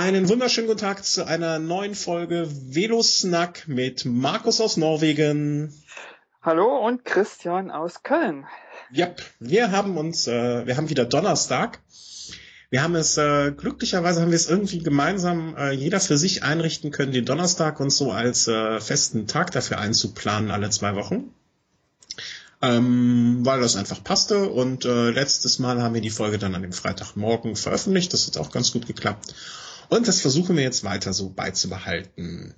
Einen wunderschönen guten Tag zu einer neuen Folge Velosnack mit Markus aus Norwegen. Hallo und Christian aus Köln. Ja, wir haben uns, äh, wir haben wieder Donnerstag. Wir haben es, äh, glücklicherweise haben wir es irgendwie gemeinsam äh, jeder für sich einrichten können, den Donnerstag uns so als äh, festen Tag dafür einzuplanen alle zwei Wochen. Ähm, weil das einfach passte und äh, letztes Mal haben wir die Folge dann an dem Freitagmorgen veröffentlicht. Das hat auch ganz gut geklappt. Und das versuchen wir jetzt weiter so beizubehalten.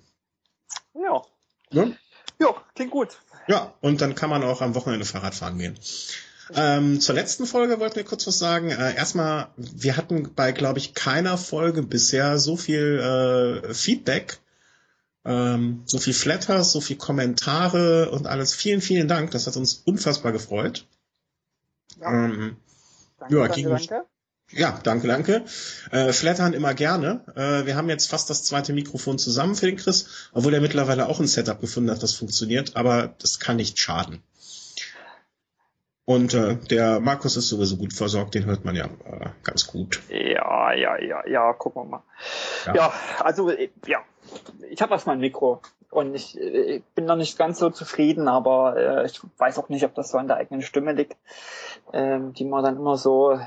Ja. Ja, ja klingt gut. Ja, und dann kann man auch am Wochenende Fahrrad fahren gehen. Ähm, zur letzten Folge wollten wir kurz was sagen. Äh, erstmal, wir hatten bei, glaube ich, keiner Folge bisher so viel äh, Feedback, ähm, so viel Flatters, so viel Kommentare und alles. Vielen, vielen Dank. Das hat uns unfassbar gefreut. Ja, ähm, danke, ja, danke, danke. Ja, danke, danke. Äh, flattern immer gerne. Äh, wir haben jetzt fast das zweite Mikrofon zusammen für den Chris, obwohl er mittlerweile auch ein Setup gefunden hat, das funktioniert, aber das kann nicht schaden. Und äh, der Markus ist sowieso gut versorgt, den hört man ja äh, ganz gut. Ja, ja, ja, ja, gucken wir mal. Ja, ja also äh, ja, ich habe erstmal ein Mikro und ich, äh, ich bin noch nicht ganz so zufrieden, aber äh, ich weiß auch nicht, ob das so an der eigenen Stimme liegt, ähm, die man dann immer so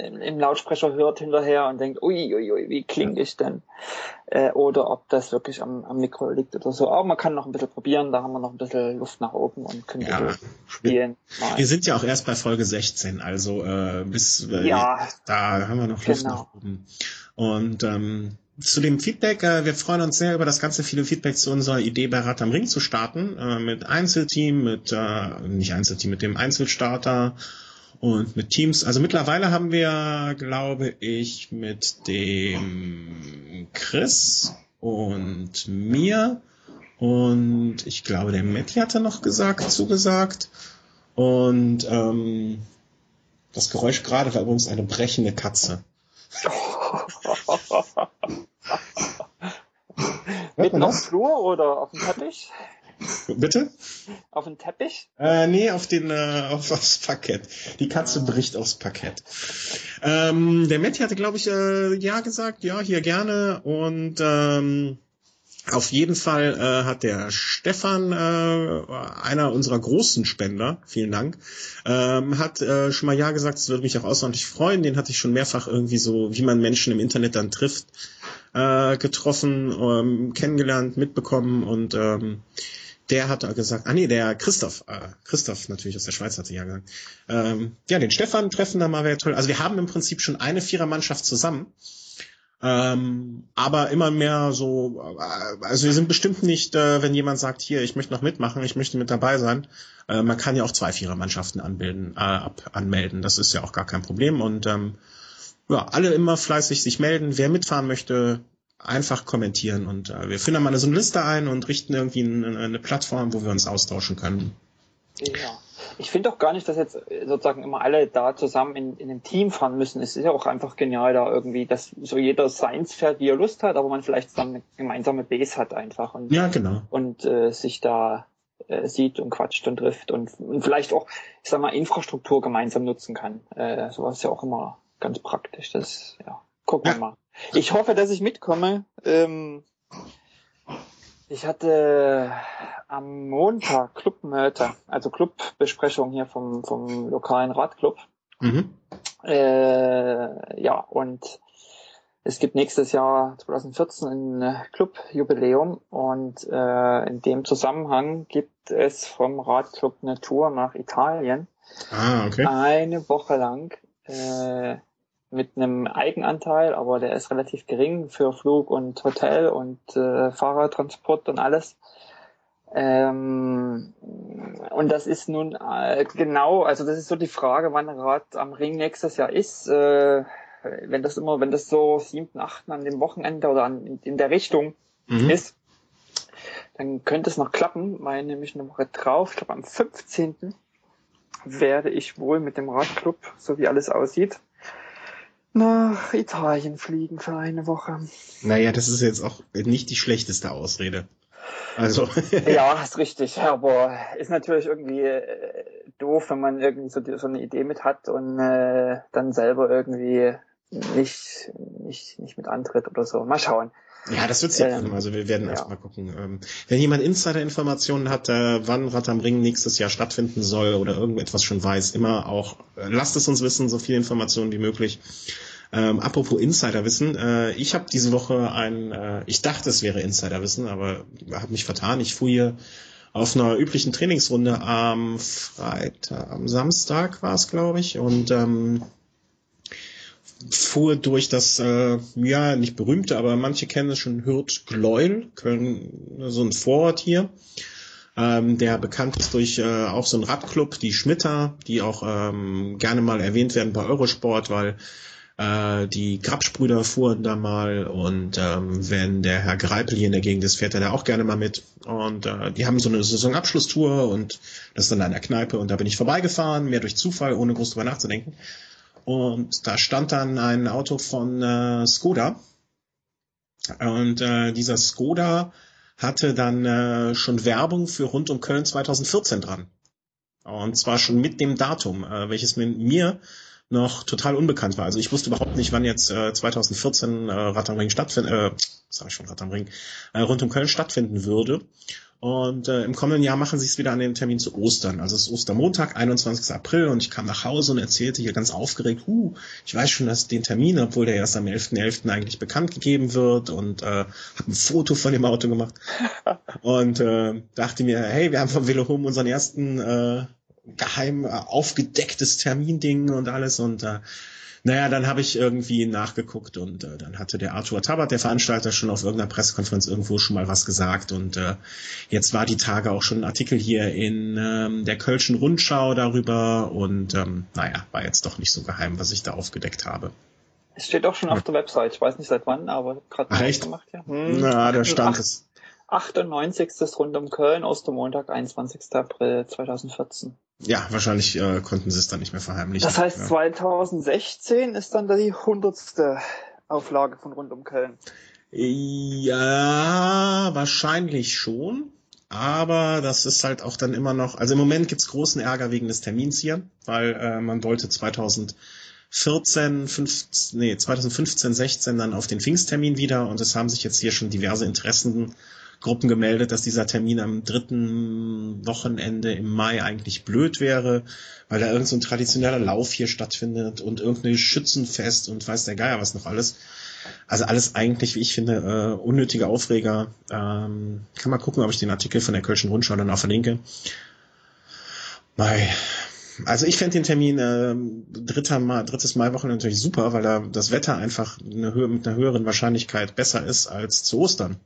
im Lautsprecher hört hinterher und denkt, ui, ui, ui wie klinge ich denn? Äh, oder ob das wirklich am, am Mikro liegt oder so. Aber man kann noch ein bisschen probieren, da haben wir noch ein bisschen Luft nach oben und können ja, spielen. Wir, wir sind ja auch erst bei Folge 16, also äh, bis äh, ja, da haben wir noch Luft genau. nach oben. Und ähm, zu dem Feedback, äh, wir freuen uns sehr über das ganze viele Feedback zu unserer Idee bei Rad am Ring zu starten, äh, mit Einzelteam, mit, äh, nicht Einzelteam, mit dem Einzelstarter und mit Teams, also mittlerweile haben wir, glaube ich, mit dem Chris und mir und ich glaube, der Matti hatte noch gesagt, zugesagt. Und ähm, das Geräusch gerade war übrigens eine brechende Katze. Mitten auf dem Flur oder auf dem Teppich? Bitte? Auf den Teppich? Äh, nee, auf den, äh, auf, aufs Parkett. Die Katze ah. bricht aufs Parkett. Ähm, der Matti hatte, glaube ich, äh, ja gesagt, ja, hier gerne. Und ähm, auf jeden Fall äh, hat der Stefan, äh, einer unserer großen Spender, vielen Dank, ähm, hat äh, schon mal ja gesagt, es würde mich auch außerordentlich freuen. Den hatte ich schon mehrfach irgendwie so, wie man Menschen im Internet dann trifft, äh, getroffen, ähm, kennengelernt, mitbekommen und ähm, der hat gesagt, ah nee, der Christoph, äh, Christoph natürlich aus der Schweiz hat sie ja gesagt. Ähm, ja, den Stefan treffen da mal wäre toll. Also wir haben im Prinzip schon eine Vierermannschaft zusammen. Ähm, aber immer mehr so, äh, also wir sind bestimmt nicht, äh, wenn jemand sagt, hier, ich möchte noch mitmachen, ich möchte mit dabei sein. Äh, man kann ja auch zwei Vierermannschaften anbilden, äh, ab, anmelden. Das ist ja auch gar kein Problem. Und ähm, ja, alle immer fleißig sich melden. Wer mitfahren möchte, einfach kommentieren und äh, wir finden mal so eine Liste ein und richten irgendwie eine, eine Plattform, wo wir uns austauschen können. Ja. Ich finde auch gar nicht, dass jetzt sozusagen immer alle da zusammen in, in einem Team fahren müssen. Es ist ja auch einfach genial da irgendwie, dass so jeder seins fährt, wie er Lust hat, aber man vielleicht dann eine gemeinsame Base hat einfach und, ja, genau. und äh, sich da äh, sieht und quatscht und trifft und, und vielleicht auch, ich sag mal, Infrastruktur gemeinsam nutzen kann. Äh, sowas ist ja auch immer ganz praktisch. Das, ja, gucken wir mal. Ich hoffe, dass ich mitkomme. Ähm, ich hatte am Montag Clubmöte, also Clubbesprechung hier vom, vom lokalen Radclub. Mhm. Äh, ja, und es gibt nächstes Jahr 2014 ein Clubjubiläum und äh, in dem Zusammenhang gibt es vom Radclub eine Tour nach Italien. Ah, okay. Eine Woche lang. Äh, mit einem Eigenanteil, aber der ist relativ gering für Flug und Hotel und äh, Fahrradtransport und alles. Ähm, und das ist nun äh, genau, also das ist so die Frage, wann Rad am Ring nächstes Jahr ist. Äh, wenn das immer, wenn das so siebten, achten an dem Wochenende oder an, in der Richtung mhm. ist, dann könnte es noch klappen, weil nämlich eine Woche drauf, ich glaube am 15. werde ich wohl mit dem Radclub, so wie alles aussieht, nach Italien fliegen für eine Woche. Naja, das ist jetzt auch nicht die schlechteste Ausrede. Also. ja, ist richtig, aber ist natürlich irgendwie äh, doof, wenn man irgendwie so, so eine Idee mit hat und äh, dann selber irgendwie nicht, nicht, nicht mit antritt oder so. Mal schauen. Ja, das wird sich ähm, Also wir werden ja. erstmal gucken. Ähm, wenn jemand Insider-Informationen hat, äh, wann Rad am Ring nächstes Jahr stattfinden soll oder irgendetwas schon weiß, immer auch, äh, lasst es uns wissen, so viele Informationen wie möglich. Ähm, apropos Insiderwissen, äh, ich habe diese Woche ein, äh, ich dachte es wäre Insiderwissen, aber habe mich vertan. Ich fuhr hier auf einer üblichen Trainingsrunde am Freitag, am Samstag war es, glaube ich, und ähm, fuhr durch das, äh, ja, nicht berühmte, aber manche kennen es schon, Hürth Gleuel, Köln, so ein Vorort hier, ähm, der bekannt ist durch äh, auch so ein Radclub, die Schmitter, die auch ähm, gerne mal erwähnt werden bei Eurosport, weil äh, die Grabsbrüder fuhren da mal und ähm, wenn der Herr Greipel hier in der Gegend ist, fährt er da auch gerne mal mit. Und äh, die haben so eine Saisonabschlusstour und das ist dann in der Kneipe und da bin ich vorbeigefahren, mehr durch Zufall, ohne groß drüber nachzudenken. Und da stand dann ein Auto von äh, Skoda. Und äh, dieser Skoda hatte dann äh, schon Werbung für rund um Köln 2014 dran. Und zwar schon mit dem Datum, äh, welches mir, mir noch total unbekannt war. Also ich wusste überhaupt nicht, wann jetzt äh, 2014 äh, Rad am Ring stattfinden, äh, sag ich schon Rad am Ring, äh, rund um Köln stattfinden würde. Und äh, im kommenden Jahr machen sie es wieder an den Termin zu Ostern. Also es ist Ostermontag, 21. April und ich kam nach Hause und erzählte hier ganz aufgeregt, huh, ich weiß schon, dass den Termin, obwohl der erst am 11.11. .11. eigentlich bekannt gegeben wird und äh, habe ein Foto von dem Auto gemacht und äh, dachte mir, hey, wir haben vom Velohome unseren ersten äh, geheim äh, aufgedecktes Terminding und alles und äh, naja, dann habe ich irgendwie nachgeguckt und äh, dann hatte der Arthur Tabat, der Veranstalter, schon auf irgendeiner Pressekonferenz irgendwo schon mal was gesagt und äh, jetzt war die Tage auch schon ein Artikel hier in ähm, der Kölschen Rundschau darüber und ähm, naja, war jetzt doch nicht so geheim, was ich da aufgedeckt habe. Es steht auch schon auf der Website, ich weiß nicht seit wann, aber gerade gemacht, ja. Hm, Na, da stand es. 98. rund um Köln, Ostermontag, 21. April 2014. Ja, wahrscheinlich äh, konnten sie es dann nicht mehr verheimlichen. Das heißt, ja. 2016 ist dann die hundertste Auflage von Rund um Köln. Ja, wahrscheinlich schon. Aber das ist halt auch dann immer noch, also im Moment gibt's großen Ärger wegen des Termins hier, weil äh, man wollte 2014, 15, nee, 2015, 16 dann auf den Pfingsttermin wieder und es haben sich jetzt hier schon diverse Interessen Gruppen gemeldet, dass dieser Termin am dritten Wochenende im Mai eigentlich blöd wäre, weil da irgend so traditioneller Lauf hier stattfindet und irgendein Schützenfest und weiß der Geier was noch alles. Also alles eigentlich, wie ich finde, äh, unnötige Aufreger. Ähm, kann mal gucken, ob ich den Artikel von der Kölschen Rundschau dann auch verlinke. Mai. Also ich fände den Termin äh, dritter Mai, drittes Maiwochenende natürlich super, weil da das Wetter einfach eine Höhe, mit einer höheren Wahrscheinlichkeit besser ist als zu Ostern.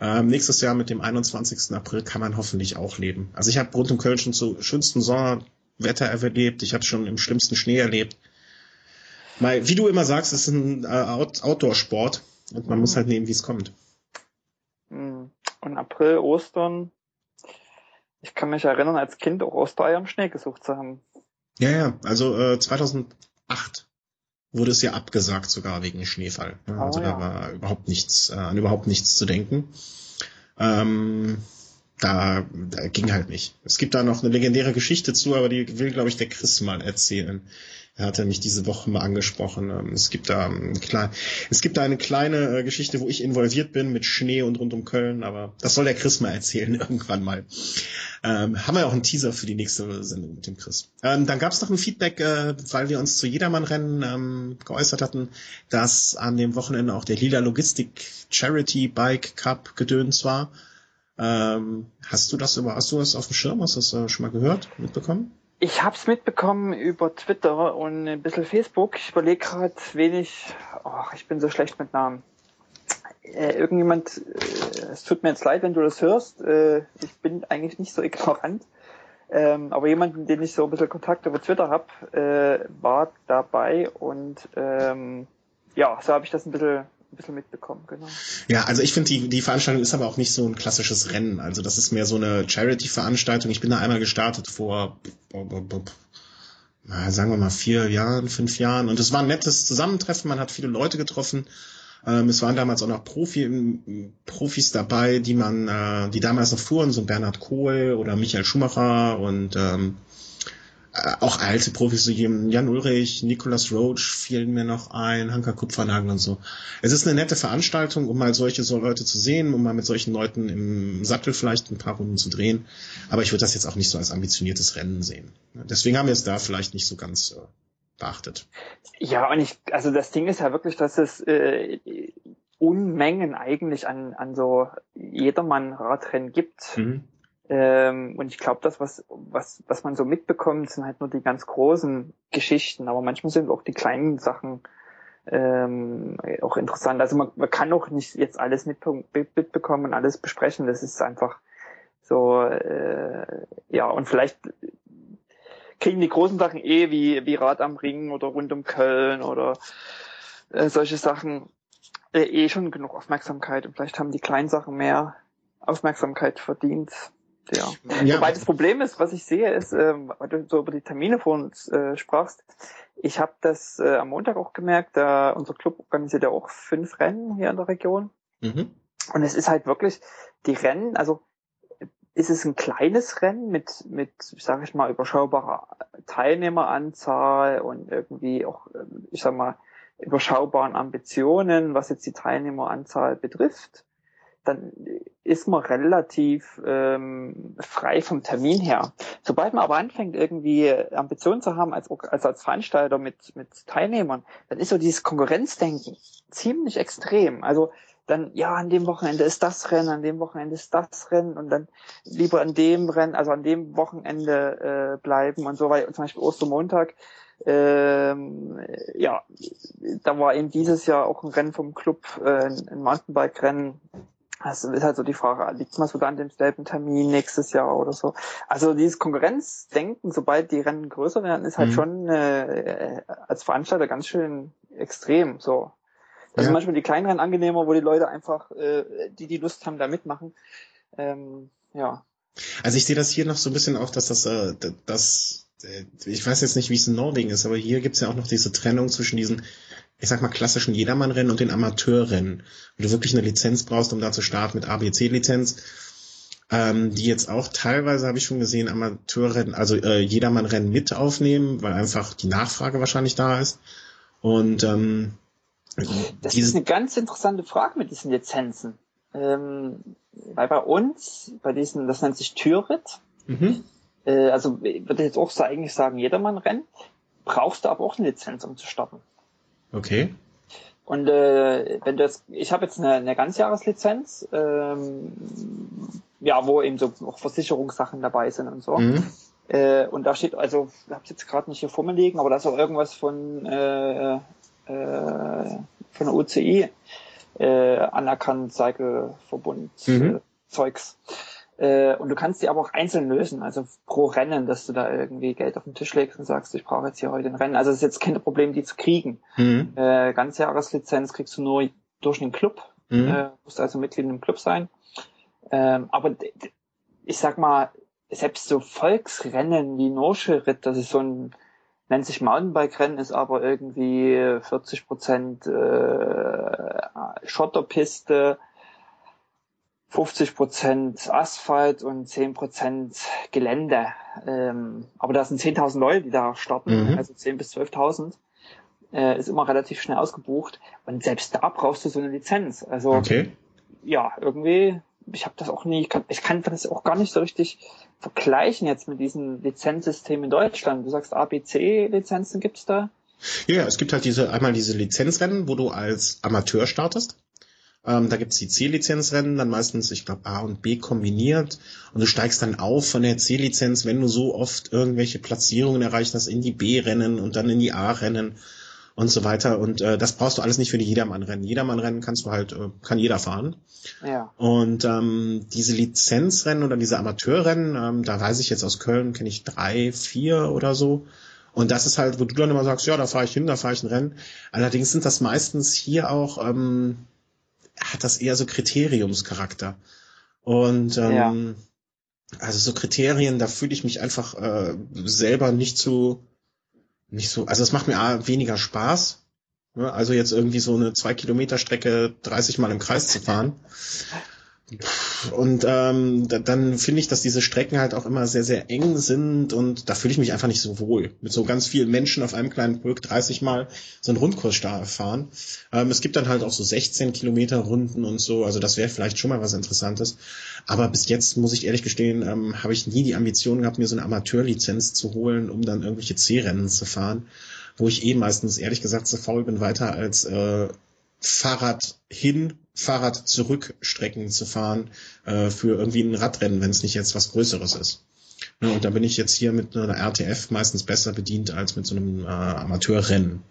Ähm, nächstes Jahr mit dem 21. April kann man hoffentlich auch leben. Also ich habe rund um Köln schon zu schönsten Sommerwetter erlebt. Ich habe schon im schlimmsten Schnee erlebt. Mal, wie du immer sagst, es ist ein äh, Out Outdoor-Sport und man mhm. muss halt nehmen, wie es kommt. Mhm. Und April, Ostern. Ich kann mich erinnern, als Kind auch Ostereier im Schnee gesucht zu haben. Ja, ja, also äh, 2008 wurde es ja abgesagt sogar wegen Schneefall. Ja, oh, also ja. da war überhaupt nichts, äh, an überhaupt nichts zu denken. Ähm, da, da ging halt nicht. Es gibt da noch eine legendäre Geschichte zu, aber die will, glaube ich, der Chris mal erzählen. Er hatte mich diese Woche mal angesprochen. Ähm, es gibt da ein klein, es gibt da eine kleine äh, Geschichte, wo ich involviert bin mit Schnee und rund um Köln, aber das soll der Chris mal erzählen irgendwann mal. Ähm, haben wir auch einen Teaser für die nächste Sendung mit dem Chris. Ähm, dann gab es noch ein Feedback, äh, weil wir uns zu Jedermann-Rennen ähm, geäußert hatten, dass an dem Wochenende auch der Lila Logistik Charity Bike Cup gedöns war. Ähm, hast du das über, hast du das auf dem Schirm? Hast du das äh, schon mal gehört, mitbekommen? Ich hab's mitbekommen über Twitter und ein bisschen Facebook. Ich überlege gerade, wen ich. Oh, ich bin so schlecht mit Namen. Äh, irgendjemand, äh, es tut mir jetzt leid, wenn du das hörst. Äh, ich bin eigentlich nicht so ignorant. Ähm, aber jemanden, den ich so ein bisschen Kontakt über Twitter habe, äh, war dabei und ähm, ja, so habe ich das ein bisschen ein bisschen mitbekommen, genau. Ja, also ich finde, die, die Veranstaltung ist aber auch nicht so ein klassisches Rennen. Also das ist mehr so eine Charity-Veranstaltung. Ich bin da einmal gestartet vor, sagen wir mal, vier Jahren, fünf Jahren. Und es war ein nettes Zusammentreffen. Man hat viele Leute getroffen. Ähm, es waren damals auch noch Profi, Profis dabei, die man, äh, die damals noch fuhren, so Bernhard Kohl oder Michael Schumacher und ähm, äh, auch alte Profis, so Jan Ulrich, Nicolas Roach fielen mir noch ein, Hanka Kupfernagel und so. Es ist eine nette Veranstaltung, um mal solche so Leute zu sehen, um mal mit solchen Leuten im Sattel vielleicht ein paar Runden zu drehen. Aber ich würde das jetzt auch nicht so als ambitioniertes Rennen sehen. Deswegen haben wir es da vielleicht nicht so ganz äh, beachtet. Ja, und ich, also das Ding ist ja wirklich, dass es äh, Unmengen eigentlich an, an so Jedermann-Radrennen gibt. Mhm. Ähm, und ich glaube, das, was, was, was man so mitbekommt, sind halt nur die ganz großen Geschichten, aber manchmal sind auch die kleinen Sachen ähm, auch interessant. Also man, man kann auch nicht jetzt alles mitbekommen und alles besprechen. Das ist einfach so, äh, ja, und vielleicht kriegen die großen Sachen eh wie, wie Rad am Ring oder rund um Köln oder äh, solche Sachen äh, eh schon genug Aufmerksamkeit und vielleicht haben die kleinen Sachen mehr Aufmerksamkeit verdient. Ja. ja. Wobei das Problem ist, was ich sehe, ist, äh, weil du so über die Termine vor uns äh, sprachst, ich habe das äh, am Montag auch gemerkt, da unser Club organisiert ja auch fünf Rennen hier in der Region. Mhm. Und es ist halt wirklich, die Rennen, also ist es ein kleines Rennen mit, mit, sage ich mal, überschaubarer Teilnehmeranzahl und irgendwie auch, ich sag mal, überschaubaren Ambitionen, was jetzt die Teilnehmeranzahl betrifft dann ist man relativ ähm, frei vom Termin her. Sobald man aber anfängt, irgendwie Ambitionen zu haben als, als, als Veranstalter mit, mit Teilnehmern, dann ist so dieses Konkurrenzdenken ziemlich extrem. Also dann, ja, an dem Wochenende ist das Rennen, an dem Wochenende ist das Rennen und dann lieber an dem Rennen, also an dem Wochenende äh, bleiben und so weiter. Zum Beispiel Ostermontag, ähm, ja, da war eben dieses Jahr auch ein Rennen vom Club, äh, ein Mountainbike-Rennen, das ist halt so die Frage, liegt man sogar an demselben Termin nächstes Jahr oder so? Also dieses Konkurrenzdenken, sobald die Rennen größer werden, ist halt mhm. schon äh, als Veranstalter ganz schön extrem. So, das ja. sind manchmal die kleinen Rennen angenehmer, wo die Leute einfach, äh, die die Lust haben, da mitmachen. Ähm, ja. Also ich sehe das hier noch so ein bisschen auch, dass das, äh, das, äh, ich weiß jetzt nicht, wie es in Norwegen ist, aber hier gibt's ja auch noch diese Trennung zwischen diesen ich sag mal, klassischen Jedermannrennen und den Amateurrennen. Wo du wirklich eine Lizenz brauchst, um da zu starten mit ABC-Lizenz. Ähm, die jetzt auch teilweise, habe ich schon gesehen, Amateurrennen, also äh, Jedermannrennen mit aufnehmen, weil einfach die Nachfrage wahrscheinlich da ist. Und ähm, das ist eine ganz interessante Frage mit diesen Lizenzen. Ähm, weil bei uns, bei diesen, das nennt sich Türritt, mhm. äh, also würde ich jetzt auch so eigentlich sagen, Jedermannrennen, brauchst du aber auch eine Lizenz, um zu starten. Okay. Und äh, wenn du jetzt, ich habe jetzt eine, eine Ganzjahreslizenz, ähm, ja, wo eben so auch Versicherungssachen dabei sind und so. Mhm. Äh, und da steht, also, ich habe jetzt gerade nicht hier vor mir liegen, aber da ist auch irgendwas von äh, äh, von der UCI äh, anerkannt, Cycle-Verbund mhm. äh, Zeugs. Äh, und du kannst die aber auch einzeln lösen, also pro Rennen, dass du da irgendwie Geld auf den Tisch legst und sagst, ich brauche jetzt hier heute ein Rennen. Also es ist jetzt kein Problem, die zu kriegen. Mhm. Äh, Ganzjahreslizenz kriegst du nur durch den Club, mhm. äh, musst also Mitglied im Club sein. Ähm, aber ich sag mal, selbst so Volksrennen wie Norsche-Ritt, das ist so ein, nennt sich Mountainbike-Rennen, ist aber irgendwie 40 Prozent äh, Schotterpiste, 50 Prozent Asphalt und 10 Prozent Gelände. Ähm, aber da sind 10.000 Leute, die da starten, mhm. also 10.000 bis 12.000. Äh, ist immer relativ schnell ausgebucht. Und selbst da brauchst du so eine Lizenz. Also okay. ja, irgendwie, ich habe das auch nie, ich kann, ich kann das auch gar nicht so richtig vergleichen jetzt mit diesem Lizenzsystem in Deutschland. Du sagst ABC-Lizenzen gibt's da? Ja, es gibt halt diese einmal diese Lizenzrennen, wo du als Amateur startest. Ähm, da gibt's die C-Lizenzrennen, dann meistens, ich glaube, A und B kombiniert. Und du steigst dann auf von der C-Lizenz, wenn du so oft irgendwelche Platzierungen erreicht hast, in die B-Rennen und dann in die A-Rennen und so weiter. Und äh, das brauchst du alles nicht für die Jedermann-Rennen. Jedermann-Rennen kannst du halt, äh, kann jeder fahren. Ja. Und ähm, diese Lizenzrennen oder diese Amateurrennen, ähm, da weiß ich jetzt aus Köln, kenne ich drei, vier oder so. Und das ist halt, wo du dann immer sagst, ja, da fahre ich hin, da fahre ich ein Rennen. Allerdings sind das meistens hier auch ähm, hat das eher so Kriteriumscharakter. Und ähm, ja. also so Kriterien, da fühle ich mich einfach äh, selber nicht so, nicht so, also es macht mir weniger Spaß. Ne? Also jetzt irgendwie so eine zwei Kilometer Strecke 30 Mal im Kreis zu fahren. Und ähm, da, dann finde ich, dass diese Strecken halt auch immer sehr, sehr eng sind und da fühle ich mich einfach nicht so wohl. Mit so ganz vielen Menschen auf einem kleinen Pulk 30 Mal so einen Rundkurs fahren. Ähm, es gibt dann halt auch so 16 Kilometer Runden und so, also das wäre vielleicht schon mal was Interessantes. Aber bis jetzt, muss ich ehrlich gestehen, ähm, habe ich nie die Ambition gehabt, mir so eine Amateurlizenz zu holen, um dann irgendwelche C-Rennen zu fahren, wo ich eh meistens, ehrlich gesagt, so faul bin, weiter als äh, Fahrrad hin, Fahrrad zurück Strecken zu fahren äh, für irgendwie ein Radrennen, wenn es nicht jetzt was Größeres ist. Ja, und da bin ich jetzt hier mit einer RTF meistens besser bedient als mit so einem äh, Amateurrennen.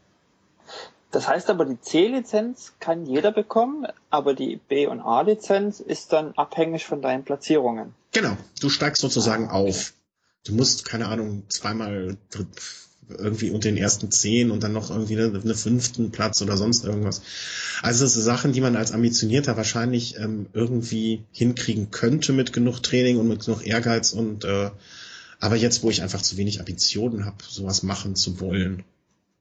Das heißt aber, die C-Lizenz kann jeder bekommen, aber die B- und A-Lizenz ist dann abhängig von deinen Platzierungen. Genau, du steigst sozusagen ah, okay. auf. Du musst, keine Ahnung, zweimal irgendwie unter den ersten zehn und dann noch irgendwie einen eine fünften Platz oder sonst irgendwas. Also das sind Sachen, die man als Ambitionierter wahrscheinlich ähm, irgendwie hinkriegen könnte mit genug Training und mit genug Ehrgeiz und äh, aber jetzt, wo ich einfach zu wenig Ambitionen habe, sowas machen zu wollen.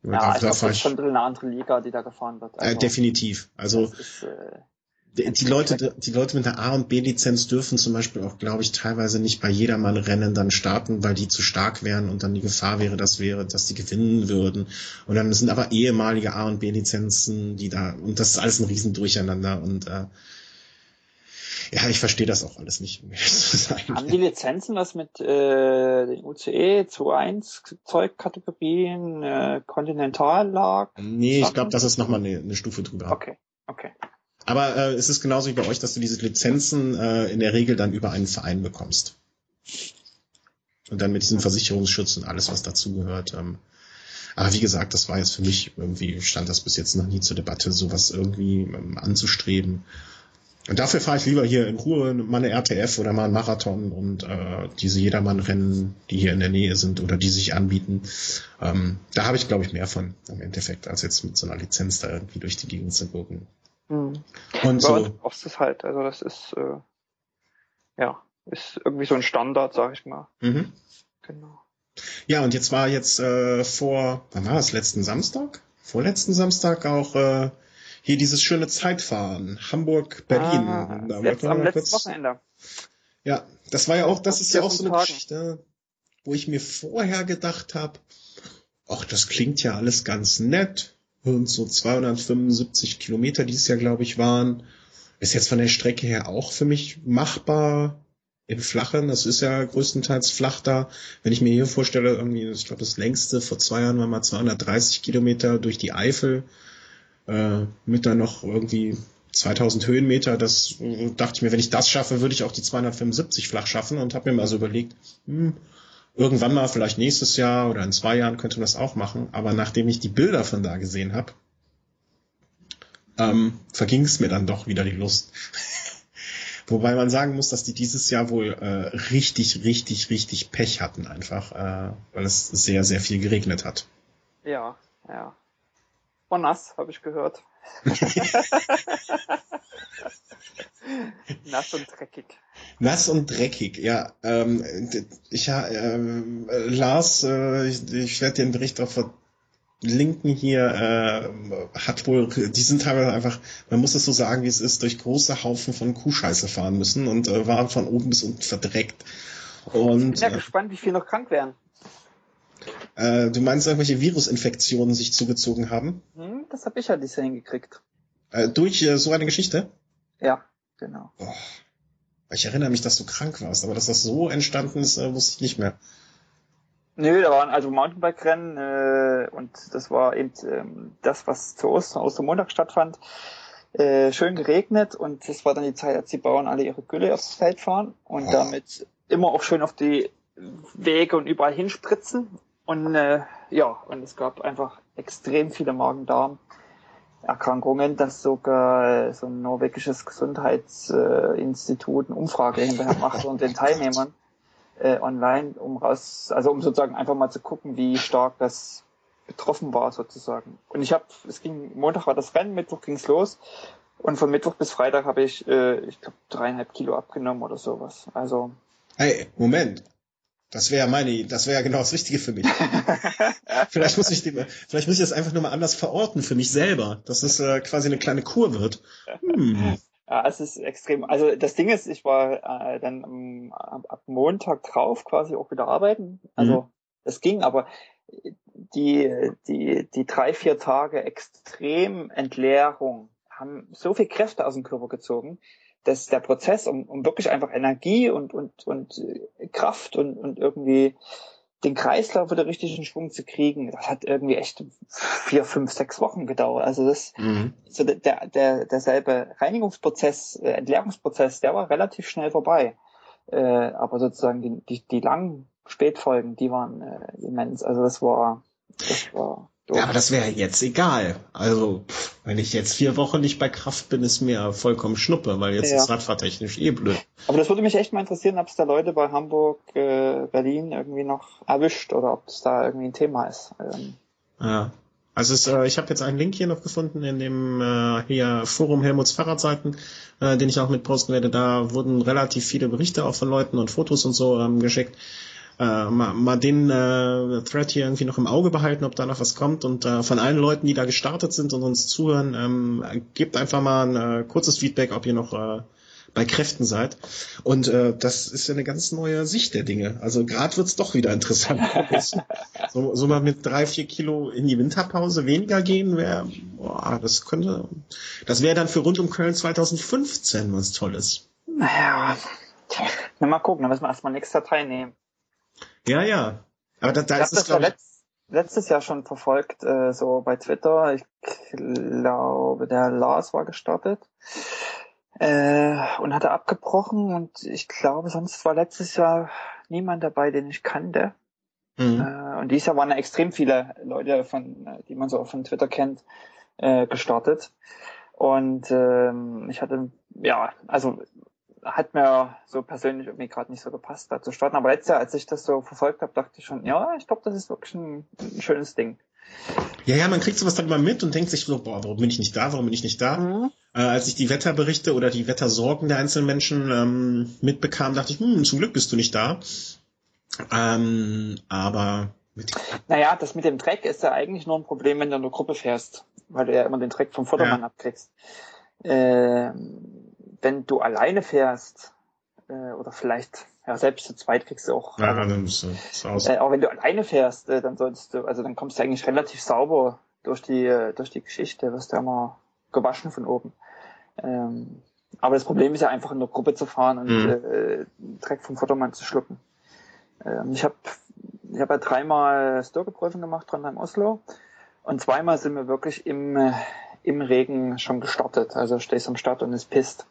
Ja, glaube, das ist schon eine andere Liga, die da gefahren wird. Äh, also, äh, definitiv. Also ist, äh, die Leute, die Leute mit der A- und B-Lizenz dürfen zum Beispiel auch, glaube ich, teilweise nicht bei jedermann Rennen dann starten, weil die zu stark wären und dann die Gefahr wäre, dass wäre, dass die gewinnen würden. Und dann sind aber ehemalige A- und B-Lizenzen, die da, und das ist alles ein Riesendurcheinander und äh, ja, ich verstehe das auch alles nicht, um zu sein. Haben die Lizenzen was mit äh, den UCE 2.1 Zeugkategorien, äh, Kontinentallag? Nee, ich glaube, das ist nochmal eine, eine Stufe drüber. Okay, okay. Aber äh, es ist genauso wie bei euch, dass du diese Lizenzen äh, in der Regel dann über einen Verein bekommst. Und dann mit diesen Versicherungsschutz und alles, was dazugehört. Ähm. Aber wie gesagt, das war jetzt für mich irgendwie, stand das bis jetzt noch nie zur Debatte, sowas irgendwie ähm, anzustreben. Und dafür fahre ich lieber hier in Ruhe mal eine RTF oder mal einen Marathon und äh, diese Jedermann-Rennen, die hier in der Nähe sind oder die sich anbieten. Ähm, da habe ich, glaube ich, mehr von im Endeffekt, als jetzt mit so einer Lizenz da irgendwie durch die Gegend zu gucken. Mhm. Und so. du brauchst es halt, also das ist, äh, ja, ist irgendwie so ein Standard, sag ich mal. Mhm. Genau. Ja, und jetzt war jetzt äh, vor, wann war das, letzten Samstag? Vorletzten Samstag auch äh, hier dieses schöne Zeitfahren, Hamburg, Berlin. Ah, da letzt, am letzten kurz, Wochenende. Ja, das war ja auch, das ist ja auch so eine Tagen. Geschichte, wo ich mir vorher gedacht habe, ach, das klingt ja alles ganz nett so 275 Kilometer dieses Jahr, glaube ich, waren. Ist jetzt von der Strecke her auch für mich machbar im Flachen. Das ist ja größtenteils flach da. Wenn ich mir hier vorstelle, irgendwie, ich glaube, das längste vor zwei Jahren war mal 230 Kilometer durch die Eifel, äh, mit dann noch irgendwie 2000 Höhenmeter. Das äh, dachte ich mir, wenn ich das schaffe, würde ich auch die 275 flach schaffen und habe mir mal so überlegt, hm, Irgendwann mal, vielleicht nächstes Jahr oder in zwei Jahren könnte man das auch machen. Aber nachdem ich die Bilder von da gesehen habe, ähm, verging es mir dann doch wieder die Lust. Wobei man sagen muss, dass die dieses Jahr wohl äh, richtig, richtig, richtig Pech hatten einfach, äh, weil es sehr, sehr viel geregnet hat. Ja, ja. War nass, habe ich gehört. Nass und dreckig. Nass und dreckig, ja. Ähm, ich, äh, Lars, äh, ich, ich werde den Bericht auch verlinken hier, äh, hat wohl, die sind teilweise einfach, man muss es so sagen, wie es ist, durch große Haufen von Kuhscheiße fahren müssen und äh, waren von oben bis unten verdreckt. Und, ich bin ja äh, gespannt, wie viele noch krank werden. Äh, du meinst, irgendwelche Virusinfektionen sich zugezogen haben? Hm, das habe ich ja dieses Jahr hingekriegt. Äh, durch äh, so eine Geschichte? Ja, genau. Oh. Ich erinnere mich, dass du krank warst, aber dass das so entstanden ist, äh, wusste ich nicht mehr. Nö, da waren also Mountainbike-Rennen äh, und das war eben ähm, das, was zu Ostern, Ostermontag stattfand. Äh, schön geregnet und das war dann die Zeit, als die Bauern alle ihre Gülle aufs Feld fahren und oh. damit immer auch schön auf die Wege und überall hinspritzen. Und äh, ja, und es gab einfach extrem viele Magen-Darm. Erkrankungen, dass sogar so ein norwegisches Gesundheitsinstitut eine Umfrage hinterher macht und den Teilnehmern äh, online, um raus, also um sozusagen einfach mal zu gucken, wie stark das betroffen war sozusagen. Und ich habe, es ging Montag war das Rennen, Mittwoch ging's los und von Mittwoch bis Freitag habe ich, äh, ich glaube dreieinhalb Kilo abgenommen oder sowas. Also. Hey, Moment. Das wäre meine, das wäre genau das Richtige für mich. vielleicht muss ich die, vielleicht muss ich das einfach nur mal anders verorten für mich selber, dass es äh, quasi eine kleine Kur wird. Hm. Ja, es ist extrem. Also das Ding ist, ich war äh, dann um, ab, Montag drauf quasi auch wieder arbeiten. Also mhm. es ging, aber die, die, die drei, vier Tage extrem Entleerung haben so viel Kräfte aus dem Körper gezogen, dass der Prozess, um, um wirklich einfach Energie und, und, und Kraft und, und irgendwie den Kreislauf wieder richtig in Schwung zu kriegen, das hat irgendwie echt vier, fünf, sechs Wochen gedauert. Also das, mhm. so der, der, derselbe Reinigungsprozess, äh, Entleerungsprozess, der war relativ schnell vorbei. Äh, aber sozusagen die, die, die langen Spätfolgen, die waren äh, immens. Also das war, das war ja, aber das wäre jetzt egal. Also, pff, wenn ich jetzt vier Wochen nicht bei Kraft bin, ist mir vollkommen Schnuppe, weil jetzt ja. ist radfahrtechnisch eh blöd. Aber das würde mich echt mal interessieren, ob es da Leute bei Hamburg, äh, Berlin irgendwie noch erwischt oder ob es da irgendwie ein Thema ist. Ähm. Ja. Also es, äh, ich habe jetzt einen Link hier noch gefunden in dem äh, hier Forum Helmuts Fahrradseiten, äh, den ich auch mit posten werde. Da wurden relativ viele Berichte auch von Leuten und Fotos und so ähm, geschickt äh, mal, mal den äh, Thread hier irgendwie noch im Auge behalten, ob da noch was kommt. Und äh, von allen Leuten, die da gestartet sind und uns zuhören, ähm, gebt einfach mal ein äh, kurzes Feedback, ob ihr noch äh, bei Kräften seid. Und äh, das ist ja eine ganz neue Sicht der Dinge. Also gerade wird's doch wieder interessant. so, so mal mit drei, vier Kilo in die Winterpause weniger gehen, wäre, das könnte, das wäre dann für rund um Köln 2015 was Tolles. Naja, na, mal gucken, dann müssen wir erstmal nächste Datei nehmen. Ja, ja. Aber da, da ich ist es, glaube ich. Letzt, letztes Jahr schon verfolgt, äh, so bei Twitter. Ich glaube, der Lars war gestartet äh, und hatte abgebrochen und ich glaube, sonst war letztes Jahr niemand dabei, den ich kannte. Mhm. Äh, und dieses Jahr waren extrem viele Leute, von, äh, die man so von Twitter kennt, äh, gestartet. Und ähm, ich hatte, ja, also hat mir so persönlich irgendwie gerade nicht so gepasst, da zu starten. Aber letztes Jahr, als ich das so verfolgt habe, dachte ich schon, ja, ich glaube, das ist wirklich ein, ein, schönes Ding. Ja, ja, man kriegt sowas dann mal mit und denkt sich so, boah, warum bin ich nicht da, warum bin ich nicht da? Mhm. Äh, als ich die Wetterberichte oder die Wettersorgen der einzelnen Menschen ähm, mitbekam, dachte ich, hm, zum Glück bist du nicht da. Ähm, aber mit naja, das mit dem Dreck ist ja eigentlich nur ein Problem, wenn du in der Gruppe fährst, weil du ja immer den Dreck vom Vordermann ja. abkriegst. Ähm, wenn du alleine fährst, äh, oder vielleicht, ja, selbst zu zweit kriegst du auch. Ja, also, dann bist du aus. Äh, auch wenn du alleine fährst, äh, dann solltest du, also dann kommst du eigentlich relativ sauber durch die, äh, durch die Geschichte, wirst du ja immer gewaschen von oben. Ähm, aber das Problem ist ja einfach in der Gruppe zu fahren und mhm. äh, Dreck vom Vordermann zu schlucken. Ähm, ich habe ich hab ja dreimal Sturgeprüfung gemacht, dran im Oslo. Und zweimal sind wir wirklich im, äh, im Regen schon gestartet. Also stehst am Start und es pisst.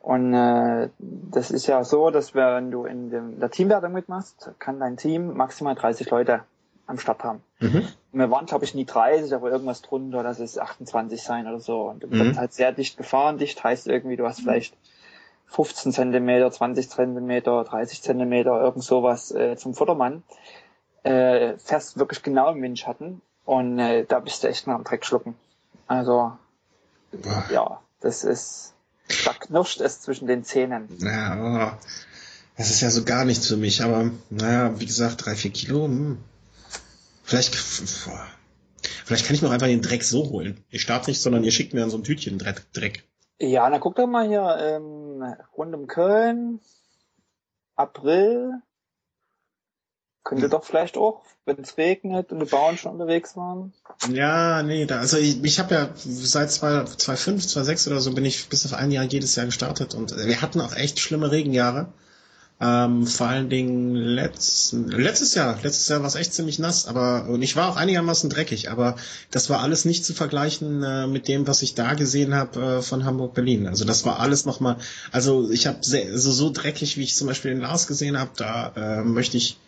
Und äh, das ist ja so, dass wenn du in dem, der Teamwertung mitmachst, kann dein Team maximal 30 Leute am Start haben. Mhm. wir waren, glaube ich, nie 30, aber irgendwas drunter, das ist 28 sein oder so. Und du mhm. bist halt sehr dicht gefahren. Dicht heißt irgendwie, du hast vielleicht 15 Zentimeter, 20 Zentimeter, 30 Zentimeter, irgend sowas äh, zum Vordermann. Äh, fährst wirklich genau im Windschatten und äh, da bist du echt mal am Dreck schlucken. Also, Boah. ja, das ist, da knirscht es zwischen den Zähnen. Ja, oh, das ist ja so gar nichts für mich, aber naja, wie gesagt, drei, vier Kilo, hm. Vielleicht, vielleicht kann ich mir auch einfach den Dreck so holen. Ich starte nicht, sondern ihr schickt mir dann so ein Tütchen Dreck. Ja, na guck doch mal hier, ähm, rund um Köln, April, könnte doch vielleicht auch, wenn es regnet und die Bauern schon unterwegs waren. Ja, nee, da, also ich, ich habe ja seit 2005, 2006 oder so bin ich bis auf ein Jahr jedes Jahr gestartet und wir hatten auch echt schlimme Regenjahre. Ähm, vor allen Dingen letzt, letztes Jahr, letztes Jahr war es echt ziemlich nass, aber und ich war auch einigermaßen dreckig, aber das war alles nicht zu vergleichen äh, mit dem, was ich da gesehen habe äh, von Hamburg Berlin. Also das war alles nochmal, also ich habe also so dreckig, wie ich zum Beispiel den Lars gesehen habe, da äh, möchte ich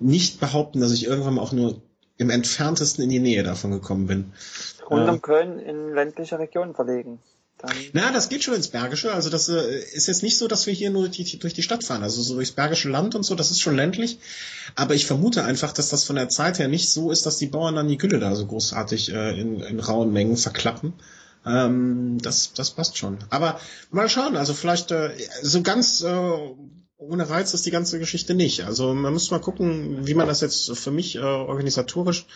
nicht behaupten, dass ich irgendwann mal auch nur im entferntesten in die Nähe davon gekommen bin. Rund um äh, Köln in ländliche Regionen verlegen. Dann Na, das geht schon ins Bergische. Also das äh, ist jetzt nicht so, dass wir hier nur die, durch die Stadt fahren. Also so durchs Bergische Land und so, das ist schon ländlich. Aber ich vermute einfach, dass das von der Zeit her nicht so ist, dass die Bauern dann die Gülle da so großartig äh, in, in rauen Mengen verklappen. Ähm, das, das passt schon. Aber mal schauen, also vielleicht äh, so ganz äh, ohne Reiz ist die ganze Geschichte nicht. Also man muss mal gucken, wie man das jetzt für mich äh, organisatorisch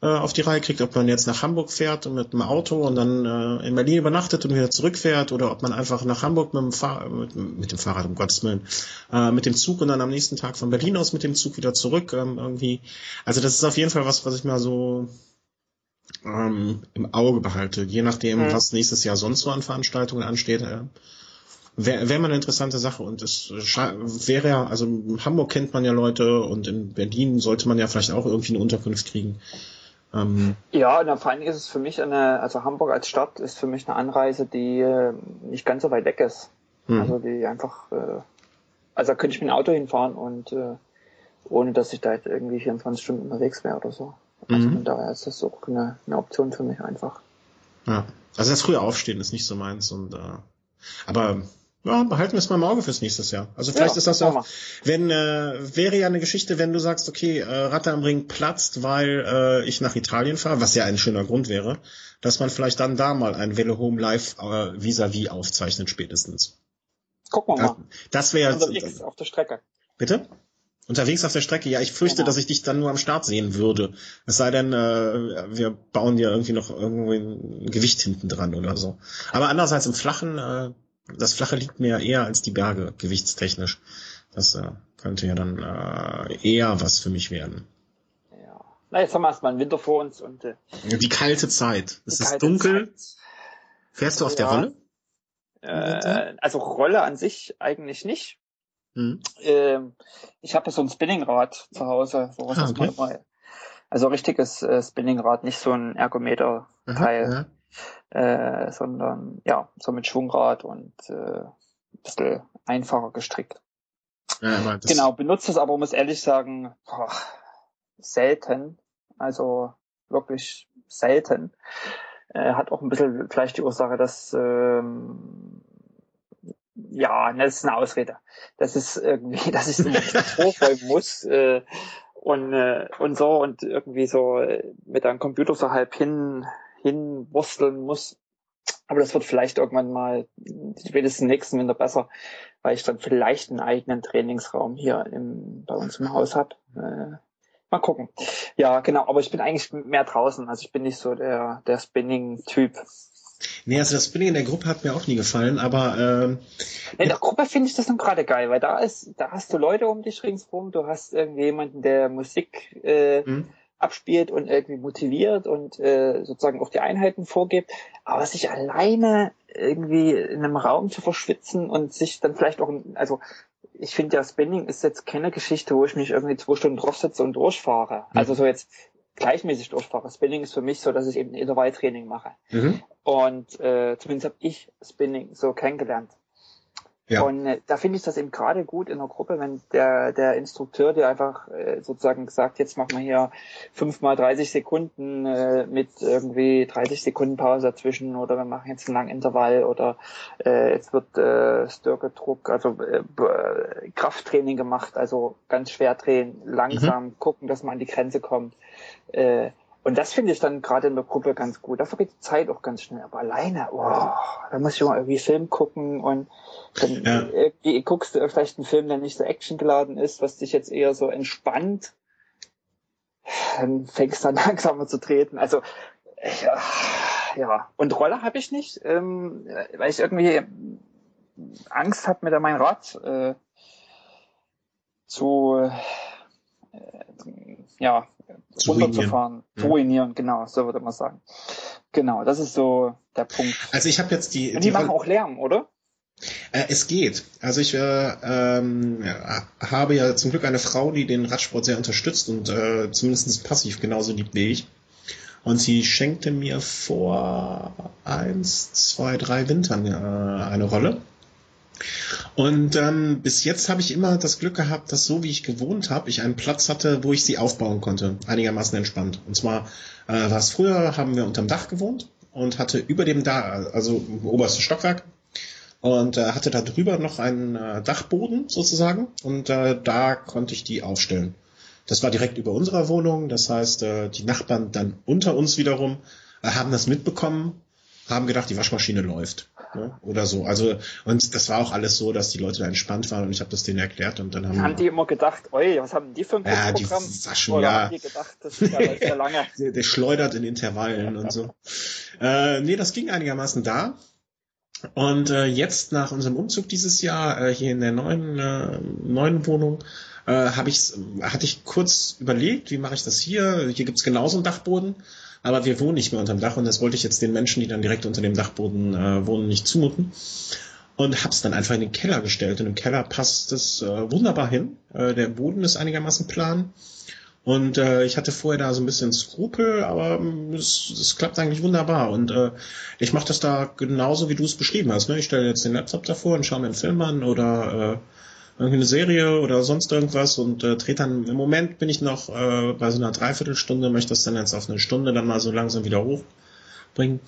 äh, auf die Reihe kriegt, ob man jetzt nach Hamburg fährt mit dem Auto und dann äh, in Berlin übernachtet und wieder zurückfährt oder ob man einfach nach Hamburg mit dem, Fahr mit, mit dem Fahrrad, um Gottes Willen, äh, mit dem Zug und dann am nächsten Tag von Berlin aus mit dem Zug wieder zurück ähm, irgendwie. Also das ist auf jeden Fall was, was ich mal so ähm, im Auge behalte, je nachdem, mhm. was nächstes Jahr sonst so an Veranstaltungen ansteht. Äh, wäre wär mal eine interessante Sache und es wäre ja, also in Hamburg kennt man ja Leute und in Berlin sollte man ja vielleicht auch irgendwie eine Unterkunft kriegen. Ähm, ja, und vor allen Dingen ist es für mich eine, also Hamburg als Stadt ist für mich eine Anreise, die äh, nicht ganz so weit weg ist. Hm. Also die einfach, äh, also da könnte ich mit dem Auto hinfahren und äh, ohne dass ich da jetzt irgendwie 24 Stunden unterwegs wäre oder so. Also mhm. daher ist das auch eine, eine Option für mich einfach. Ja. Also das frühe Aufstehen ist nicht so meins und äh, aber ja, behalten wir es mal im Auge fürs nächste Jahr. Also vielleicht ja, ist das auch, wenn äh, wäre ja eine Geschichte, wenn du sagst, okay, äh, Ratte am Ring platzt, weil äh, ich nach Italien fahre, was ja ein schöner Grund wäre, dass man vielleicht dann da mal ein Velo Home Live äh, vis-à-vis aufzeichnet spätestens. Gucken wir mal. Das wäre unterwegs auf der Strecke. Bitte? Unterwegs auf der Strecke, ja, ich fürchte, genau. dass ich dich dann nur am Start sehen würde. Es sei denn, äh, wir bauen dir irgendwie noch irgendwie ein Gewicht hinten dran oder so. Aber andererseits im Flachen, äh, das Flache liegt mir eher als die Berge, gewichtstechnisch. Das äh, könnte ja dann äh, eher was für mich werden. Ja. Na, jetzt haben wir erstmal einen Winter vor uns und äh, die kalte Zeit. Es ist dunkel. Zeit. Fährst du auf ja. der Rolle? Äh, also Rolle an sich eigentlich nicht. Hm. Ähm, ich habe so ein Spinningrad zu Hause, sowas ah, okay. mal, also richtiges äh, Spinningrad, nicht so ein Ergometer-Teil äh, sondern ja, so mit Schwungrad und äh, ein bisschen einfacher gestrickt. Ja, genau, benutzt es aber, muss ehrlich sagen, boah, selten. Also wirklich selten. Äh, hat auch ein bisschen vielleicht die Ursache, dass ähm, ja, das ist eine Ausrede. Das ist irgendwie, dass ich es vorräumen muss äh, und und, und so und irgendwie so mit einem Computer so halb hin hinwursteln muss. Aber das wird vielleicht irgendwann mal spätestens nächsten Winter besser, weil ich dann vielleicht einen eigenen Trainingsraum hier im, bei uns im Haus habe. Äh, mal gucken. Ja, genau, aber ich bin eigentlich mehr draußen. Also ich bin nicht so der, der Spinning-Typ. Nee, also das Spinning in der Gruppe hat mir auch nie gefallen, aber ähm, in der Gruppe finde ich das dann gerade geil, weil da ist, da hast du Leute um dich ringsherum, du hast irgendwie jemanden, der Musik äh, hm abspielt und irgendwie motiviert und äh, sozusagen auch die Einheiten vorgibt, aber sich alleine irgendwie in einem Raum zu verschwitzen und sich dann vielleicht auch, also ich finde ja Spinning ist jetzt keine Geschichte, wo ich mich irgendwie zwei Stunden draufsetze und durchfahre. Mhm. Also so jetzt gleichmäßig durchfahre. Spinning ist für mich so, dass ich eben Intervalltraining mache. Mhm. Und äh, zumindest habe ich Spinning so kennengelernt. Ja. Und äh, da finde ich das eben gerade gut in der Gruppe, wenn der, der Instrukteur dir einfach äh, sozusagen sagt, jetzt machen wir hier fünfmal 30 Sekunden äh, mit irgendwie 30 Sekunden Pause dazwischen oder wir machen jetzt einen langen Intervall oder äh, jetzt wird äh, Stärkedruck, also äh, Krafttraining gemacht, also ganz schwer drehen, langsam mhm. gucken, dass man an die Grenze kommt. Äh, und das finde ich dann gerade in der Gruppe ganz gut. Da vergeht die Zeit auch ganz schnell. Aber alleine, wow, da muss ich mal irgendwie Film gucken und dann ja. äh, guckst du vielleicht einen Film, der nicht so actiongeladen ist, was dich jetzt eher so entspannt. Dann fängst du dann langsamer zu treten. Also, ja, ja. Und Roller habe ich nicht, ähm, weil ich irgendwie Angst habe, mit meinem Rad äh, zu äh, ja, zu runterzufahren, zu ruinieren, genau, so würde man sagen. Genau, das ist so der Punkt. Also ich habe jetzt die. Und die, die machen auch Lärm, oder? Äh, es geht. Also ich äh, ähm, habe ja zum Glück eine Frau, die den Radsport sehr unterstützt und äh, zumindest passiv genauso liebt wie ich. Und sie schenkte mir vor eins, zwei, drei Wintern äh, eine Rolle. Und ähm, bis jetzt habe ich immer das Glück gehabt, dass so wie ich gewohnt habe, ich einen Platz hatte, wo ich sie aufbauen konnte, einigermaßen entspannt. Und zwar äh, war es früher, haben wir unterm Dach gewohnt und hatte über dem Dach, also oberstes Stockwerk, und äh, hatte da drüber noch einen äh, Dachboden sozusagen und äh, da konnte ich die aufstellen. Das war direkt über unserer Wohnung, das heißt, äh, die Nachbarn dann unter uns wiederum äh, haben das mitbekommen, haben gedacht, die Waschmaschine läuft. Ne? Oder so. Also, und das war auch alles so, dass die Leute da entspannt waren und ich habe das denen erklärt und dann haben. Haben die immer gedacht, oi, was haben die für ein ja, Programm? Die Saschen, Oder ja. haben die gedacht, das ist ja ja lange. der, der schleudert in Intervallen und so. Äh, nee, das ging einigermaßen da. Und äh, jetzt nach unserem Umzug dieses Jahr äh, hier in der neuen äh, neuen Wohnung äh, habe ich hatte ich kurz überlegt, wie mache ich das hier? Hier gibt's genauso einen Dachboden, aber wir wohnen nicht mehr unterm Dach und das wollte ich jetzt den Menschen, die dann direkt unter dem Dachboden äh, wohnen, nicht zumuten. Und hab's dann einfach in den Keller gestellt. Und im Keller passt es äh, wunderbar hin. Äh, der Boden ist einigermaßen plan. Und äh, ich hatte vorher da so ein bisschen Skrupel, aber ähm, es, es klappt eigentlich wunderbar. Und äh, ich mache das da genauso, wie du es beschrieben hast. Ne? Ich stelle jetzt den Laptop davor und schaue mir einen Film an oder äh, irgendwie eine Serie oder sonst irgendwas und äh, drehe dann, im Moment bin ich noch äh, bei so einer Dreiviertelstunde, möchte das dann jetzt auf eine Stunde dann mal so langsam wieder hochbringen.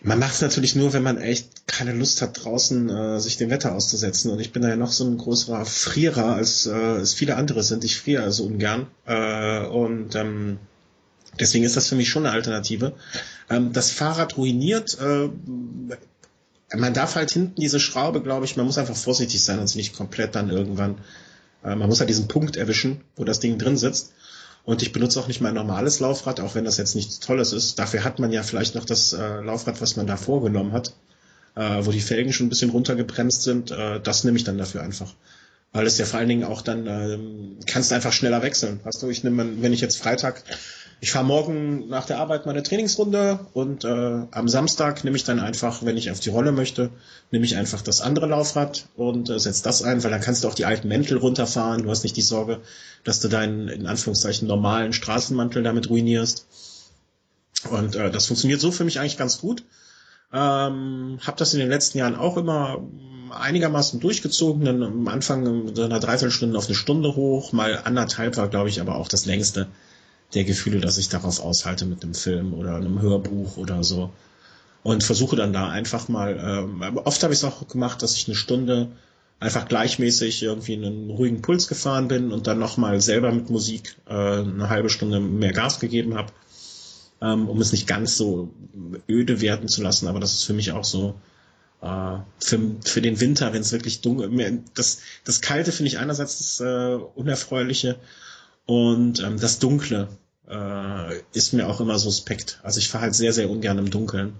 Man macht es natürlich nur, wenn man echt keine Lust hat, draußen äh, sich dem Wetter auszusetzen. Und ich bin da ja noch so ein größerer Frierer, als äh, es viele andere sind. Ich friere also ungern. Äh, und ähm, deswegen ist das für mich schon eine Alternative. Ähm, das Fahrrad ruiniert. Äh, man darf halt hinten diese Schraube, glaube ich, man muss einfach vorsichtig sein und sie nicht komplett dann irgendwann. Äh, man muss halt diesen Punkt erwischen, wo das Ding drin sitzt. Und ich benutze auch nicht mein normales Laufrad, auch wenn das jetzt nichts Tolles ist. Dafür hat man ja vielleicht noch das äh, Laufrad, was man da vorgenommen hat, äh, wo die Felgen schon ein bisschen runtergebremst sind. Äh, das nehme ich dann dafür einfach. Weil es ja vor allen Dingen auch dann, ähm, kannst du einfach schneller wechseln. Weißt du, ich nehme, wenn ich jetzt Freitag, ich fahre morgen nach der Arbeit meine Trainingsrunde und äh, am Samstag nehme ich dann einfach, wenn ich auf die Rolle möchte, nehme ich einfach das andere Laufrad und äh, setze das ein, weil dann kannst du auch die alten Mäntel runterfahren. Du hast nicht die Sorge, dass du deinen, in Anführungszeichen, normalen Straßenmantel damit ruinierst. Und äh, das funktioniert so für mich eigentlich ganz gut. Ähm, habe das in den letzten Jahren auch immer einigermaßen durchgezogen, dann am Anfang so einer Dreiviertelstunde auf eine Stunde hoch, mal anderthalb war, glaube ich, aber auch das längste der Gefühle, dass ich darauf aushalte mit einem Film oder einem Hörbuch oder so. Und versuche dann da einfach mal, ähm, oft habe ich es auch gemacht, dass ich eine Stunde einfach gleichmäßig irgendwie einen ruhigen Puls gefahren bin und dann nochmal selber mit Musik äh, eine halbe Stunde mehr Gas gegeben habe, ähm, um es nicht ganz so öde werden zu lassen. Aber das ist für mich auch so äh, für, für den Winter, wenn es wirklich dunkel das das Kalte finde ich einerseits das äh, Unerfreuliche und ähm, das Dunkle äh, ist mir auch immer suspekt. Also ich fahre halt sehr, sehr ungern im Dunkeln.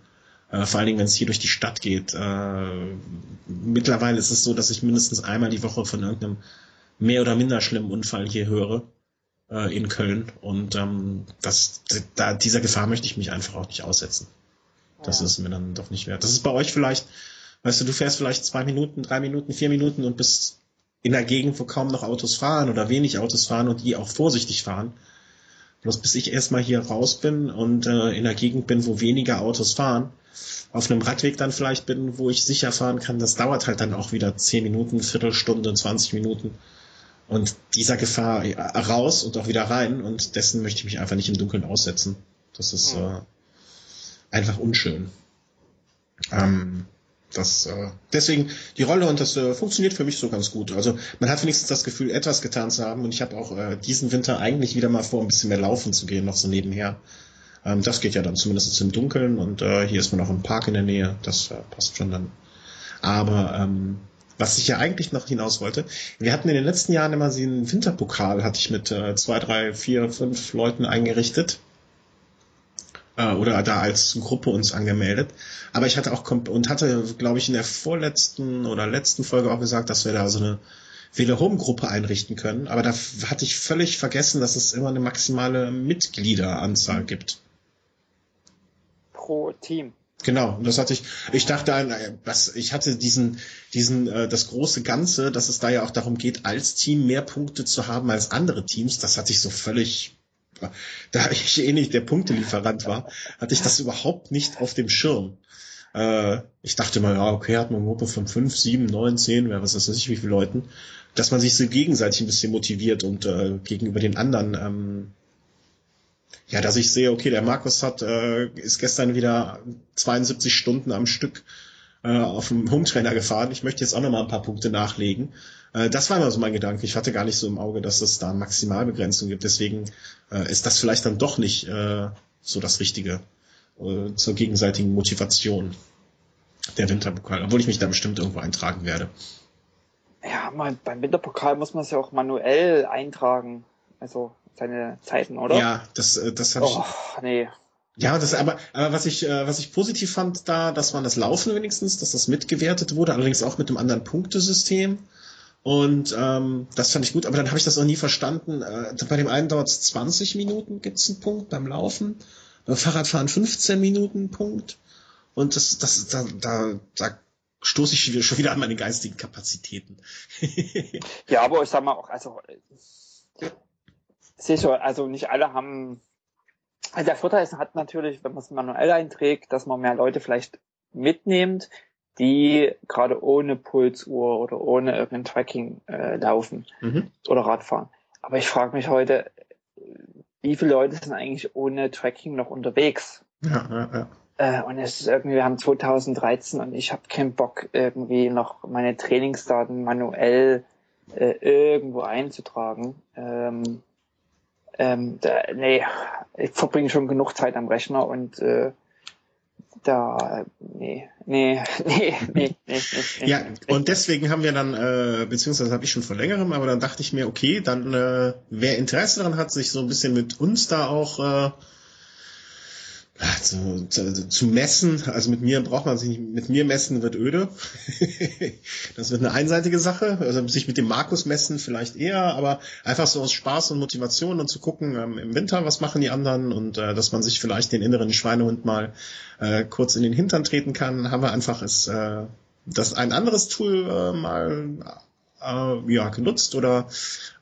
Äh, vor allen Dingen, wenn es hier durch die Stadt geht. Äh, mittlerweile ist es so, dass ich mindestens einmal die Woche von irgendeinem mehr oder minder schlimmen Unfall hier höre äh, in Köln. Und ähm, das, da, dieser Gefahr möchte ich mich einfach auch nicht aussetzen. Das Ja. ist mir dann doch nicht wert. Das ist bei euch vielleicht, weißt du, du fährst vielleicht zwei Minuten, drei Minuten, vier Minuten und bist in der Gegend, wo kaum noch Autos fahren oder wenig Autos fahren und die auch vorsichtig fahren. Bloß bis ich erstmal hier raus bin und äh, in der Gegend bin, wo weniger Autos fahren, auf einem Radweg dann vielleicht bin, wo ich sicher fahren kann, das dauert halt dann auch wieder zehn Minuten, Viertelstunde, 20 Minuten. Und dieser Gefahr äh, raus und auch wieder rein und dessen möchte ich mich einfach nicht im Dunkeln aussetzen. Das ist Mhm. äh, einfach unschön. Ähm, das, äh, deswegen die Rolle und das äh, funktioniert für mich so ganz gut. Also man hat wenigstens das Gefühl, etwas getan zu haben und ich habe auch äh, diesen Winter eigentlich wieder mal vor, ein bisschen mehr laufen zu gehen, noch so nebenher. Ähm, das geht ja dann zumindest im Dunkeln und äh, hier ist man auch im Park in der Nähe, das äh, passt schon dann. Aber ähm, was ich ja eigentlich noch hinaus wollte, wir hatten in den letzten Jahren immer so einen Winterpokal, hatte ich mit äh, zwei, drei, vier, fünf Leuten eingerichtet äh, oder da als Gruppe uns angemeldet. Aber ich hatte auch und hatte, glaube ich, in der vorletzten oder letzten Folge auch gesagt, dass wir da so eine Wähle Home Gruppe einrichten können. Aber da hatte ich völlig vergessen, dass es immer eine maximale Mitgliederanzahl gibt. Pro Team. Genau, und das hatte ich, ich dachte, an, äh, was, ich hatte diesen, diesen, äh, das große Ganze, dass es da ja auch darum geht, als Team mehr Punkte zu haben als andere Teams, das hatte ich so völlig, da ich eh nicht der Punktelieferant war, hatte ich das überhaupt nicht auf dem Schirm. Äh, ich dachte mal, ja, okay, hat man eine Gruppe von fünf, sieben, neun, zehn, wer was weiß ich, wie viele Leuten, dass man sich so gegenseitig ein bisschen motiviert und äh, gegenüber den anderen ähm, ja, dass ich sehe, okay, der Markus hat äh, ist gestern wieder 72 Stunden am Stück äh, auf dem Hometrainer gefahren. Ich möchte jetzt auch noch mal ein paar Punkte nachlegen. Äh, das war immer so mein Gedanke. Ich hatte gar nicht so im Auge, dass es da Maximalbegrenzung gibt. Deswegen äh, ist das vielleicht dann doch nicht äh, so das Richtige äh, zur gegenseitigen Motivation. Der Winterpokal, obwohl ich mich da bestimmt irgendwo eintragen werde. Ja, mal, beim Winterpokal muss man es ja auch manuell eintragen. Also seine Zeiten, oder? Ja, das, äh, das habe oh, ich. nee. Ja, das aber, aber was ich äh, was ich positiv fand da, dass man das Laufen wenigstens, dass das mitgewertet wurde, allerdings auch mit einem anderen Punktesystem. Und ähm, das fand ich gut, aber dann habe ich das auch nie verstanden. Äh, bei dem einen dauert es 20 Minuten, gibt's einen Punkt beim Laufen, beim Fahrradfahren 15 Minuten Punkt. Und das, das, da, da, da stoße ich schon wieder an meine geistigen Kapazitäten. ja, aber ich sag mal auch, also sicher, also nicht alle haben also der Vorteil ist, hat natürlich, wenn man es manuell einträgt, dass man mehr Leute vielleicht mitnimmt, die gerade ohne Pulsuhr oder ohne irgendein Tracking äh, laufen mhm. oder Radfahren. Aber ich frage mich heute, wie viele Leute sind eigentlich ohne Tracking noch unterwegs? Ja, ja, ja. Äh, und es ist irgendwie, wir haben 2013 und ich habe keinen Bock, irgendwie noch meine Trainingsdaten manuell äh, irgendwo einzutragen. Ähm, ähm, da, nee, ich verbringe schon genug Zeit am Rechner und äh, da, nee, nee, nee, nee, nee, nee. Ja, und deswegen haben wir dann, äh, beziehungsweise habe ich schon vor längerem, aber dann dachte ich mir, okay, dann äh, wer Interesse daran hat, sich so ein bisschen mit uns da auch äh, zu, zu, zu messen, also mit mir braucht man sich nicht, mit mir messen wird öde. das wird eine einseitige Sache. Also sich mit dem Markus messen vielleicht eher, aber einfach so aus Spaß und Motivation und zu gucken ähm, im Winter, was machen die anderen und äh, dass man sich vielleicht den inneren Schweinehund mal äh, kurz in den Hintern treten kann, haben wir einfach es, äh, das ein anderes Tool äh, mal äh, ja, genutzt oder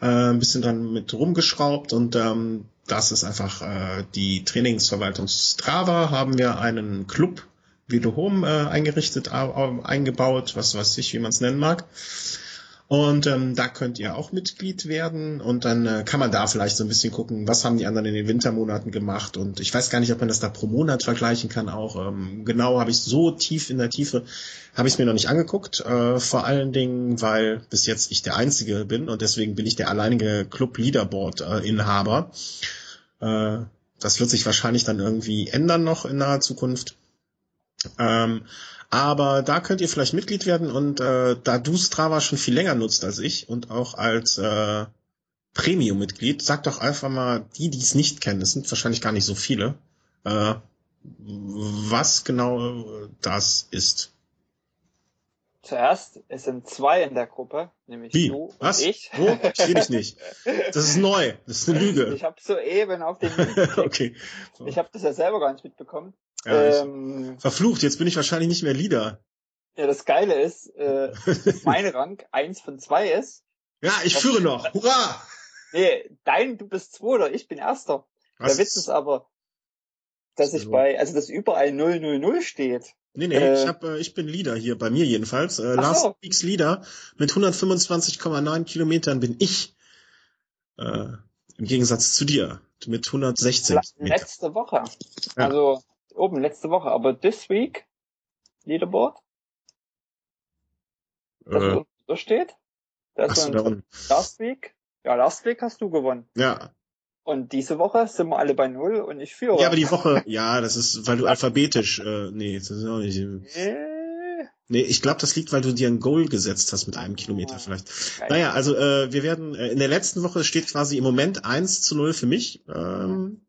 äh, ein bisschen dann mit rumgeschraubt und ähm, das ist einfach äh, die Trainingsverwaltung Strava, haben wir einen Club Home äh, eingerichtet, äh, eingebaut, was weiß ich, wie man es nennen mag. Und ähm, da könnt ihr auch Mitglied werden und dann äh, kann man da vielleicht so ein bisschen gucken, was haben die anderen in den Wintermonaten gemacht. Und ich weiß gar nicht, ob man das da pro Monat vergleichen kann auch. Ähm, genau habe ich so tief in der Tiefe, habe ich es mir noch nicht angeguckt. Äh, vor allen Dingen, weil bis jetzt ich der Einzige bin und deswegen bin ich der alleinige Club-Leaderboard-Inhaber. Äh, das wird sich wahrscheinlich dann irgendwie ändern noch in naher Zukunft. Ähm, aber da könnt ihr vielleicht Mitglied werden und äh, da du Strava schon viel länger nutzt als ich und auch als äh, Premium-Mitglied, sag doch einfach mal die, die es nicht kennen, das sind wahrscheinlich gar nicht so viele, äh, was genau das ist. Zuerst, es sind zwei in der Gruppe, nämlich Wie? du was? und ich. Wo? Ich sehe dich nicht. Das ist neu. Das ist eine Lüge. Ich habe soeben auf den Okay. Ich habe das ja selber gar nicht mitbekommen. Ja, ähm, verflucht, jetzt bin ich wahrscheinlich nicht mehr Leader. Ja, das Geile ist, äh, mein Rang eins von zwei ist. Ja, ich führe noch. Hurra! Nee, dein, du bist Zweiter, ich bin Erster. Was? Der Witz ist aber, dass ich bei, also dass überall 000 steht. Nee, nee, äh, ich, hab, äh, ich bin Leader hier, bei mir jedenfalls. Äh, Last so. Weeks Leader mit 125,9 Kilometern bin ich. Äh, Im Gegensatz zu dir mit 116. Letzte Woche. Ja. Also oben letzte Woche, aber this week Leaderboard. Das äh, da steht. Das ist da Last Week. Ja, Last Week hast du gewonnen. Ja. Und diese Woche sind wir alle bei Null und ich führe. Ja, aber die Woche, ja, das ist, weil du alphabetisch, äh, nee, das ist auch nicht. Äh. Nee, ich glaube, das liegt, weil du dir ein Goal gesetzt hast mit einem Kilometer vielleicht. Geil. Naja, also äh, wir werden, äh, in der letzten Woche steht quasi im Moment 1 zu 0 für mich ähm,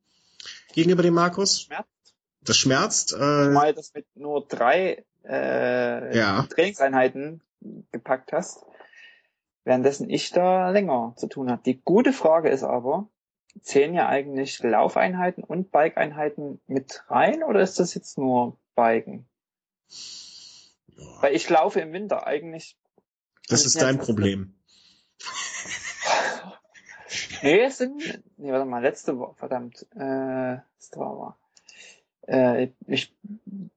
gegenüber dem Markus. Schmerzt. Das schmerzt. Äh, Mal das mit nur drei äh, ja. Trainingseinheiten gepackt hast, währenddessen ich da länger zu tun habe. Die gute Frage ist aber, zählen ja eigentlich Laufeinheiten und Bike-Einheiten mit rein oder ist das jetzt nur Biken? Ja. Weil ich laufe im Winter eigentlich. Das ist dein Problem. nee, es sind, nee, warte mal, letzte Woche, verdammt, äh, Strava. Äh, ich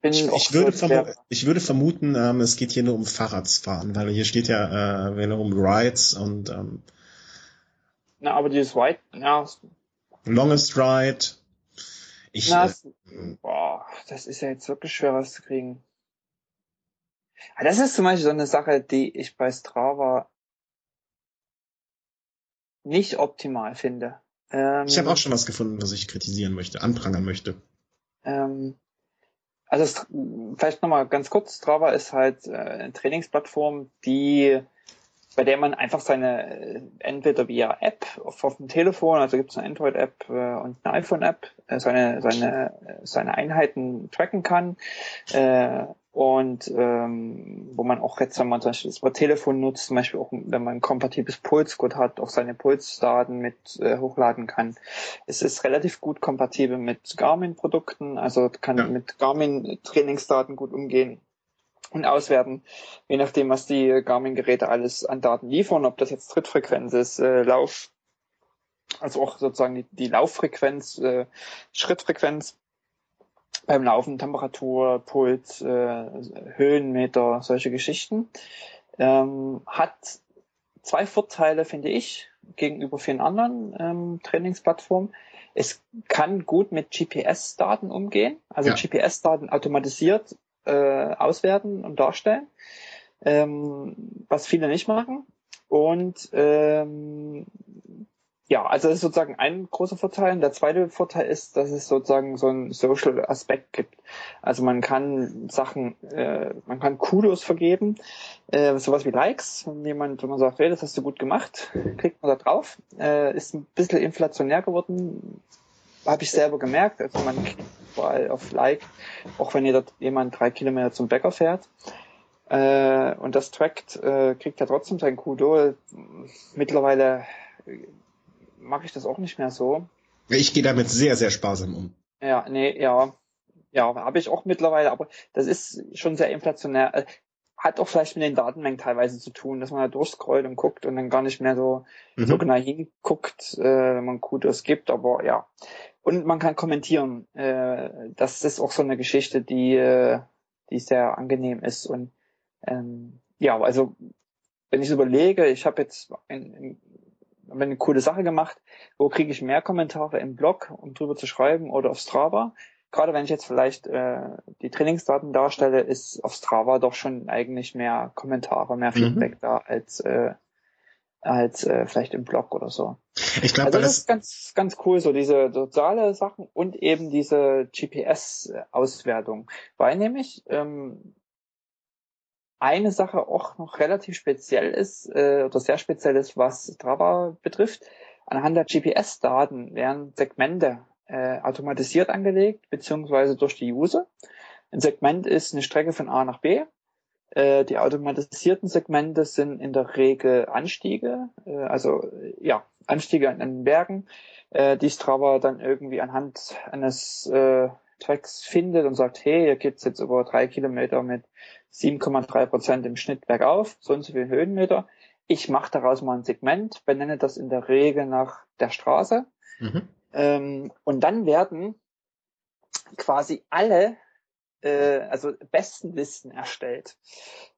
bin ich, ich würde, vermu ich würde vermuten, ähm, es geht hier nur um Fahrradsfahren, weil hier steht ja äh, um Rides und ähm, na, aber dieses White, ja. Longest Ride. Ich, na, äh, boah, das ist ja jetzt wirklich schwer was zu kriegen. Das ist zum Beispiel so eine Sache, die ich bei Strava nicht optimal finde. Ähm, ich habe auch schon was gefunden, was ich kritisieren möchte, anprangern möchte. Ähm, Also es, vielleicht nochmal ganz kurz, Strava ist halt äh, eine Trainingsplattform, die bei der man einfach seine, äh, entweder via App auf, auf dem Telefon, also gibt es eine Android-App äh, und eine iPhone-App, äh, seine, seine, seine Einheiten tracken kann. Äh, und ähm, wo man auch jetzt, wenn man zum Beispiel das Telefon nutzt, zum Beispiel auch, wenn man ein kompatibles Pulscode hat, auch seine Pulsdaten mit äh, hochladen kann. Es ist relativ gut kompatibel mit Garmin-Produkten, also kann ja. mit Garmin-Trainingsdaten gut umgehen und auswerten, je nachdem, was die Garmin-Geräte alles an Daten liefern, ob das jetzt Trittfrequenz ist, äh, Lauf, also auch sozusagen die, die Lauffrequenz, äh, Schrittfrequenz beim Laufen, Temperatur, Puls, äh, Höhenmeter, solche Geschichten. Ähm, hat zwei Vorteile, finde ich, gegenüber vielen anderen ähm, Trainingsplattformen. Es kann gut mit GPS-Daten umgehen, also ja. GPS-Daten automatisiert äh, auswerten und darstellen, ähm, was viele nicht machen. Und ähm, ja, also das ist sozusagen ein großer Vorteil. Und der zweite Vorteil ist, dass es sozusagen so einen Social Aspekt gibt. Also man kann Sachen, äh, man kann Kudos vergeben, äh, sowas wie Likes. Wenn jemand, wenn man sagt, hey, das hast du gut gemacht, klickt man da drauf. Äh, ist ein bisschen inflationär geworden, habe ich selber gemerkt. Also man klickt überall auf Like, auch wenn ihr jemand drei Kilometer zum Bäcker fährt. Äh, und das trackt, äh, kriegt er trotzdem sein Kudo. Mittlerweile mache ich das auch nicht mehr so. Ich gehe damit sehr, sehr sparsam um. Ja, nee, ja. Ja, habe ich auch mittlerweile, aber das ist schon sehr inflationär. Äh, hat auch vielleicht mit den Datenmengen teilweise zu tun, dass man da durchscrollt und guckt und dann gar nicht mehr so, mhm. so genau hinguckt, äh, wenn man Kudos gibt, aber ja. Und man kann kommentieren. Äh, das ist auch so eine Geschichte, die, äh, die sehr angenehm ist. Und ähm, ja, also wenn ich überlege, ich habe jetzt ein, ein, eine coole Sache gemacht, wo kriege ich mehr Kommentare im Blog, um drüber zu schreiben oder auf Strava. Gerade wenn ich jetzt vielleicht äh, die Trainingsdaten darstelle, ist auf Strava doch schon eigentlich mehr Kommentare, mehr mhm. Feedback mhm. da als äh, als äh, vielleicht im Blog oder so. Ich glaube, also das ist ganz, ganz cool, so diese soziale Sachen und eben diese GPS-Auswertung. Weil nämlich ähm, eine Sache auch noch relativ speziell ist, äh, oder sehr speziell ist, was Strava betrifft. Anhand der GPS-Daten werden Segmente äh, automatisiert angelegt, beziehungsweise durch die User. Ein Segment ist eine Strecke von A nach B die automatisierten Segmente sind in der Regel Anstiege, äh, also ja, Anstiege an den Bergen, äh, die Strava dann irgendwie anhand eines äh, Tracks findet und sagt, hey, hier geht's jetzt über drei Kilometer mit 7,3 Prozent im Schnitt bergauf, so und so viel Höhenmeter. Ich mache daraus mal ein Segment, benenne das in der Regel nach der Straße. Mhm. Ähm, und dann werden quasi alle äh, also Bestenlisten erstellt.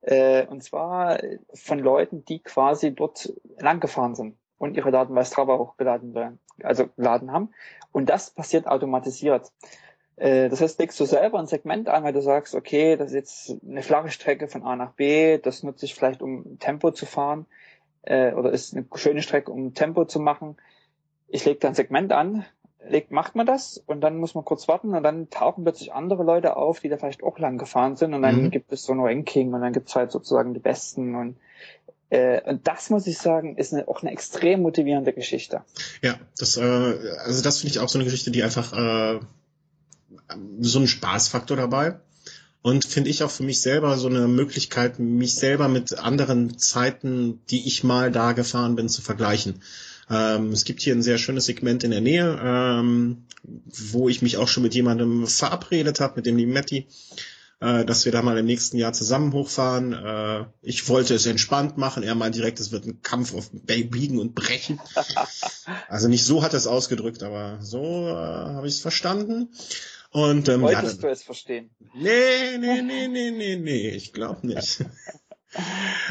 Äh, und zwar von Leuten, die quasi dort langgefahren sind und ihre Daten bei Strava hochgeladen werden, also geladen haben. Und das passiert automatisiert. Äh, das heißt, legst du selber ein Segment an, weil du sagst, okay, das ist jetzt eine flache Strecke von A nach B, das nutze ich vielleicht, um Tempo zu fahren, äh, oder ist eine schöne Strecke, um Tempo zu machen. Ich lege da ein Segment an, legt, macht man das und dann muss man kurz warten und dann tauchen plötzlich andere Leute auf, die da vielleicht auch lang gefahren sind und dann mhm. gibt es so ein Ranking und dann gibt es halt sozusagen die Besten und äh, und das muss ich sagen, ist eine, auch eine extrem motivierende Geschichte. Ja, das, äh, also das finde ich auch so eine Geschichte, die einfach äh, so einen Spaßfaktor dabei. Und finde ich auch für mich selber so eine Möglichkeit, mich selber mit anderen Zeiten, die ich mal da gefahren bin, zu vergleichen. Ähm, es gibt hier ein sehr schönes Segment in der Nähe, ähm, wo ich mich auch schon mit jemandem verabredet habe, mit dem lieben Matti, äh, dass wir da mal im nächsten Jahr zusammen hochfahren. Äh, ich wollte es entspannt machen. Er meint direkt, es wird ein Kampf auf Biegen und Brechen. Also nicht so hat er es ausgedrückt, aber so äh, habe ich es verstanden. Und, ähm, Wolltest ja, du es verstehen? Nee, nee, nee, nee, nee, nee, ich glaube nicht.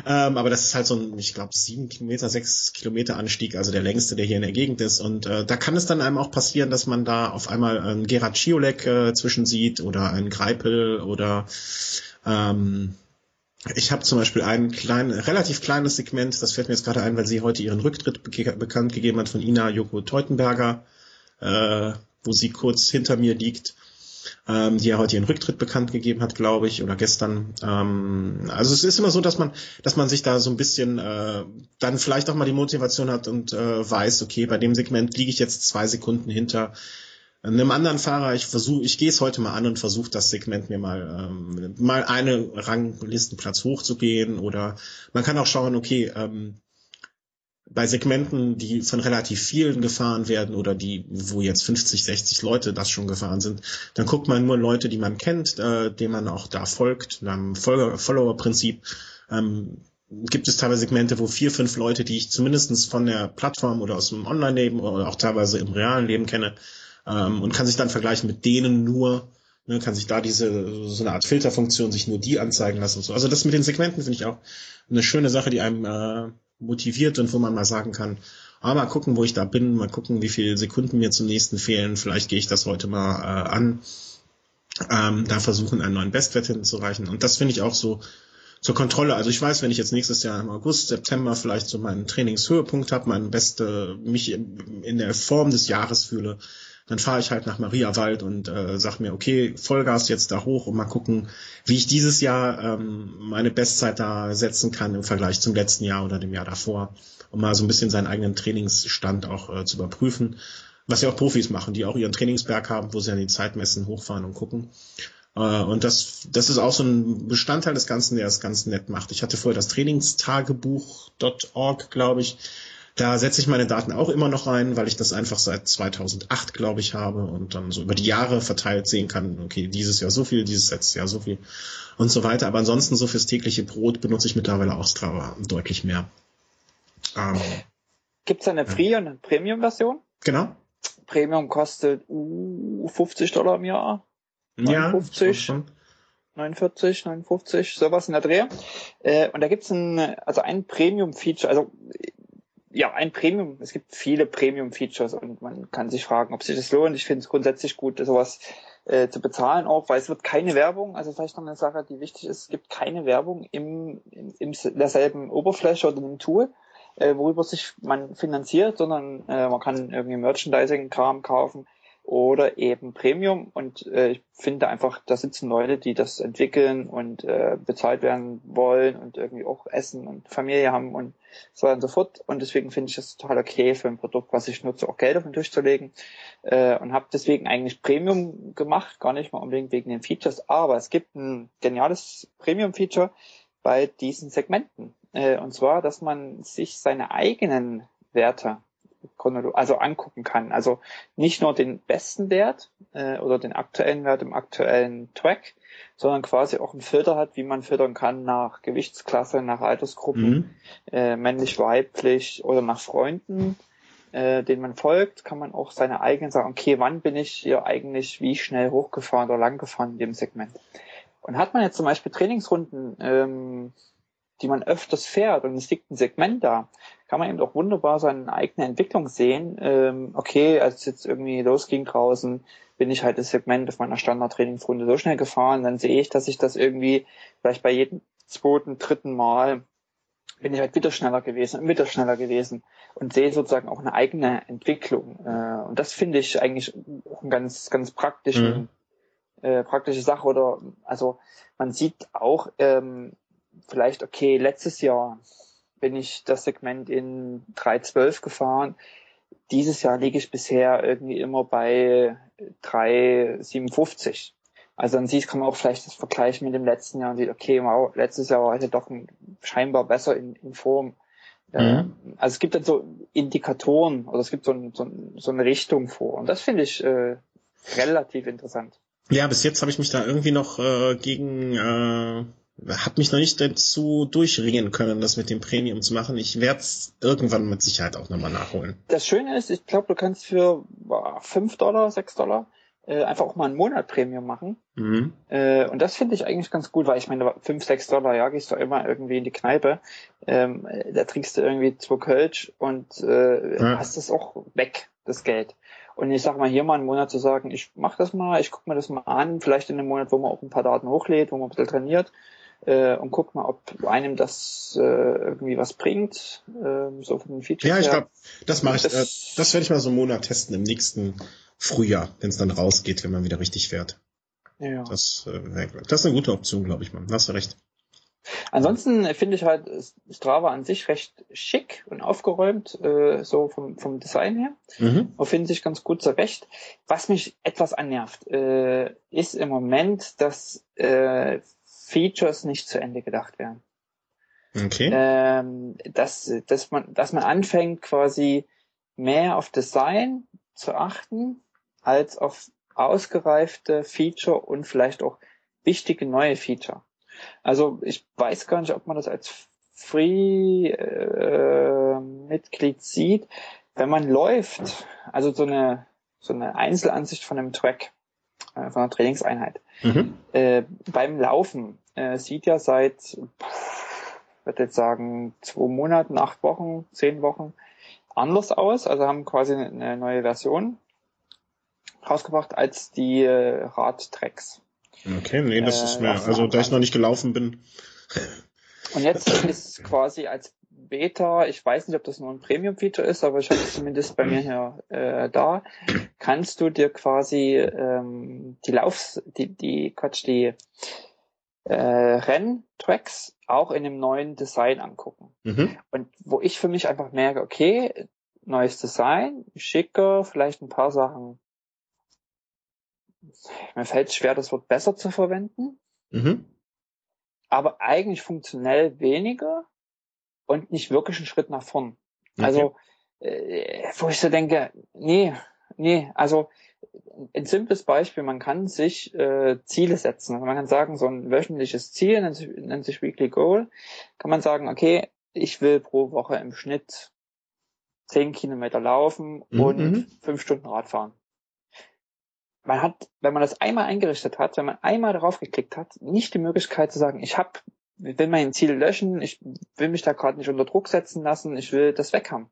ähm, aber das ist halt so ein, ich glaube, sieben Kilometer, sechs Kilometer Anstieg, also der längste, der hier in der Gegend ist. Und äh, da kann es dann einem auch passieren, dass man da auf einmal einen Gerard Schiolek äh, zwischen oder einen Greipel oder ähm, ich habe zum Beispiel ein klein, relativ kleines Segment, das fällt mir jetzt gerade ein, weil sie heute ihren Rücktritt be bekannt gegeben hat von Ina Joko Teutenberger, äh, wo sie kurz hinter mir liegt. Ähm, die ja heute ihren Rücktritt bekannt gegeben hat, glaube ich, oder gestern. Ähm, also es ist immer so, dass man, dass man sich da so ein bisschen äh, dann vielleicht auch mal die Motivation hat und äh, weiß, okay, bei dem Segment liege ich jetzt zwei Sekunden hinter einem anderen Fahrer, ich versuche, ich gehe es heute mal an und versuche das Segment mir mal ähm, mal eine Ranglistenplatz hochzugehen oder man kann auch schauen, okay, ähm, bei Segmenten, die von relativ vielen gefahren werden oder die, wo jetzt 50, 60 Leute das schon gefahren sind, dann guckt man nur Leute, die man kennt, äh, denen man auch da folgt, einem Follower-Prinzip. Ähm, gibt es teilweise Segmente, wo vier, fünf Leute, die ich zumindestens von der Plattform oder aus dem Online-Leben oder auch teilweise im realen Leben kenne, ähm, und kann sich dann vergleichen mit denen nur, ne, kann sich da diese, so eine Art Filterfunktion sich nur die anzeigen lassen und so. Also das mit den Segmenten finde ich auch eine schöne Sache, die einem äh, motiviert und wo man mal sagen kann, ah, mal gucken, wo ich da bin, mal gucken, wie viele Sekunden mir zum nächsten fehlen, vielleicht gehe ich das heute mal äh, an, ähm, da versuchen, einen neuen Bestwert hinzureichen. Und das finde ich auch so zur Kontrolle. Also ich weiß, wenn ich jetzt nächstes Jahr im August, September vielleicht so meinen Trainingshöhepunkt habe, meinen beste, mich in der Form des Jahres fühle, dann fahre ich halt nach Mariawald und äh, sag mir, okay, Vollgas jetzt da hoch und mal gucken, wie ich dieses Jahr ähm, meine Bestzeit da setzen kann im Vergleich zum letzten Jahr oder dem Jahr davor, um mal so ein bisschen seinen eigenen Trainingsstand auch äh, zu überprüfen. Was ja auch Profis machen, die auch ihren Trainingsberg haben, wo sie an die Zeit messen, hochfahren und gucken. Äh, und das, das ist auch so ein Bestandteil des Ganzen, der es ganz nett macht. Ich hatte vorher das Trainingstagebuch.org, glaube ich. Da setze ich meine Daten auch immer noch rein, weil ich das einfach seit 2008, glaube ich, habe und dann so über die Jahre verteilt sehen kann, okay, dieses Jahr so viel, dieses letztes Jahr so viel und so weiter. Aber ansonsten so fürs tägliche Brot benutze ich mittlerweile auch Strava deutlich mehr. Ähm, Gibt es eine Free- und eine Premium-Version? Genau. Premium kostet uh, 50 Dollar im Jahr. 59. Ja, 49, 59, sowas in der Dreh. Äh, und da gibt's ein, also ein Premium-Feature, also ja, ein Premium, es gibt viele Premium-Features und man kann sich fragen, ob sich das lohnt. Ich finde es grundsätzlich gut, sowas äh, zu bezahlen auch, weil es wird keine Werbung, also vielleicht noch eine Sache, die wichtig ist, es gibt keine Werbung im, im, im derselben Oberfläche oder im Tool, äh, worüber sich man finanziert, sondern äh, man kann irgendwie Merchandising-Kram kaufen oder eben Premium. Und äh, ich finde einfach, da sitzen Leute, die das entwickeln und äh, bezahlt werden wollen und irgendwie auch Essen und Familie haben und so weiter und so fort. Und deswegen finde ich das total okay für ein Produkt, was ich nutze, auch Geld auf den Tisch zu legen. Äh, und habe deswegen eigentlich Premium gemacht, gar nicht mal unbedingt wegen den Features, aber es gibt ein geniales Premium-Feature bei diesen Segmenten. Äh, und zwar, dass man sich seine eigenen Werte also angucken kann. Also nicht nur den besten Wert äh, oder den aktuellen Wert im aktuellen Track, sondern quasi auch einen Filter hat, wie man filtern kann nach Gewichtsklasse, nach Altersgruppen, mhm. äh, männlich, weiblich oder nach Freunden, äh, denen man folgt, kann man auch seine eigenen sagen, okay, wann bin ich hier eigentlich wie schnell hochgefahren oder lang gefahren in dem Segment. Und hat man jetzt zum Beispiel Trainingsrunden, ähm, die man öfters fährt und es liegt ein Segment da, kann man eben auch wunderbar seine eigene Entwicklung sehen. Ähm, okay, als es jetzt irgendwie losging draußen, bin ich halt das Segment auf meiner Standard-Trainingsrunde so schnell gefahren, dann sehe ich, dass ich das irgendwie vielleicht bei jedem zweiten, dritten Mal bin ich halt wieder schneller gewesen und wieder schneller gewesen und sehe sozusagen auch eine eigene Entwicklung. Äh, und das finde ich eigentlich auch ein ganz, ganz praktischen, mhm. äh, praktische Sache oder also man sieht auch, ähm, vielleicht, okay, letztes Jahr bin ich das Segment in 3.12 gefahren. Dieses Jahr liege ich bisher irgendwie immer bei 3,57. Also dann siehst, kann man auch vielleicht das vergleichen mit dem letzten Jahr und sieht, okay, wow, letztes Jahr war ich ja doch ein, scheinbar besser in, in Form. Mhm. Also es gibt dann so Indikatoren oder es gibt so, ein, so, so eine Richtung vor. Und das finde ich äh, relativ interessant. Ja, bis jetzt habe ich mich da irgendwie noch äh, gegen äh, habe mich noch nicht dazu durchringen können, das mit dem Premium zu machen. Ich werde es irgendwann mit Sicherheit auch nochmal nachholen. Das Schöne ist, ich glaube, du kannst für fünf Dollar, sechs Dollar äh, einfach auch mal einen Monat Premium machen. Mhm. Äh, und das finde ich eigentlich ganz gut, weil ich meine, fünf, sechs Dollar, ja, gehst du immer irgendwie in die Kneipe, ähm, da trinkst du irgendwie zwei Kölsch und äh, ja. hast das auch weg, das Geld. Und ich sag mal, hier mal einen Monat zu sagen, ich mach das mal, ich guck mir das mal an, vielleicht in einem Monat, wo man auch ein paar Daten hochlädt, wo man ein bisschen trainiert äh, und guck mal, ob einem das äh, irgendwie was bringt, äh, so von den Features. Ja, ich glaube, das mache ich. Das, äh, das werde ich mal so einen Monat testen im nächsten Frühjahr, wenn es dann rausgeht, wenn man wieder richtig fährt. Ja. Das, äh, das ist eine gute Option, glaube ich mal. Hast du recht. Ansonsten finde ich halt Strava an sich recht schick und aufgeräumt, äh, so vom, vom Design her. Mhm. Man findet sich ganz gut zurecht. Was mich etwas annervt, äh, ist im Moment, dass äh, Features nicht zu Ende gedacht werden. Okay. Ähm, dass, dass, man, dass man anfängt, quasi mehr auf Design zu achten, als auf ausgereifte Feature und vielleicht auch wichtige neue Feature. Also ich weiß gar nicht, ob man das als Free-Mitglied äh, sieht. Wenn man läuft, also so eine, so eine Einzelansicht von einem Track, äh, von einer Trainingseinheit, mhm. äh, beim Laufen äh, sieht ja seit, ich würde jetzt sagen, zwei Monaten, acht Wochen, zehn Wochen anders aus. Also haben quasi eine neue Version rausgebracht als die äh, Radtracks. Okay, nee, das äh, ist mir, also da ich noch nicht gelaufen bin. Und jetzt ist quasi als Beta, ich weiß nicht, ob das nur ein Premium-Feature ist, aber ich habe es zumindest bei mir hier äh, da, kannst du dir quasi ähm, die Laufs, die, die, Quatsch, die äh, Renntracks auch in einem neuen Design angucken. Mhm. Und wo ich für mich einfach merke, okay, neues Design, schicker, vielleicht ein paar Sachen mir fällt es schwer, das Wort besser zu verwenden. Mhm. Aber eigentlich funktionell weniger und nicht wirklich einen Schritt nach vorn. Okay. Also, äh, wo ich so denke, nee, nee, also ein simples Beispiel, man kann sich äh, Ziele setzen. Also man kann sagen, so ein wöchentliches Ziel nennt sich, nennt sich Weekly Goal. Kann man sagen, okay, ich will pro Woche im Schnitt zehn Kilometer laufen mhm. und mhm. fünf Stunden Rad fahren man hat, wenn man das einmal eingerichtet hat, wenn man einmal darauf geklickt hat, nicht die Möglichkeit zu sagen, ich habe, will mein Ziel löschen, ich will mich da gerade nicht unter Druck setzen lassen, ich will das weg haben.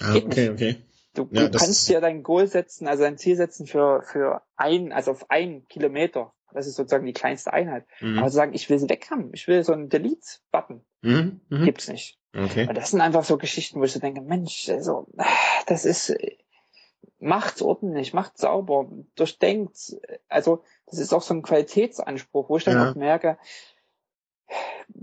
Ah, Geht okay, nicht. okay. Du, ja, du kannst dir dein Goal setzen, also dein Ziel setzen für, für ein, also auf einen Kilometer. Das ist sozusagen die kleinste Einheit. Mhm. Aber zu sagen, ich will sie weg haben, ich will so einen Delete-Button. Mhm. Mhm. Gibt's nicht. Okay. Und das sind einfach so Geschichten, wo ich so denke, Mensch, also, das ist, macht's ordentlich, macht sauber, durchdenkt. Also das ist auch so ein Qualitätsanspruch, wo ich dann ja. auch merke,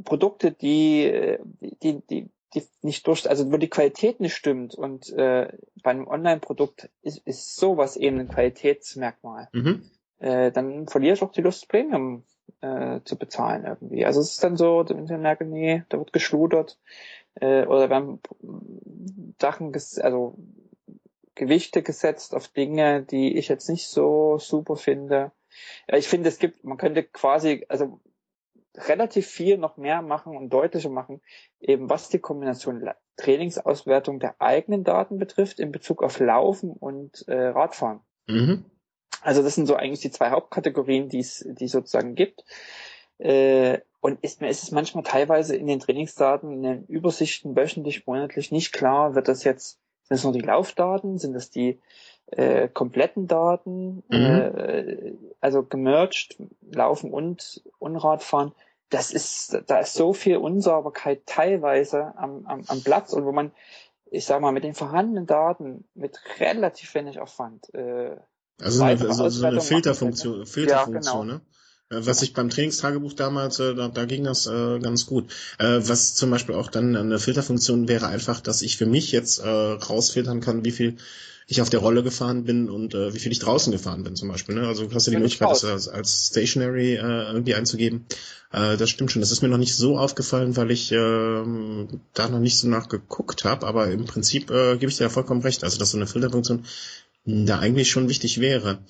Produkte, die, die, die, die nicht durch, also wo die Qualität nicht stimmt und äh, bei einem Online-Produkt ist, ist sowas eben ein Qualitätsmerkmal. Mhm. Äh, dann verliere ich auch die Lust, Premium äh, zu bezahlen irgendwie. Also es ist dann so, wenn ich merke, nee, da wird geschludert äh, oder werden Sachen, also Gewichte gesetzt auf Dinge, die ich jetzt nicht so super finde. Ich finde, es gibt, man könnte quasi, also relativ viel noch mehr machen und deutlicher machen, eben was die Kombination Trainingsauswertung der eigenen Daten betrifft in Bezug auf Laufen und äh, Radfahren. Mhm. Also das sind so eigentlich die zwei Hauptkategorien, die es die sozusagen gibt. Äh, und ist mir ist es manchmal teilweise in den Trainingsdaten, in den Übersichten wöchentlich, monatlich nicht klar, wird das jetzt sind das nur die Laufdaten? Sind das die äh, kompletten Daten? Mhm. Äh, also gemerged, Laufen und, und Radfahren. Das ist, da ist so viel Unsauberkeit teilweise am, am, am Platz und wo man, ich sag mal, mit den vorhandenen Daten mit relativ wenig Aufwand äh, also, eine, also so eine Filterfunktion, Filterfunktion, ja, genau. ne? Äh, was ich beim Trainingstagebuch damals, äh, da, da ging das äh, ganz gut. Äh, was zum Beispiel auch dann eine Filterfunktion wäre einfach, dass ich für mich jetzt äh, rausfiltern kann, wie viel ich auf der Rolle gefahren bin und äh, wie viel ich draußen gefahren bin zum Beispiel. Ne? Also du hast ja die Möglichkeit, das als, als Stationary irgendwie einzugeben. Das stimmt schon. Das ist mir noch nicht so aufgefallen, weil ich äh, da noch nicht so nachgeguckt habe. Aber im Prinzip gebe ich dir ja vollkommen recht. Also dass so eine Filterfunktion da eigentlich schon wichtig wäre.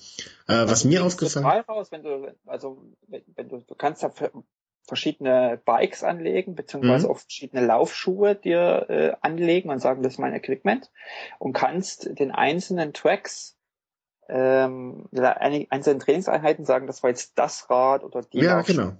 Äh, was mir aufgefallen raus, wenn du, also wenn, wenn du, du kannst ja verschiedene Bikes anlegen, beziehungsweise mhm. auch verschiedene Laufschuhe dir äh, anlegen und sagen, das ist mein Equipment und kannst den einzelnen Tracks ähm, einzelnen Trainingseinheiten sagen, das war jetzt das Rad oder die Ja, genau.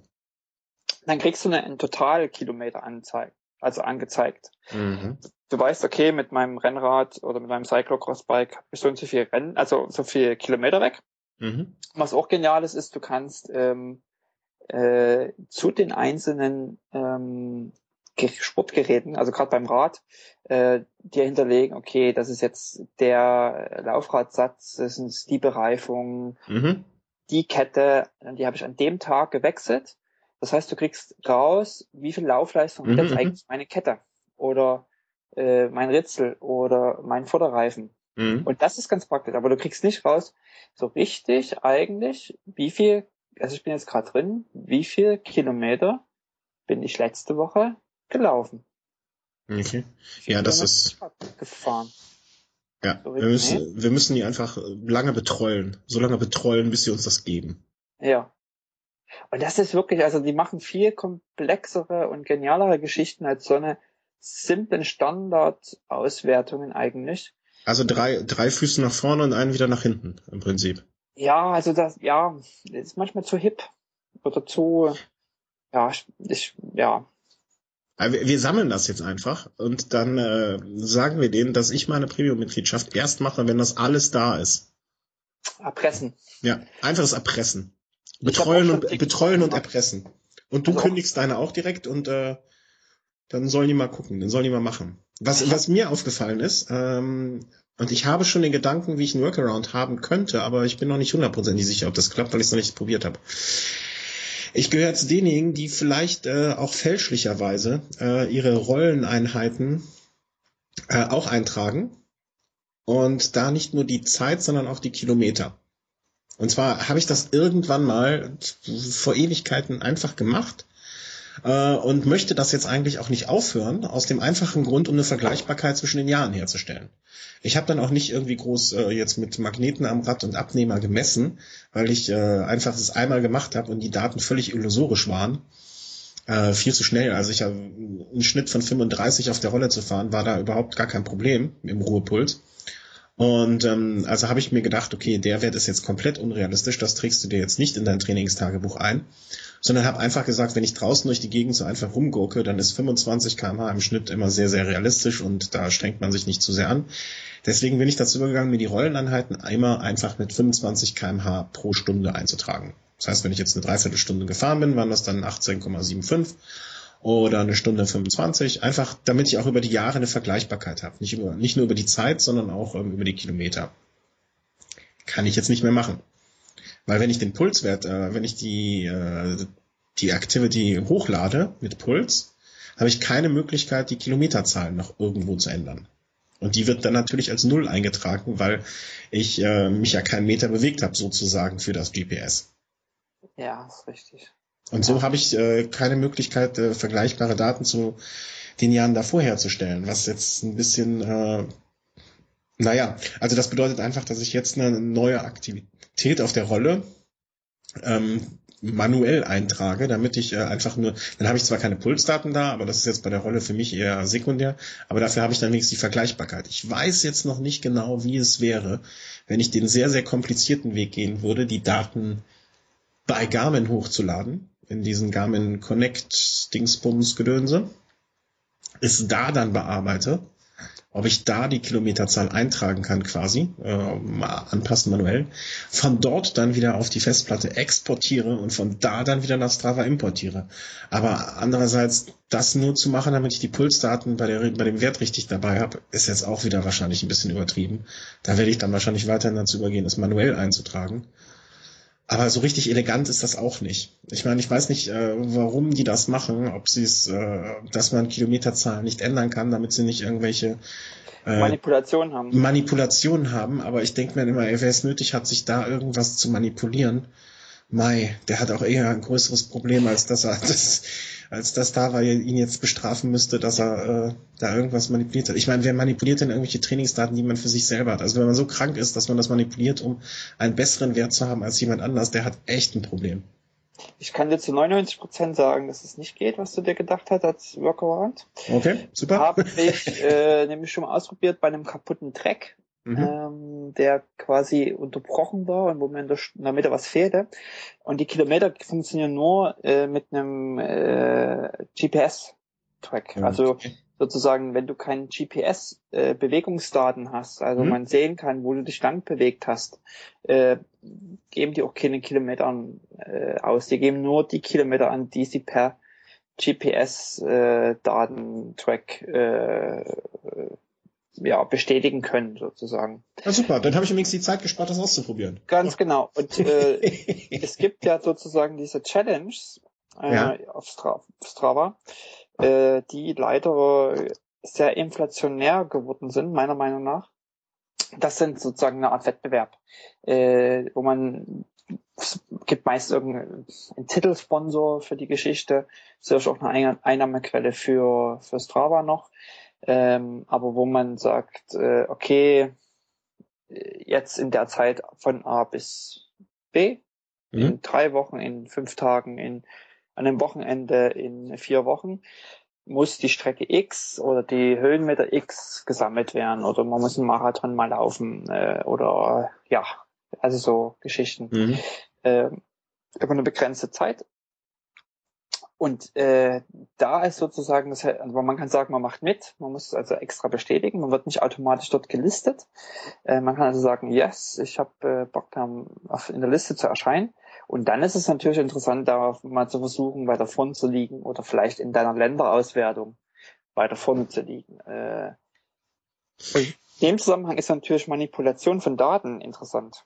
Dann kriegst du eine, einen Totalkilometer anzeigt, also angezeigt. Mhm du weißt, okay, mit meinem Rennrad oder mit meinem Cyclocross-Bike habe ich so und so viel Rennen, also so viel Kilometer weg. Mhm. Was auch genial ist, ist, du kannst ähm, äh, zu den einzelnen ähm, Sportgeräten, also gerade beim Rad, äh, dir hinterlegen, okay, das ist jetzt der Laufradsatz, das sind die Bereifungen, mhm. die Kette, die habe ich an dem Tag gewechselt. Das heißt, du kriegst raus, wie viel Laufleistung Mhm, hat jetzt mhm. eigentlich meine Kette oder äh, mein Ritzel oder mein Vorderreifen. Mhm. Und das ist ganz praktisch, aber du kriegst nicht raus, so richtig eigentlich, wie viel, also ich bin jetzt gerade drin, wie viel Kilometer bin ich letzte Woche gelaufen? Okay. Ja, das ist- gefahren. Ja, So wir müssen, wir müssen die einfach lange betrollen. So lange betrollen, bis sie uns das geben. Ja. Und das ist wirklich, also die machen viel komplexere und genialere Geschichten als so eine simplen Standardauswertungen eigentlich. Also drei, drei Füße nach vorne und einen wieder nach hinten, im Prinzip. Ja, also das, ja, ist manchmal zu hip oder zu, ja, ich, ja, Wir, wir sammeln das jetzt einfach und dann äh, sagen wir denen, dass ich meine Premium-Mitgliedschaft erst mache, wenn das alles da ist. erpressen. Ja, einfaches Erpressen. Betreuen und, betreuen und gemacht. erpressen. Und du Also kündigst deine auch direkt und äh, dann sollen die mal gucken, dann sollen die mal machen. Was, was mir aufgefallen ist, ähm, und ich habe schon den Gedanken, wie ich einen Workaround haben könnte, aber ich bin noch nicht hundertprozentig sicher, ob das klappt, weil ich es noch nicht probiert habe. Ich gehöre zu denjenigen, die vielleicht äh, auch fälschlicherweise äh, ihre Rolleneinheiten äh, auch eintragen und da nicht nur die Zeit, sondern auch die Kilometer. Und zwar habe ich das irgendwann mal vor Ewigkeiten einfach gemacht äh, und möchte das jetzt eigentlich auch nicht aufhören, aus dem einfachen Grund, um eine Vergleichbarkeit zwischen den Jahren herzustellen. Ich habe dann auch nicht irgendwie groß äh, jetzt mit Magneten am Rad und Abnehmer gemessen, weil ich äh, einfach es einmal gemacht habe und die Daten völlig illusorisch waren. Äh, viel zu schnell. Also ich habe einen Schnitt von 35 auf der Rolle zu fahren, war da überhaupt gar kein Problem im Ruhepuls. Und ähm, also habe ich mir gedacht, okay, der Wert ist jetzt komplett unrealistisch, das trägst du dir jetzt nicht in dein Trainingstagebuch ein, sondern habe einfach gesagt, wenn ich draußen durch die Gegend so einfach rumgurke, dann ist 25 km/h im Schnitt immer sehr, sehr realistisch und da strengt man sich nicht zu sehr an. Deswegen bin ich dazu übergegangen, mir die Rolleneinheiten einmal einfach mit 25 km/h pro Stunde einzutragen. Das heißt, wenn ich jetzt eine Dreiviertelstunde gefahren bin, waren das dann 18,75 oder eine Stunde 25, einfach damit ich auch über die Jahre eine Vergleichbarkeit habe. Nicht, über, nicht nur über die Zeit, sondern auch ähm, über die Kilometer. Kann ich jetzt nicht mehr machen. Weil wenn ich den Pulswert, äh, wenn ich die, äh, die Activity hochlade mit Puls, habe ich keine Möglichkeit, die Kilometerzahl noch irgendwo zu ändern. Und die wird dann natürlich als Null eingetragen, weil ich äh, mich ja keinen Meter bewegt habe, sozusagen, für das GPS. Ja, ist richtig. Und so habe ich äh, keine Möglichkeit, äh, vergleichbare Daten zu den Jahren davor herzustellen, was jetzt ein bisschen, äh, naja, also das bedeutet einfach, dass ich jetzt eine neue Aktivität auf der Rolle ähm, manuell eintrage, damit ich äh, einfach nur, dann habe ich zwar keine Pulsdaten da, aber das ist jetzt bei der Rolle für mich eher sekundär, aber dafür habe ich dann wenigstens die Vergleichbarkeit. Ich weiß jetzt noch nicht genau, wie es wäre, wenn ich den sehr, sehr komplizierten Weg gehen würde, die Daten bei Garmin hochzuladen, in diesen Garmin Connect Dingsbums Gedönse, es da dann bearbeite, ob ich da die Kilometerzahl eintragen kann quasi, äh, anpassen manuell, von dort dann wieder auf die Festplatte exportiere und von da dann wieder nach Strava importiere. Aber andererseits das nur zu machen, damit ich die Pulsdaten bei, der, bei dem Wert richtig dabei habe, ist jetzt auch wieder wahrscheinlich ein bisschen übertrieben. Da werde ich dann wahrscheinlich weiterhin dazu übergehen, das manuell einzutragen. Aber so richtig elegant ist das auch nicht. Ich meine, ich weiß nicht, äh, warum die das machen, ob sie es, äh, dass man Kilometerzahlen nicht ändern kann, damit sie nicht irgendwelche äh, Manipulation haben. Manipulationen haben. Aber ich denke mir immer, wer es nötig hat, sich da irgendwas zu manipulieren, Mai, der hat auch eher ein größeres Problem, als dass er das, als dass Dara ihn jetzt bestrafen müsste, dass er äh, da irgendwas manipuliert hat. Ich meine, wer manipuliert denn irgendwelche Trainingsdaten, die man für sich selber hat? Also wenn man so krank ist, dass man das manipuliert, um einen besseren Wert zu haben als jemand anders, der hat echt ein Problem. Ich kann dir zu 99 Prozent sagen, dass es nicht geht, was du dir gedacht hast als Workaround. Okay, super. Habe ich äh, nämlich schon mal ausprobiert bei einem kaputten Track, Mhm. ähm, der quasi unterbrochen war und wo mir in der, in der Mitte was fehlte. Und die Kilometer funktionieren nur äh, mit einem äh, GPS-Track. Also Okay. sozusagen, wenn du keinen GPS-Bewegungsdaten hast, also Mhm. man sehen kann, wo du dich lang bewegt hast, äh, geben die auch keine Kilometer äh, aus. Die geben nur die Kilometer an, die sie per GPS-Datentrack äh, ja, bestätigen können, sozusagen. Ja, super, dann habe ich übrigens die Zeit gespart, das auszuprobieren. Ganz oh. genau. Und äh, es gibt ja sozusagen diese Challenges äh, ja. auf Stra Strava, äh, die leider sehr inflationär geworden sind, meiner Meinung nach. Das sind sozusagen eine Art Wettbewerb, äh, wo man es gibt meist irgendeinen Titelsponsor für die Geschichte, ist auch eine Einnahmequelle für, für Strava noch ähm, aber wo man sagt, äh, okay, jetzt in der Zeit von A bis B, mhm. in drei Wochen, in fünf Tagen, in an einem Wochenende, in vier Wochen, muss die Strecke X oder die Höhenmeter X gesammelt werden oder man muss einen Marathon mal laufen äh, oder ja, also so Geschichten. Mhm. Äh, über eine begrenzte Zeit und äh, da ist sozusagen, das, also man kann sagen, man macht mit, man muss es also extra bestätigen, man wird nicht automatisch dort gelistet. Äh, man kann also sagen, yes, ich habe äh, Bock da auf, in der Liste zu erscheinen. Und dann ist es natürlich interessant, da mal zu versuchen, weiter vorne zu liegen oder vielleicht in deiner Länderauswertung weiter vorne zu liegen. Äh, in dem Zusammenhang ist natürlich Manipulation von Daten interessant.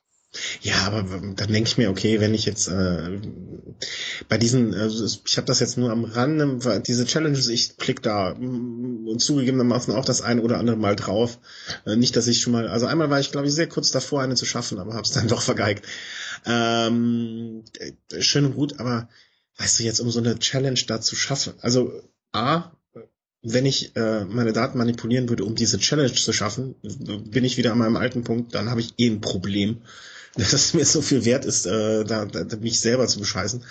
Ja, aber dann denke ich mir, okay, wenn ich jetzt äh, bei diesen, also ich habe das jetzt nur am Rande, diese Challenges, ich klick da und zugegebenermaßen auch das eine oder andere Mal drauf. Äh, nicht, dass ich schon mal, also einmal war ich, glaube ich, sehr kurz davor, eine zu schaffen, aber habe es dann doch vergeigt. Ähm, äh, schön und gut, aber weißt du, jetzt um so eine Challenge da zu schaffen, also A, wenn ich äh, meine Daten manipulieren würde, um diese Challenge zu schaffen, bin ich wieder an meinem alten Punkt, dann habe ich eh ein Problem dass es mir so viel wert ist, äh, da, da mich selber zu bescheißen,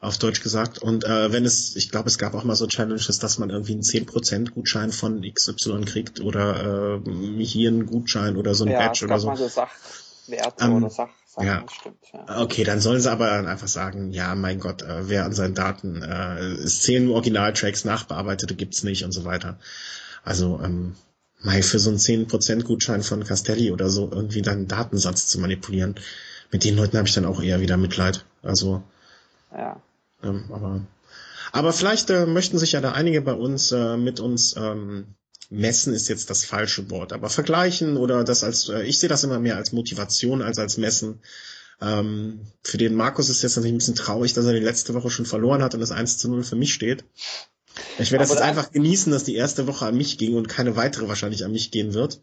auf Deutsch gesagt. Und äh, wenn es, ich glaube, es gab auch mal so Challenges, dass man irgendwie einen 10% Gutschein von XY kriegt oder äh, hier einen Gutschein oder so ein ja, Badge oder so. Mal so Sachwerte ähm, oder Sach ja. Stimmt, ja. Okay, dann sollen sie aber einfach sagen, ja, mein Gott, äh, wer an seinen Daten, äh, es zählen nur Originaltracks, nachbearbeitete gibt's nicht und so weiter. Also, ähm, mal für so einen 10% Gutschein von Castelli oder so irgendwie dann Datensatz zu manipulieren. Mit den Leuten habe ich dann auch eher wieder Mitleid. Also. Ja. Ähm, aber, aber vielleicht äh, möchten sich ja da einige bei uns äh, mit uns ähm, messen ist jetzt das falsche Wort, aber vergleichen oder das als, äh, ich sehe das immer mehr als Motivation als als Messen. Ähm, für den Markus ist jetzt natürlich ein bisschen traurig, dass er die letzte Woche schon verloren hat und das 1 zu 0 für mich steht. Ich werde das jetzt einfach genießen, dass die erste Woche an mich ging und keine weitere wahrscheinlich an mich gehen wird.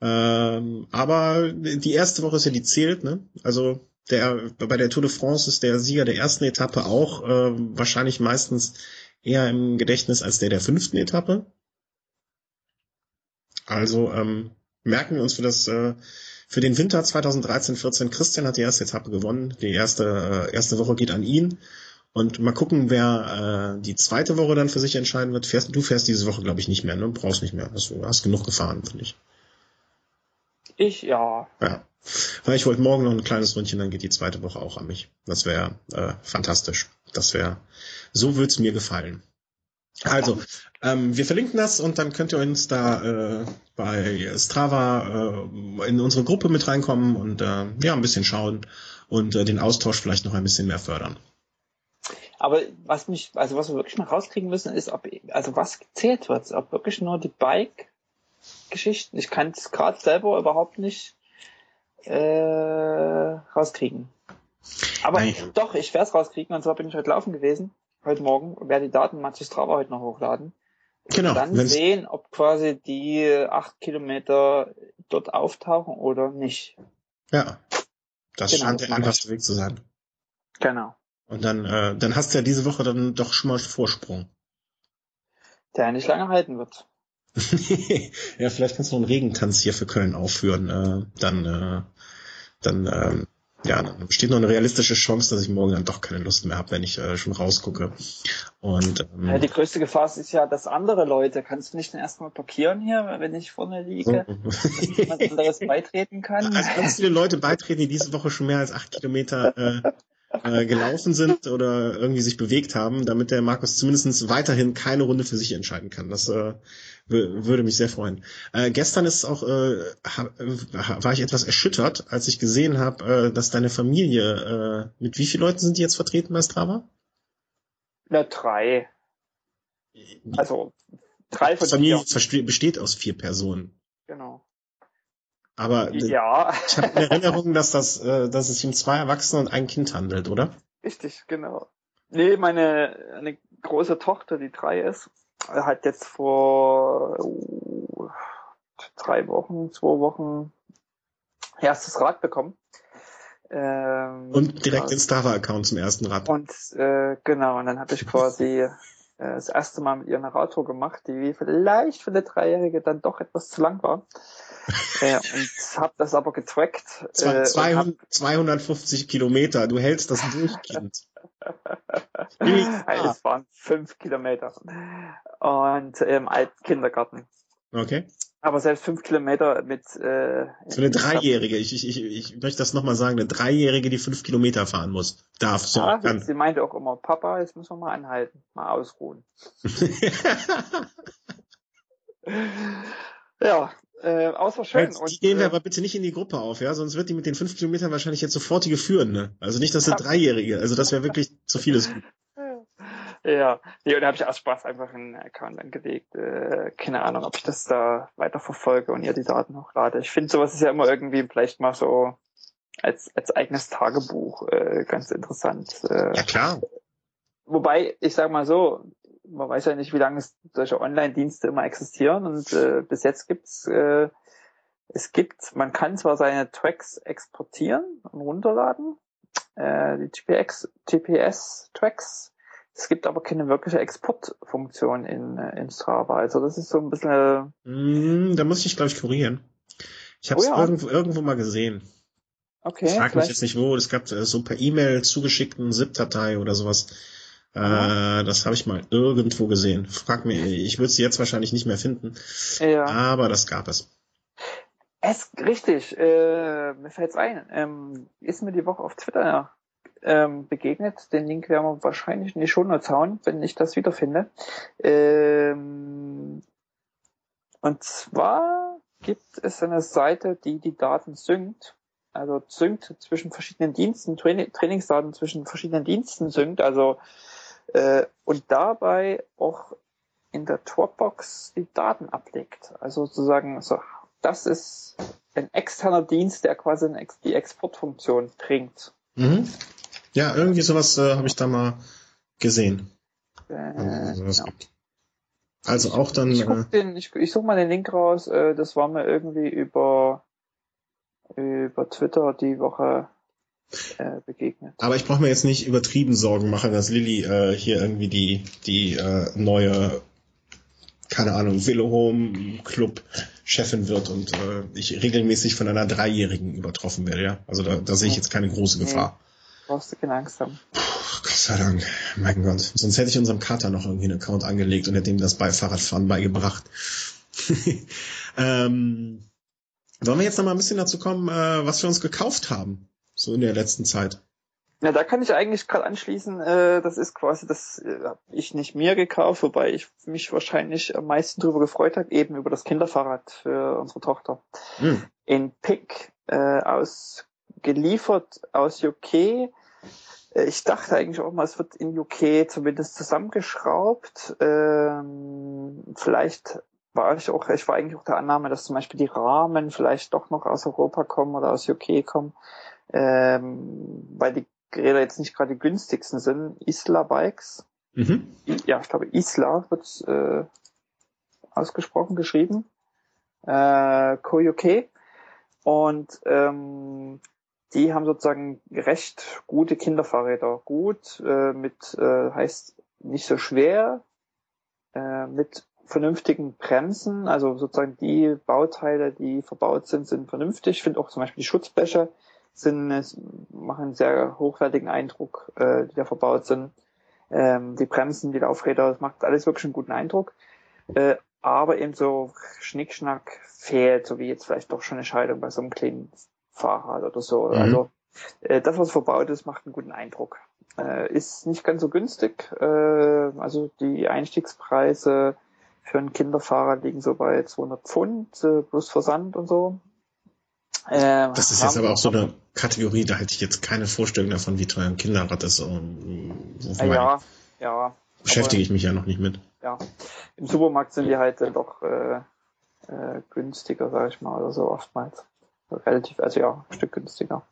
Ähm, aber die erste Woche ist ja die zählt, ne? Also der bei der Tour de France ist der Sieger der ersten Etappe auch äh, wahrscheinlich meistens eher im Gedächtnis als der der fünften Etappe. Also ähm, merken wir uns für das äh, für den Winter 2013-14. Christian hat die erste Etappe gewonnen. Die erste äh, erste Woche geht an ihn. Und mal gucken, wer äh, die zweite Woche dann für sich entscheiden wird. Fährst, du fährst diese Woche, glaube ich, nicht mehr, ne? Brauchst nicht mehr. Du hast genug gefahren, finde ich. Ich ja. Ja. Weil ich wollte morgen noch ein kleines Rundchen, dann geht die zweite Woche auch an mich. Das wäre äh, fantastisch. Das wäre, so wird's mir gefallen. Also, ähm, wir verlinken das und dann könnt ihr uns da äh, bei Strava äh, in unsere Gruppe mit reinkommen und äh, ja, ein bisschen schauen und äh, den Austausch vielleicht noch ein bisschen mehr fördern. Aber was mich, also was wir wirklich mal rauskriegen müssen, ist, ob, also was gezählt wird, ob wirklich nur die Bike-Geschichten. Ich kann es gerade selber überhaupt nicht äh, rauskriegen. Aber Nein. doch, ich werde es rauskriegen, und zwar bin ich heute laufen gewesen, heute Morgen, werde die Daten mal zu Strava heute noch hochladen. Genau. Und dann sehen, ob quasi die acht Kilometer dort auftauchen oder nicht. Ja. Das genau, scheint der einfachste Weg zu sein. Genau. Und dann, äh, dann hast du ja diese Woche dann doch schon mal Vorsprung. Der nicht lange halten wird. ja, vielleicht kannst du noch einen Regentanz hier für Köln aufführen. Äh, dann, äh, dann, ähm, ja, dann besteht noch eine realistische Chance, dass ich morgen dann doch keine Lust mehr habe, wenn ich äh, schon rausgucke. Und ähm, ja, die größte Gefahr ist ja, dass andere Leute, kannst du nicht erstmal blockieren hier, wenn ich vorne liege, dass jemand anderes beitreten kann? Also ganz viele Leute beitreten, die diese Woche schon mehr als acht Kilometer äh, äh, gelaufen sind oder irgendwie sich bewegt haben, damit der Markus zumindest weiterhin keine Runde für sich entscheiden kann. Das äh, würde mich sehr freuen. Äh, gestern ist auch äh, war ich etwas erschüttert, als ich gesehen habe, äh, dass deine Familie äh, mit wie vielen Leuten sind die jetzt vertreten bei Strava? Na drei. Also drei von Familie vier. besteht aus vier Personen. Genau. Aber ja. ich habe in Erinnerung, dass das, äh, dass es sich um zwei Erwachsene und ein Kind handelt, oder? Richtig, genau. Nee, meine eine große Tochter, die drei ist, hat jetzt vor uh, drei Wochen, zwei Wochen erstes Rad bekommen. Ähm, und direkt den Strava-Account zum ersten Rad. Und äh, genau, und dann habe ich quasi äh, das erste Mal mit ihr eine Radtour gemacht, die vielleicht für eine Dreijährige dann doch etwas zu lang war. Äh, und habe das aber getrackt. Äh, 200, 250 Kilometer, du hältst das durch, Kind. es waren fünf Kilometer. Und im ähm, alten Kindergarten. Okay. Aber selbst fünf Kilometer mit. Äh, so eine Dreijährige, ich, ich, ich, ich möchte das nochmal sagen, eine Dreijährige, die fünf Kilometer fahren muss. Darf. So, ja, kann. sie meinte auch immer, Papa, jetzt müssen wir mal anhalten, mal ausruhen. ja, äh, außer schön. Jetzt, die gehen wir äh, aber bitte nicht in die Gruppe auf, ja, sonst wird die mit den fünf Kilometern wahrscheinlich jetzt sofortige führen, ne? Also nicht, dass eine Dreijährige, also das wäre wirklich zu vieles. Ja, nee, und da habe ich aus Spaß einfach einen Account angelegt. Äh, keine Ahnung, ob ich das da weiter verfolge und ihr die Daten hochlade. Ich finde, sowas ist ja immer irgendwie vielleicht mal so als, als eigenes Tagebuch äh, ganz interessant. Äh, ja, klar. Wobei, ich sag mal so, man weiß ja nicht, wie lange solche Online-Dienste immer existieren und äh, bis jetzt gibt's äh, es gibt, man kann zwar seine Tracks exportieren und runterladen, äh, die GPS, GPS-Tracks, es gibt aber keine wirkliche Exportfunktion in, äh, in Strava. Also das ist so ein bisschen. Mm, da muss ich, glaube ich, kurieren. Ich habe es oh ja. irgendwo, irgendwo mal gesehen. Okay. Ich frage mich jetzt nicht wo. Es gab äh, so per E-Mail zugeschickten ZIP-Datei oder sowas. Äh, das habe ich mal irgendwo gesehen. Frag mir, ich würde sie jetzt wahrscheinlich nicht mehr finden. Ja. Aber das gab es. Es richtig, äh, mir fällt's ein. Ähm, ist mir die Woche auf Twitter ähm, begegnet. Den Link werden wir wahrscheinlich in die Shownotes hauen, wenn ich das wiederfinde. Ähm, und zwar gibt es eine Seite, die die Daten synkt. Also synkt zwischen verschiedenen Diensten, Training, Trainingsdaten zwischen verschiedenen Diensten synkt. Also äh, und dabei auch in der Dropbox die Daten ablegt. Also sozusagen, so, das ist ein externer Dienst, der quasi die Exportfunktion bringt. Mhm. Ja, irgendwie sowas äh, habe ich da mal gesehen. Äh, also, ja. also auch dann. Ich, guck äh, den, ich, ich suche mal den Link raus. Äh, das war mir irgendwie über über Twitter die Woche äh, begegnet. Aber ich brauche mir jetzt nicht übertrieben Sorgen machen, dass Lilly äh, hier irgendwie die die äh, neue keine Ahnung Willow Home Club Chefin wird und äh, ich regelmäßig von einer Dreijährigen übertroffen werde. Ja, also da, da sehe ich jetzt keine große Gefahr. Brauchst du keine Angst haben. Gott sei Dank. Mein Gott. Sonst hätte ich unserem Kater noch irgendwie einen Account angelegt und hätte ihm das bei Fahrradfahren beigebracht. ähm, wollen wir jetzt noch mal ein bisschen dazu kommen, äh, was wir uns gekauft haben, so in der letzten Zeit? Ja, da kann ich eigentlich gerade anschließen, äh, das ist quasi, das äh, habe ich nicht mir gekauft, wobei ich mich wahrscheinlich am meisten darüber gefreut habe, eben über das Kinderfahrrad für unsere Tochter. Hm. In Pick äh, aus geliefert aus UK. Äh, ich dachte eigentlich auch mal, es wird in UK zumindest zusammengeschraubt. Ähm, vielleicht war ich auch, ich war eigentlich auch der Annahme, dass zum Beispiel die Rahmen vielleicht doch noch aus Europa kommen oder aus UK kommen, ähm, weil die Geräte jetzt nicht gerade die günstigsten sind. Isla Bikes. Mhm. Ja, ich glaube Isla wird äh, ausgesprochen geschrieben. Äh, Co-UK. Und ähm, die haben sozusagen recht gute Kinderfahrräder. Gut, äh, mit äh, heißt nicht so schwer, äh, mit vernünftigen Bremsen, also sozusagen die Bauteile, die verbaut sind, sind vernünftig. Ich finde auch zum Beispiel die Schutzbleche sind, machen einen sehr hochwertigen Eindruck, äh, die da verbaut sind. Ähm, die Bremsen, die Laufräder, das macht alles wirklich einen guten Eindruck. Äh, aber eben so Schnickschnack fehlt, so wie jetzt vielleicht doch schon eine Scheidung bei so einem kleinen Fahrrad oder so. Mhm. Also äh, das, was verbaut ist, macht einen guten Eindruck. Äh, ist nicht ganz so günstig. Äh, also die Einstiegspreise für einen Kinderfahrer liegen so bei 200 Pfund äh, plus Versand und so. Äh, das ist jetzt aber auch so eine Kategorie, da hätte ich jetzt keine Vorstellung davon, wie teuer ein Kinderrad ist. Wobei, ja, ja. Beschäftige ich mich ja noch nicht mit. Ja, im Supermarkt sind die halt doch äh, äh, günstiger, sage ich mal, oder so oftmals. Relativ, also ja, ein Stück günstiger.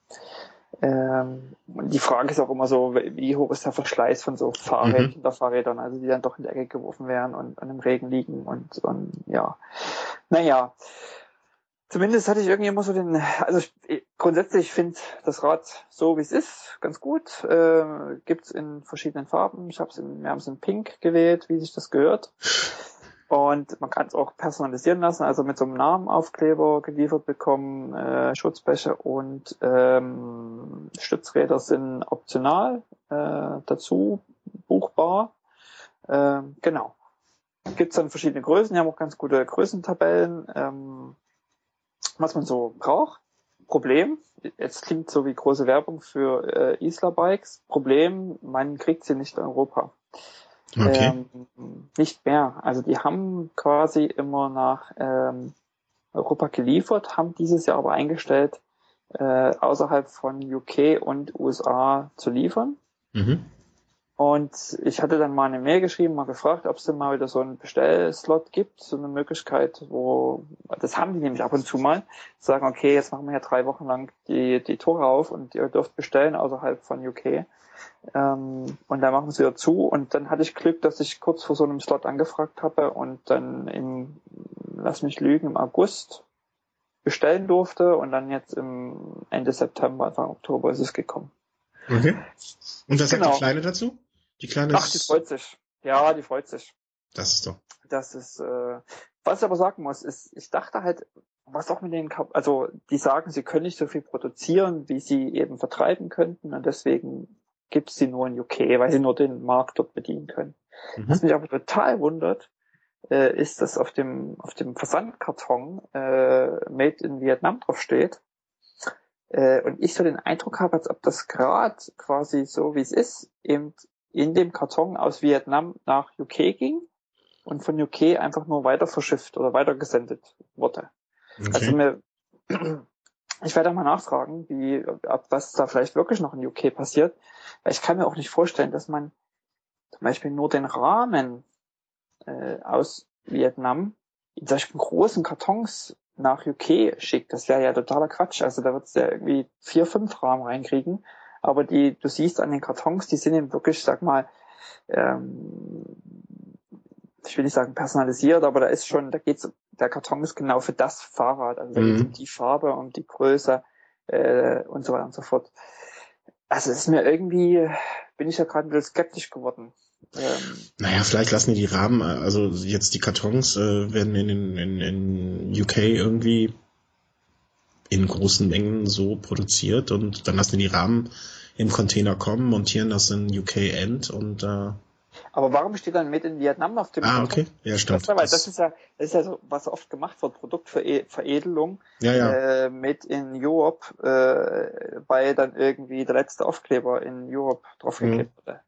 Ähm, die Frage ist auch immer so, wie hoch ist der Verschleiß von so Fahrrädern, mhm. Kinderfahrrädern, also die dann doch in der Ecke geworfen werden und, und im Regen liegen und, und ja. Naja, zumindest hatte ich irgendwie immer so den, also ich, grundsätzlich finde das Rad so wie es ist ganz gut. Äh, Gibt in verschiedenen Farben. Ich habe es in, wir haben es in Pink gewählt, wie sich das gehört. Und man kann es auch personalisieren lassen, also mit so einem Namenaufkleber geliefert bekommen, äh, Schutzbleche und ähm, Stützräder sind optional äh, dazu buchbar. Äh, genau. Gibt es dann verschiedene Größen, die haben auch ganz gute Größentabellen, ähm, was man so braucht. Problem, jetzt klingt so wie große Werbung für äh, Isla Bikes. Problem, man kriegt sie nicht in Europa. Okay. Ähm, nicht mehr. Also die haben quasi immer nach ähm, Europa geliefert, haben dieses Jahr aber eingestellt, äh, außerhalb von UK und USA zu liefern. Mhm. Und ich hatte dann mal eine Mail geschrieben, mal gefragt, ob es denn mal wieder so einen Bestellslot gibt, so eine Möglichkeit, wo, das haben die nämlich ab und zu mal, sagen, okay, jetzt machen wir ja drei Wochen lang die, die Tore auf und ihr dürft bestellen außerhalb von UK. Ähm, und dann machen sie ja zu und dann hatte ich Glück, dass ich kurz vor so einem Slot angefragt habe und dann im, lass mich lügen, im August bestellen durfte und dann jetzt im Ende September, Anfang Oktober ist es gekommen. Okay. Und was sagt genau. die Kleine dazu? Die Kleine Ach, die freut sich. Ja, die freut sich. Das ist doch. Das ist, äh, was ich aber sagen muss, ist, ich dachte halt, was auch mit den, also die sagen, sie können nicht so viel produzieren, wie sie eben vertreiben könnten und deswegen gibt es die nur in UK, weil sie nur den Markt dort bedienen können. Mhm. Was mich aber total wundert, äh, ist, dass auf dem, auf dem Versandkarton äh, Made in Vietnam drauf steht. Äh, und ich so den Eindruck habe, als ob das gerade quasi so wie es ist, eben in dem Karton aus Vietnam nach UK ging und von UK einfach nur weiter verschifft oder weitergesendet wurde. Okay. Also mir, ich werde mal nachfragen, wie, ob was da vielleicht wirklich noch in UK passiert, weil ich kann mir auch nicht vorstellen, dass man zum Beispiel nur den Rahmen äh, aus Vietnam in solchen großen Kartons nach UK schickt. Das wäre ja totaler Quatsch. Also da wird es ja irgendwie vier, fünf Rahmen reinkriegen. Aber die, du siehst an den Kartons, die sind eben wirklich, sag mal, ähm, ich will nicht sagen personalisiert, aber da ist schon, da geht's, der Karton ist genau für das Fahrrad. Also da mhm. geht um die Farbe, um die Größe äh, und so weiter und so fort also es ist mir irgendwie, bin ich ja gerade ein bisschen skeptisch geworden. Ähm, naja, vielleicht lassen die die Rahmen, also jetzt die Kartons äh, werden in, in, in UK irgendwie in großen Mengen so produziert und dann lassen die Rahmen im Container kommen, montieren das in UK End und äh, aber warum steht dann Made in Vietnam auf dem Ah, okay. Ja, stimmt. Das, das ist ja, das ist ja so, was oft gemacht wird, Produktveredelung. Ja, ja. Äh, Made in Europe, äh, weil dann irgendwie der letzte Aufkleber in Europe draufgeklebt mhm. wurde.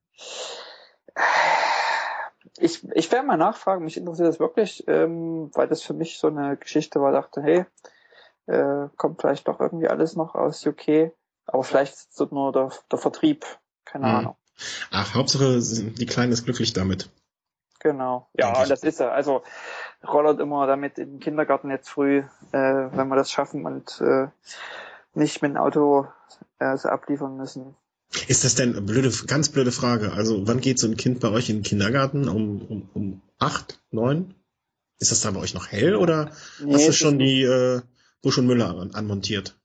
Ich, ich werde mal nachfragen, mich interessiert das wirklich, ähm, weil das für mich so eine Geschichte war, dachte, hey, äh, kommt vielleicht doch irgendwie alles noch aus UK, aber vielleicht ist es nur der, der Vertrieb, keine mhm. Ahnung. Ach, Hauptsache, die Kleine ist glücklich damit. Genau. Ja, das ist er. Also rollert immer damit in den Kindergarten jetzt früh, äh, wenn wir das schaffen und äh, nicht mit dem Auto äh, so abliefern müssen. Ist das denn blöde, ganz blöde Frage? Also wann geht so ein Kind bei euch in den Kindergarten? Um, um, um acht, neun? Ist das da bei euch noch hell oder nee, hast du schon die äh, Busch und Müller an, anmontiert?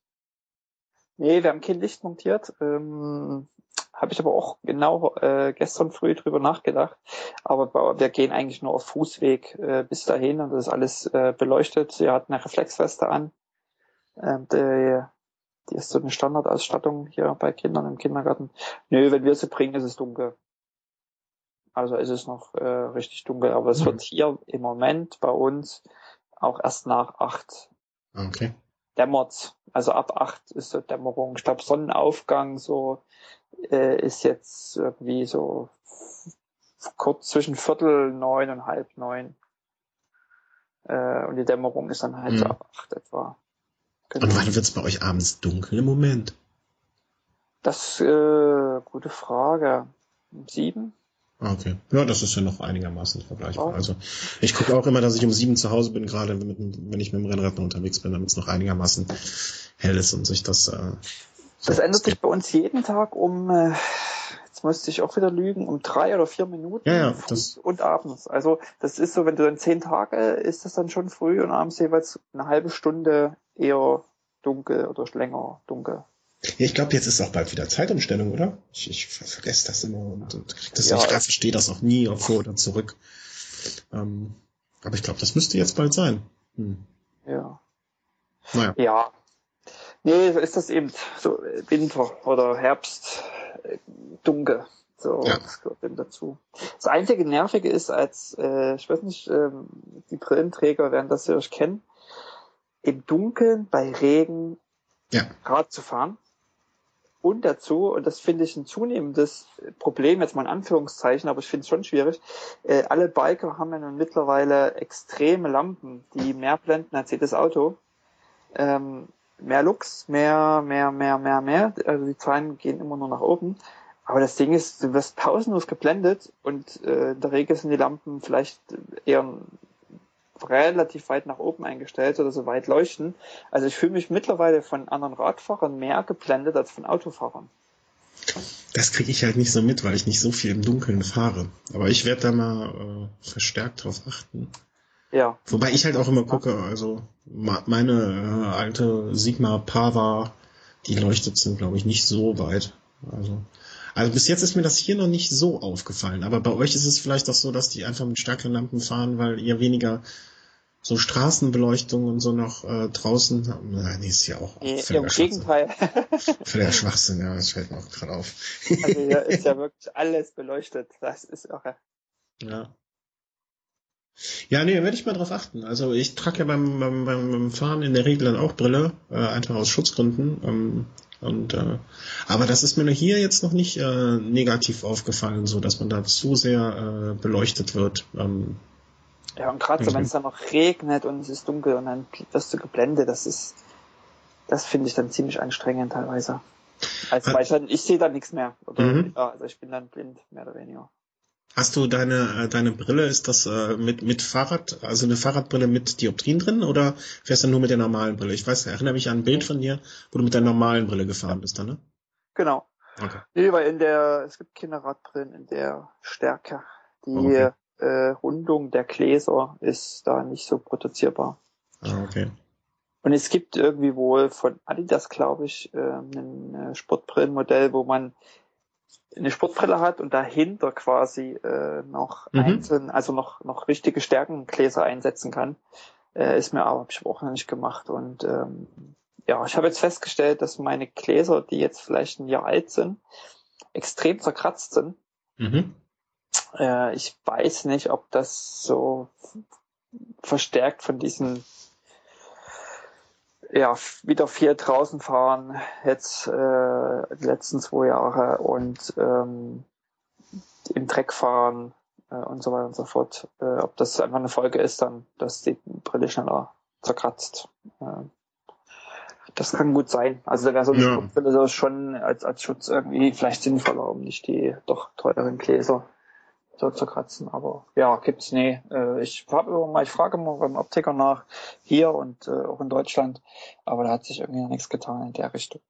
Nee, wir haben kein Licht montiert. Ähm, habe ich aber auch genau äh, gestern früh drüber nachgedacht. Aber wir gehen eigentlich nur auf Fußweg äh, bis dahin und das ist alles äh, beleuchtet. Sie hat eine Reflexweste an. Ähm, die, die ist so eine Standardausstattung hier bei Kindern im Kindergarten. Nö, wenn wir sie bringen, ist es dunkel. Also ist es noch äh, richtig dunkel, aber es mhm. wird hier im Moment bei uns auch erst nach acht okay. dämmert. Also ab acht ist so Dämmerung. Ich glaube Sonnenaufgang so äh, ist jetzt irgendwie so kurz zwischen Viertel neun und halb neun. Äh, und die Dämmerung ist dann halt mhm. so ab acht etwa. Genau. Und wann wird's bei euch abends dunkel im Moment? Das äh, gute Frage. Um sieben? Ah, okay. Ja, das ist ja noch einigermaßen vergleichbar. Also ich gucke auch immer, dass ich um sieben zu Hause bin, gerade mit, wenn ich mit dem Rennrad unterwegs bin, damit es noch einigermaßen hell ist und sich das. Äh, das ändert sich bei uns jeden Tag um, äh, jetzt müsste ich auch wieder lügen, um drei oder vier Minuten ja, ja, das und abends. Also das ist so, wenn du dann zehn Tage, ist das dann schon früh und abends jeweils eine halbe Stunde eher dunkel oder länger dunkel. Ja, ich glaube, jetzt ist auch bald wieder Zeitumstellung, oder? Ich, ich vergesse das immer und, und krieg das ja, nicht. Ich verstehe das auch nie vor oder zurück. Ähm, aber ich glaube, das müsste jetzt bald sein. Hm. Ja. Naja. Ja. Nee, so ist das eben so Winter oder Herbst äh, dunkel. So, ja. das gehört eben dazu. Das einzige Nervige ist, als, äh, ich weiß nicht, ähm, die Brillenträger werden das sicherlich kennen, im Dunkeln bei Regen ja. Rad zu fahren. Und dazu, und das finde ich ein zunehmendes Problem, jetzt mal in Anführungszeichen, aber ich finde es schon schwierig, äh, alle Biker haben ja nun mittlerweile extreme Lampen, die mehr blenden als jedes Auto. Ähm, mehr Lux, mehr, mehr, mehr, mehr, mehr. Also die Zahlen gehen immer nur nach oben. Aber das Ding ist, du wirst pausenlos geblendet und äh, in der Regel sind die Lampen vielleicht eher relativ weit nach oben eingestellt oder so weit leuchten. Also ich fühle mich mittlerweile von anderen Radfahrern mehr geblendet als von Autofahrern. Das kriege ich halt nicht so mit, weil ich nicht so viel im Dunkeln fahre. Aber ich werde da mal äh, verstärkt drauf achten. Ja. Wobei ich halt auch immer gucke, also meine äh, alte Sigma Pava, die leuchtet sind, glaube ich, nicht so weit. Also, also bis jetzt ist mir das hier noch nicht so aufgefallen. Aber bei euch ist es vielleicht auch so, dass die einfach mit stärkeren Lampen fahren, weil ihr weniger so Straßenbeleuchtung und so noch äh, draußen. Nein, nee, ist ja auch. Nee, Im Gegenteil. Völliger Schwachsinn, ja, das fällt mir auch gerade auf. also hier ist ja wirklich alles beleuchtet. Das ist auch. Ja. Ja, nee, werde ich mal drauf achten. Also ich trage ja beim, beim, beim Fahren in der Regel dann auch Brille, äh, einfach aus Schutzgründen. Ähm, und äh, aber das ist mir hier jetzt noch nicht äh, negativ aufgefallen, so dass man da zu sehr äh, beleuchtet wird. Ähm, ja, und gerade so, wenn es dann noch regnet und es ist dunkel und dann wirst du geblendet, das ist, das finde ich dann ziemlich anstrengend teilweise. Also, weil ich, dann, ich sehe da nichts mehr. Oder, mhm. ja, also ich bin dann blind, mehr oder weniger. Hast du deine, äh, deine Brille, ist das äh, mit, mit Fahrrad, also eine Fahrradbrille mit Dioptrien drin oder fährst du nur mit der normalen Brille? Ich weiß, erinnere mich an ein Bild von dir, wo du mit der normalen Brille gefahren bist, dann, ne? Genau. Okay. Nee, weil in der, es gibt keine Radbrillen in der Stärke. Die, okay äh, Rundung der Gläser ist da nicht so produzierbar. Ah, okay. Und es gibt irgendwie wohl von Adidas, glaube ich, äh, ein äh, Sportbrillenmodell, wo man eine Sportbrille hat und dahinter quasi äh, noch mhm. einzeln, also noch noch richtige Stärkengläser einsetzen kann. Äh, ist mir aber, habe ich auch noch nicht gemacht. Und ähm, ja, ich habe jetzt festgestellt, dass meine Gläser, die jetzt vielleicht ein Jahr alt sind, extrem zerkratzt sind. Mhm. Äh, ich weiß nicht, ob das so verstärkt von diesen ja, wieder viel draußen fahren, jetzt äh, die letzten zwei Jahre und ähm, im Dreck fahren äh, und so weiter und so fort. Äh, ob das einfach eine Folge ist, dann, dass die Brille schneller zerkratzt. Äh, das kann gut sein. Also da wäre so eine ja. Brille schon als, als Schutz irgendwie vielleicht sinnvoller, um nicht die doch teuren Gläser so zu kratzen. Aber ja, gibt's nee. Äh, ich habe immer mal, ich frage immer beim Optiker nach hier und äh, auch in Deutschland, aber da hat sich irgendwie noch nichts getan in der Richtung.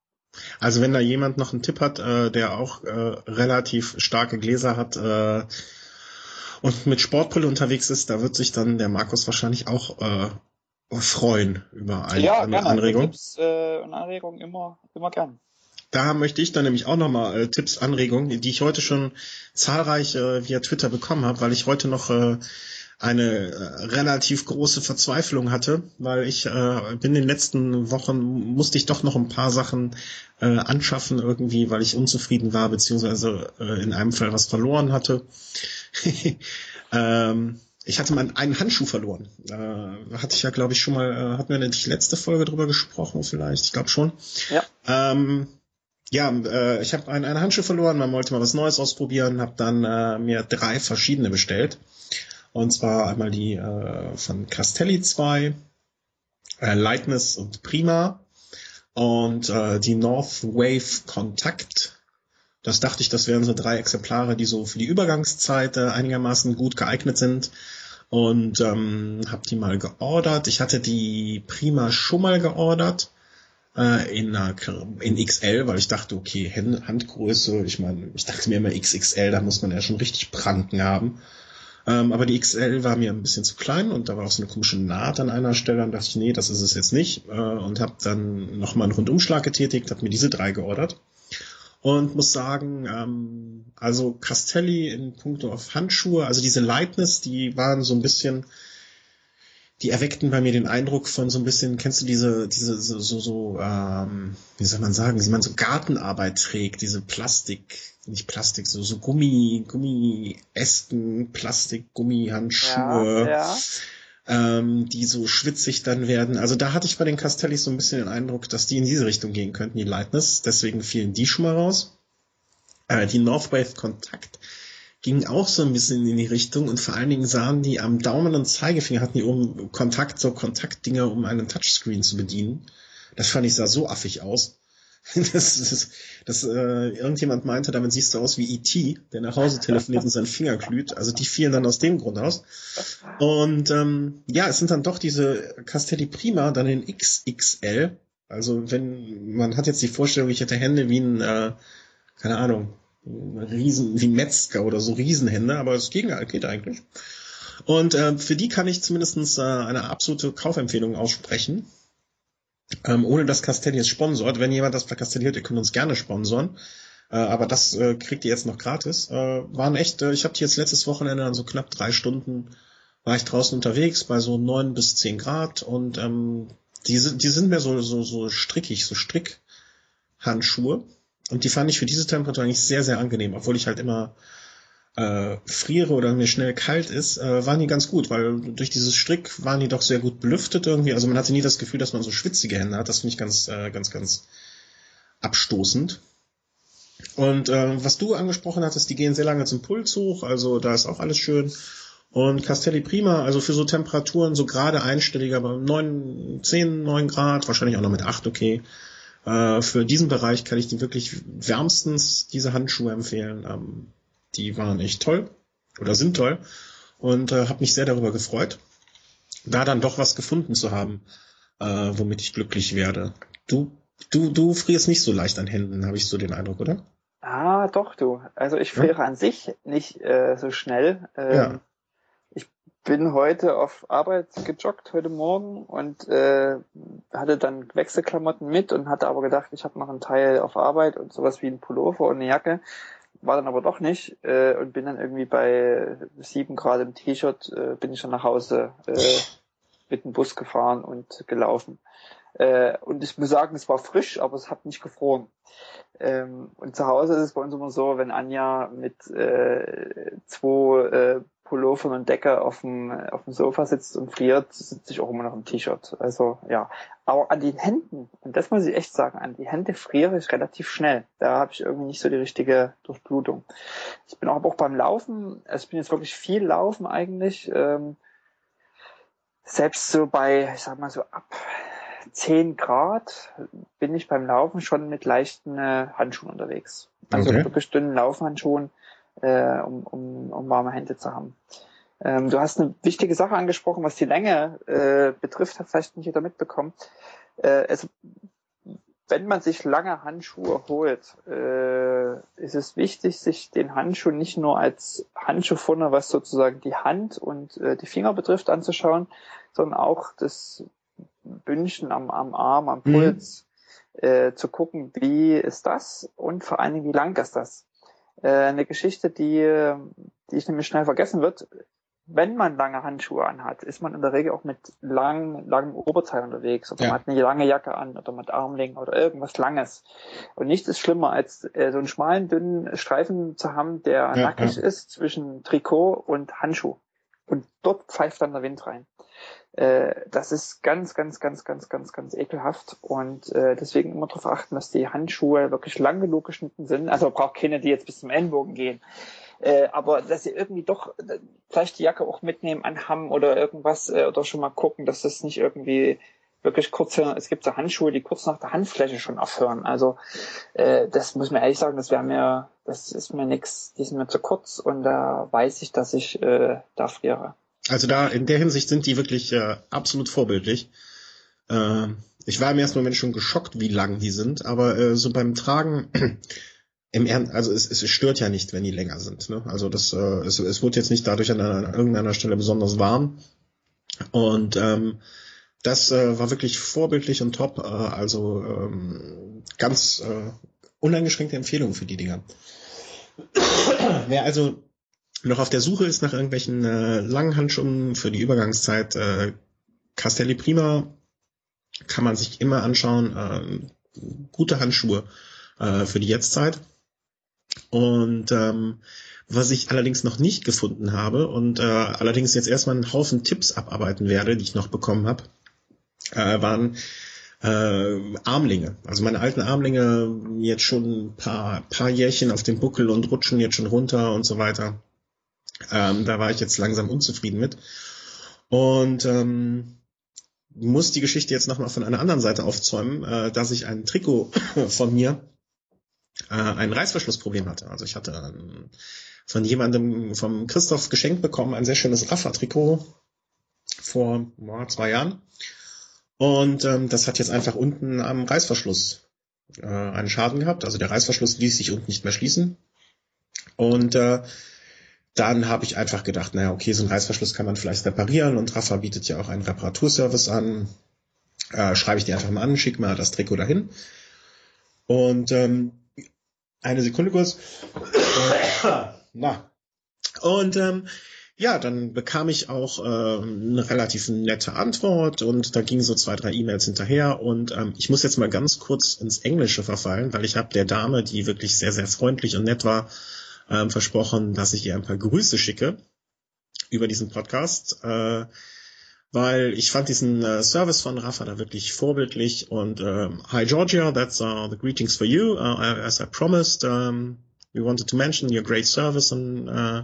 Also wenn da jemand noch einen Tipp hat, äh, der auch äh, relativ starke Gläser hat äh, und mit Sportbrille unterwegs ist, da wird sich dann der Markus wahrscheinlich auch äh, freuen über eine, ja, eine Anregung. Ja, Tipps äh, und Anregungen immer, immer gern. Da möchte ich dann nämlich auch nochmal äh, Tipps, Anregungen, die ich heute schon zahlreich äh, via Twitter bekommen habe, weil ich heute noch äh, eine äh, relativ große Verzweiflung hatte, weil ich äh, bin in den letzten Wochen musste ich doch noch ein paar Sachen äh, anschaffen irgendwie, weil ich unzufrieden war beziehungsweise äh, in einem Fall was verloren hatte. ähm, ich hatte mal einen Handschuh verloren. Äh, hatte ich ja, glaube ich, schon mal, äh, hatten wir nicht letzte Folge drüber gesprochen, vielleicht, ich glaube schon. Ja. Ähm, ja, äh, ich habe einen, einen Handschuh verloren, man wollte mal was Neues ausprobieren, habe dann äh, mir drei verschiedene bestellt. Und zwar einmal die äh, von Castelli 2, äh, Lightness und Prima und äh, die North Wave Contact Das dachte ich, das wären so drei Exemplare, die so für die Übergangszeit äh, einigermaßen gut geeignet sind. Und ähm, habe die mal geordert. Ich hatte die Prima schon mal geordert äh, in, in XL, weil ich dachte, okay, Handgröße, ich meine, ich dachte mir immer XXL, da muss man ja schon richtig Pranken haben. Ähm, aber die XL war mir ein bisschen zu klein und da war auch so eine komische Naht an einer Stelle und dachte ich, nee, das ist es jetzt nicht. Äh, und habe dann nochmal einen Rundumschlag getätigt, habe mir diese drei geordert. Und muss sagen, ähm, also Castelli in puncto auf Handschuhe, also diese Lightness, die waren so ein bisschen, die erweckten bei mir den Eindruck von so ein bisschen, kennst du diese, diese so, so, so ähm, wie soll man sagen, wie man so Gartenarbeit trägt, diese Plastik, nicht Plastik, so, so Gummi, Gummiästen, Plastik, Gummihandschuhe. Ja, ja. Ähm, die so schwitzig dann werden. Also da hatte ich bei den Castellis so ein bisschen den Eindruck, dass die in diese Richtung gehen könnten, die Lightness. Deswegen fielen die schon mal raus. Äh, die Northwave Kontakt ging auch so ein bisschen in die Richtung und vor allen Dingen sahen die am Daumen und Zeigefinger hatten die oben Kontakt, so Kontaktdinger, um einen Touchscreen zu bedienen. Das fand ich sah so affig aus. Das, das, das äh, irgendjemand meinte, damit siehst du aus wie E.T., der nach Hause telefoniert und seinen Finger glüht. Also die fielen dann aus dem Grund aus. Und ähm, ja, es sind dann doch diese Castelli Prima dann in XXL. Also wenn man hat jetzt die Vorstellung, ich hätte Hände wie ein, äh, keine Ahnung, Riesen, wie Metzger oder so Riesenhände, aber das Gegenteil geht eigentlich. Und äh, für die kann ich zumindestens äh, eine absolute Kaufempfehlung aussprechen. Ähm, ohne dass Castelli es sponsort. Wenn jemand das hört, ihr könnt uns gerne sponsoren. Äh, aber das äh, kriegt ihr jetzt noch gratis. Äh, waren echt, äh, ich habe die jetzt letztes Wochenende an so knapp drei Stunden war ich draußen unterwegs bei so neun bis zehn Grad und ähm, die, die sind mir so, so, so strickig, so Strickhandschuhe. Und die fand ich für diese Temperatur eigentlich sehr, sehr angenehm, obwohl ich halt immer äh, friere oder mir schnell kalt ist, äh, waren die ganz gut, weil durch dieses Strick waren die doch sehr gut belüftet irgendwie. Also man hatte nie das Gefühl, dass man so schwitzige Hände hat. Das finde ich ganz, äh, ganz, ganz abstoßend. Und äh, was du angesprochen hattest, die gehen sehr lange zum Puls hoch, also da ist auch alles schön. Und Castelli Prima, also für so Temperaturen, so gerade einstelliger, aber 9, 10, 9 Grad, wahrscheinlich auch noch mit 8, okay. Äh, für diesen Bereich kann ich die wirklich wärmstens diese Handschuhe empfehlen. Ähm, die waren echt toll oder sind toll und äh, habe mich sehr darüber gefreut, da dann doch was gefunden zu haben, äh, womit ich glücklich werde. Du, du, du frierst nicht so leicht an Händen, habe ich so den Eindruck, oder? Ah, doch du. Also ich friere ja? an sich nicht äh, so schnell. Ähm, ja bin heute auf Arbeit gejoggt heute Morgen und äh, hatte dann Wechselklamotten mit und hatte aber gedacht, ich habe noch einen Teil auf Arbeit und sowas wie ein Pullover und eine Jacke. War dann aber doch nicht äh, und bin dann irgendwie bei sieben Grad im T-Shirt äh, bin ich dann nach Hause äh, mit dem Bus gefahren und gelaufen. Äh, und ich muss sagen, es war frisch, aber es hat nicht gefroren. Ähm, und zu Hause ist es bei uns immer so, wenn Anja mit äh, zwei äh, Pullover und Decke auf dem, auf dem Sofa sitzt und friert, sitze ich auch immer noch im T-Shirt. Also ja. Aber an den Händen, und das muss ich echt sagen, an die Hände friere ich relativ schnell. Da habe ich irgendwie nicht so die richtige Durchblutung. Ich bin auch, auch beim Laufen, also ich bin jetzt wirklich viel laufen eigentlich. Ähm, selbst so bei, ich sag mal so ab 10 Grad bin ich beim Laufen schon mit leichten äh, Handschuhen unterwegs. Also okay. wirklich dünnen Laufhandschuhen äh, um, um, um warme Hände zu haben. Ähm, du hast eine wichtige Sache angesprochen, was die Länge äh, betrifft, hat vielleicht nicht jeder mitbekommen. Äh, also, wenn man sich lange Handschuhe holt, äh, ist es wichtig, sich den Handschuh nicht nur als Handschuh vorne, was sozusagen die Hand und äh, die Finger betrifft, anzuschauen, sondern auch das Bündchen am, am Arm, am mhm. Puls, mhm. äh, zu gucken, wie ist das und vor allen Dingen, wie lang ist das. Äh, eine Geschichte, die, die ich nämlich schnell vergessen wird. Wenn man lange Handschuhe anhat, ist man in der Regel auch mit lang, langem Oberteil unterwegs. Oder ja. man hat eine lange Jacke an oder mit Armlingen oder irgendwas Langes. Und nichts ist schlimmer, als äh, so einen schmalen, dünnen Streifen zu haben, der ja, nackig ja. ist zwischen Trikot und Handschuh. Und dort pfeift dann der Wind rein. Äh, das ist ganz, ganz, ganz, ganz, ganz, ganz ekelhaft und äh, deswegen immer darauf achten, dass die Handschuhe wirklich lang genug geschnitten sind. Also braucht keine, die jetzt bis zum Ellenbogen gehen. Äh, aber dass sie irgendwie doch vielleicht die Jacke auch mitnehmen, anhaben oder irgendwas äh, oder schon mal gucken, dass das nicht irgendwie wirklich kurze, es gibt so Handschuhe, die kurz nach der Handfläche schon aufhören. Also äh, das muss man ehrlich sagen, das wäre mir, das ist mir nix, die sind mir zu kurz und da weiß ich, dass ich äh, da friere. Also da in der Hinsicht sind die wirklich äh, absolut vorbildlich. Äh, ich war im ersten Moment schon geschockt, wie lang die sind, aber äh, so beim Tragen im Ernst, also es, es stört ja nicht, wenn die länger sind. Ne? Also das, äh, es, es wird jetzt nicht dadurch an, einer, an irgendeiner Stelle besonders warm. Und ähm, das äh, war wirklich vorbildlich und top. Äh, also ähm, ganz äh, uneingeschränkte Empfehlung für die Dinger. Wer also noch auf der Suche ist nach irgendwelchen äh, langen Handschuhen für die Übergangszeit, äh, Castelli Prima kann man sich immer anschauen. Äh, gute Handschuhe äh, für die Jetztzeit. Und ähm, was ich allerdings noch nicht gefunden habe und äh, allerdings jetzt erstmal einen Haufen Tipps abarbeiten werde, die ich noch bekommen habe, äh, waren äh, Armlinge. Also meine alten Armlinge jetzt schon ein paar, paar Jährchen auf dem Buckel und rutschen jetzt schon runter und so weiter. Ähm, da war ich jetzt langsam unzufrieden mit. Und ähm, muss die Geschichte jetzt nochmal von einer anderen Seite aufzäumen, äh, dass ich ein Trikot von mir äh, ein Reißverschlussproblem hatte. Also ich hatte ähm, von jemandem, vom Christoph geschenkt bekommen, ein sehr schönes Raffa-Trikot vor oh, zwei Jahren. Und ähm, das hat jetzt einfach unten am Reißverschluss äh, einen Schaden gehabt. Also der Reißverschluss ließ sich unten nicht mehr schließen. Und äh, dann habe ich einfach gedacht, naja, okay, so ein Reißverschluss kann man vielleicht reparieren und Rafa bietet ja auch einen Reparaturservice an. Äh, schreibe ich dir einfach mal an, schick mal das Trikot dahin. Und ähm, eine Sekunde kurz. Na. Und ähm, ja, dann bekam ich auch äh, eine relativ nette Antwort und da gingen so zwei, drei E-Mails hinterher und ähm, ich muss jetzt mal ganz kurz ins Englische verfallen, weil ich habe der Dame, die wirklich sehr, sehr freundlich und nett war, ähm, versprochen, dass ich ihr ein paar Grüße schicke über diesen Podcast, äh, weil ich fand diesen äh, Service von Rafa da wirklich vorbildlich und ähm, Hi Georgia, that's uh, the greetings for you. Uh, as I promised, um, we wanted to mention your great service and uh,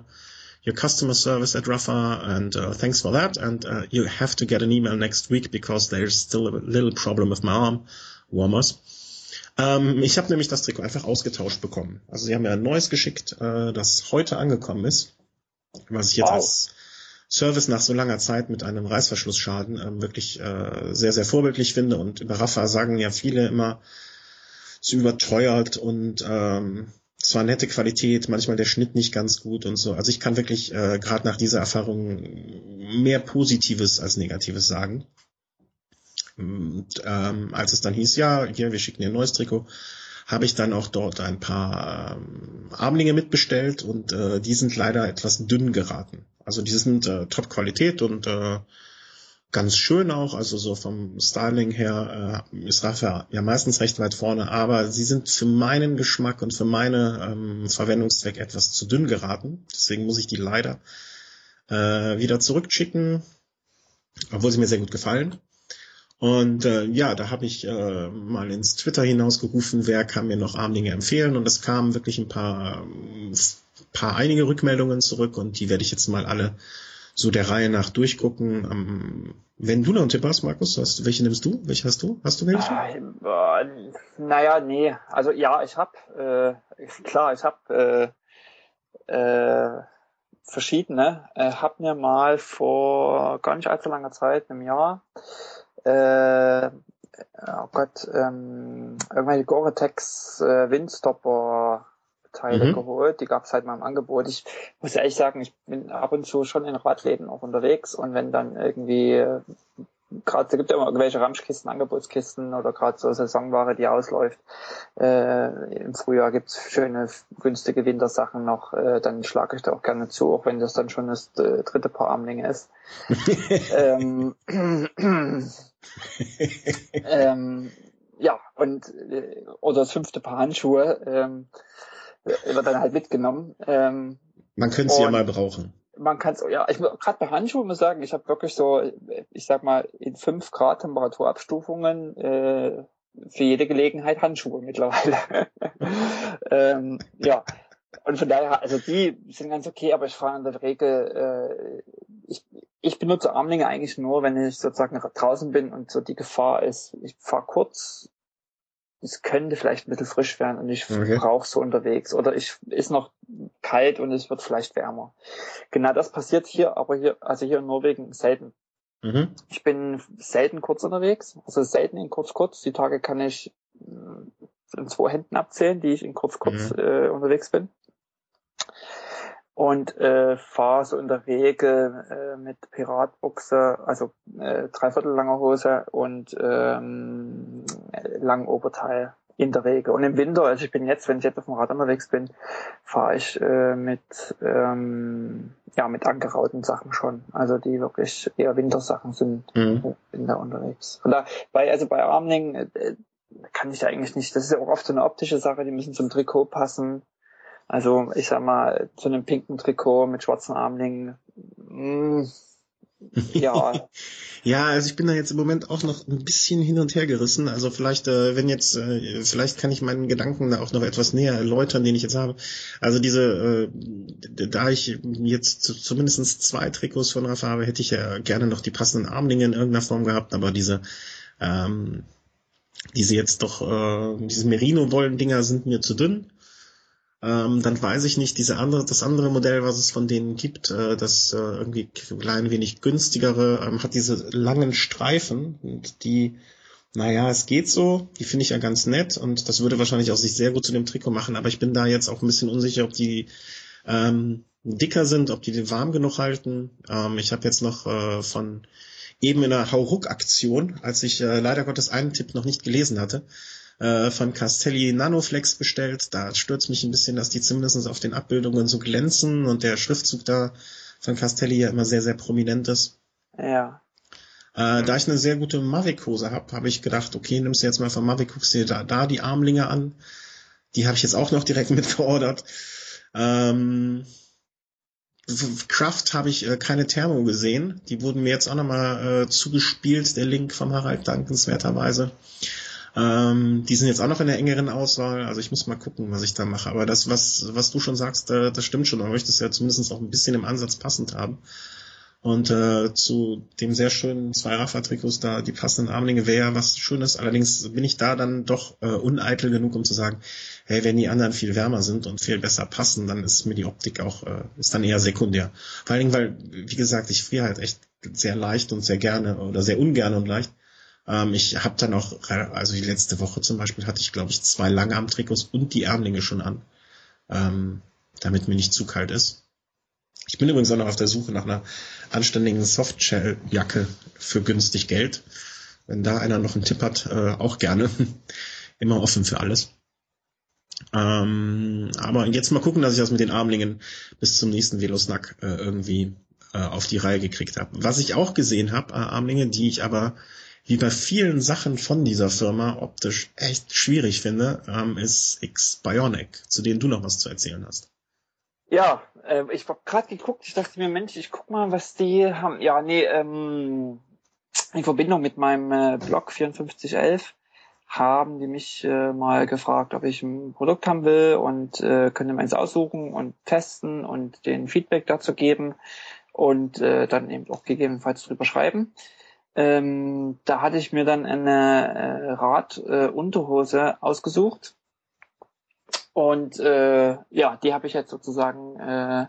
your customer service at Rafa, and uh, thanks for that. And uh, you have to get an email next week because there's still a little problem with my arm warmers. Ähm, ich habe nämlich das Trikot einfach ausgetauscht bekommen. Also sie haben mir ein neues geschickt, äh, das heute angekommen ist, was ich jetzt wow. als Service nach so langer Zeit mit einem Reißverschlussschaden ähm, wirklich äh, sehr, sehr vorbildlich finde. Und über Rafa sagen ja viele immer, es überteuert und ähm, zwar nette Qualität, manchmal der Schnitt nicht ganz gut und so. Also ich kann wirklich äh, gerade nach dieser Erfahrung mehr Positives als Negatives sagen. Und ähm, als es dann hieß, ja, hier, wir schicken dir ein neues Trikot, habe ich dann auch dort ein paar ähm, Armlinge mitbestellt und äh, die sind leider etwas dünn geraten. Also die sind äh, Top-Qualität und äh, ganz schön auch, also so vom Styling her äh, ist Rafa ja meistens recht weit vorne, aber sie sind für meinen Geschmack und für meine ähm, Verwendungszweck etwas zu dünn geraten. Deswegen muss ich die leider äh, wieder zurückschicken, obwohl sie mir sehr gut gefallen. Und äh, ja, da habe ich äh, mal ins Twitter hinausgerufen, wer kann mir noch Armlinge empfehlen. Und es kamen wirklich ein paar, ähm, paar einige Rückmeldungen zurück und die werde ich jetzt mal alle so der Reihe nach durchgucken. Ähm, wenn du noch einen Tipp hast, Markus, hast, welche nimmst du? Welche hast du? Hast du welche? Äh, naja, nee. Also ja, ich habe, äh, klar, ich habe äh, äh, verschiedene. Äh, hab mir mal vor gar nicht allzu langer Zeit, einem Jahr, äh, oh Gott, ähm, irgendwelche Gore-Tex äh, Windstopper Teile mhm. geholt. Die gab es halt mal im Angebot. Ich muss ehrlich sagen, ich bin ab und zu schon in Radläden auch unterwegs und wenn dann irgendwie gerade es gibt ja immer irgendwelche Ramschkisten, Angebotskisten oder gerade so Saisonware, die ausläuft. Äh, Im Frühjahr gibt's schöne, günstige Wintersachen noch. Äh, dann schlage ich da auch gerne zu, auch wenn das dann schon das äh, dritte Paar Armlinge ist. ähm, ähm, ja, und äh, oder das fünfte Paar Handschuhe. Ähm, wird dann halt mitgenommen. Ähm, man könnte sie ja mal brauchen. Man kann es, ja, ich gerade bei Handschuhen muss sagen, ich habe wirklich so, ich sag mal, in fünf Grad Temperaturabstufungen äh, für jede Gelegenheit Handschuhe mittlerweile. ähm, ja. Und von daher, also die sind ganz okay, aber ich fahre in der Regel, äh, ich, ich benutze Armlinge eigentlich nur, wenn ich sozusagen draußen bin und so die Gefahr ist, ich fahre kurz, es könnte vielleicht ein bisschen frisch werden und ich okay. brauche so unterwegs oder ich ist noch kalt und es wird vielleicht wärmer. Genau das passiert hier, aber hier, also hier in Norwegen selten. Mhm. Ich bin selten kurz unterwegs, also selten in kurz kurz. Die Tage kann ich äh, in zwei Händen abzählen, die ich in kurz kurz mhm. äh, unterwegs bin und äh, fahre so in der Regel äh, mit Piratbuchse, also äh, dreiviertel langer Hose und ähm, langen Oberteil in der Regel. Und im Winter, also ich bin jetzt, wenn ich jetzt auf dem Rad unterwegs bin, fahre ich äh, mit ähm, ja mit angerauten Sachen schon, also die wirklich eher Wintersachen sind, mhm. bin da unterwegs. Und da bei also bei Armling äh, kann ich eigentlich nicht. Das ist ja auch oft so eine optische Sache, die müssen zum Trikot passen. Also ich sag mal, zu einem pinken Trikot mit schwarzen Armlingen, mh, mm, ja. ja, also ich bin da jetzt im Moment auch noch ein bisschen hin und her gerissen. Also vielleicht, äh, wenn jetzt, äh, vielleicht kann ich meinen Gedanken da auch noch etwas näher erläutern, den ich jetzt habe. Also diese, äh, da ich jetzt zumindest zwei Trikots von Rafa habe, hätte ich ja gerne noch die passenden Armlinge in irgendeiner Form gehabt, aber diese ähm, diese jetzt doch, äh, diese Merino-Wollen-Dinger sind mir zu dünn. Ähm, dann weiß ich nicht, diese andere, das andere Modell, was es von denen gibt, äh, das äh, irgendwie ein klein wenig günstigere, ähm, hat diese langen Streifen und die, naja, es geht so, die finde ich ja ganz nett und das würde wahrscheinlich auch sich sehr gut zu dem Trikot machen, aber ich bin da jetzt auch ein bisschen unsicher, ob die ähm, dicker sind, ob die den warm genug halten. Ähm, ich habe jetzt noch äh, von eben in der Hauruck-Aktion, als ich äh, leider Gottes einen Tipp noch nicht gelesen hatte, äh, von Castelli Nanoflex bestellt. Da stört mich ein bisschen, dass die zumindest auf den Abbildungen so glänzen und der Schriftzug da von Castelli ja immer sehr, sehr prominent ist. Ja. Äh, da ich eine sehr gute Mavic-Hose habe, habe ich gedacht, okay, nimmst du jetzt mal von Mavic, guckst dir da, da die Armlinge an. Die habe ich jetzt auch noch direkt mitgeordert. Ähm, Kraft habe ich äh, keine Thermo gesehen. Die wurden mir jetzt auch nochmal äh, zugespielt, der Link vom Harald dankenswerterweise. Ähm, die sind jetzt auch noch in der engeren Auswahl, also ich muss mal gucken, was ich da mache. Aber das, was, was du schon sagst, äh, das stimmt schon. Man möchte es ja zumindest auch ein bisschen im Ansatz passend haben. Und äh, zu dem sehr schönen zwei Rafa-Trikots da die passenden Armlinge wäre ja was Schönes. Allerdings bin ich da dann doch äh, uneitel genug, um zu sagen, hey, wenn die anderen viel wärmer sind und viel besser passen, dann ist mir die Optik auch, äh, ist dann eher sekundär. Vor allen Dingen, weil, wie gesagt, ich friere halt echt sehr leicht und sehr gerne oder sehr ungern und leicht. Ähm, ich habe dann auch, also die letzte Woche zum Beispiel hatte ich, glaube ich, zwei Langarm-Trikots und die Ärmlinge schon an, ähm, damit mir nicht zu kalt ist. Ich bin übrigens auch noch auf der Suche nach einer anständigen Softshell-Jacke für günstig Geld. Wenn da einer noch einen Tipp hat, äh, auch gerne. Immer offen für alles. Ähm, aber jetzt mal gucken, dass ich das mit den Armlingen bis zum nächsten Velosnack äh, irgendwie äh, auf die Reihe gekriegt habe. Was ich auch gesehen habe, äh, Armlinge, die ich aber wie bei vielen Sachen von dieser Firma optisch echt schwierig finde, ähm, ist X Bionic, zu denen du noch was zu erzählen hast. Ja, äh, ich habe gerade geguckt, ich dachte mir, Mensch, ich guck mal, was die haben. Ja, nee, ähm, in Verbindung mit meinem äh, Blog 5411 haben die mich äh, mal gefragt, ob ich ein Produkt haben will und äh, könnte meins aussuchen und testen und den Feedback dazu geben und äh, dann eben auch gegebenenfalls drüber schreiben. Ähm, da hatte ich mir dann eine äh, Radunterhose äh, ausgesucht. Und äh, ja, die habe ich jetzt sozusagen äh,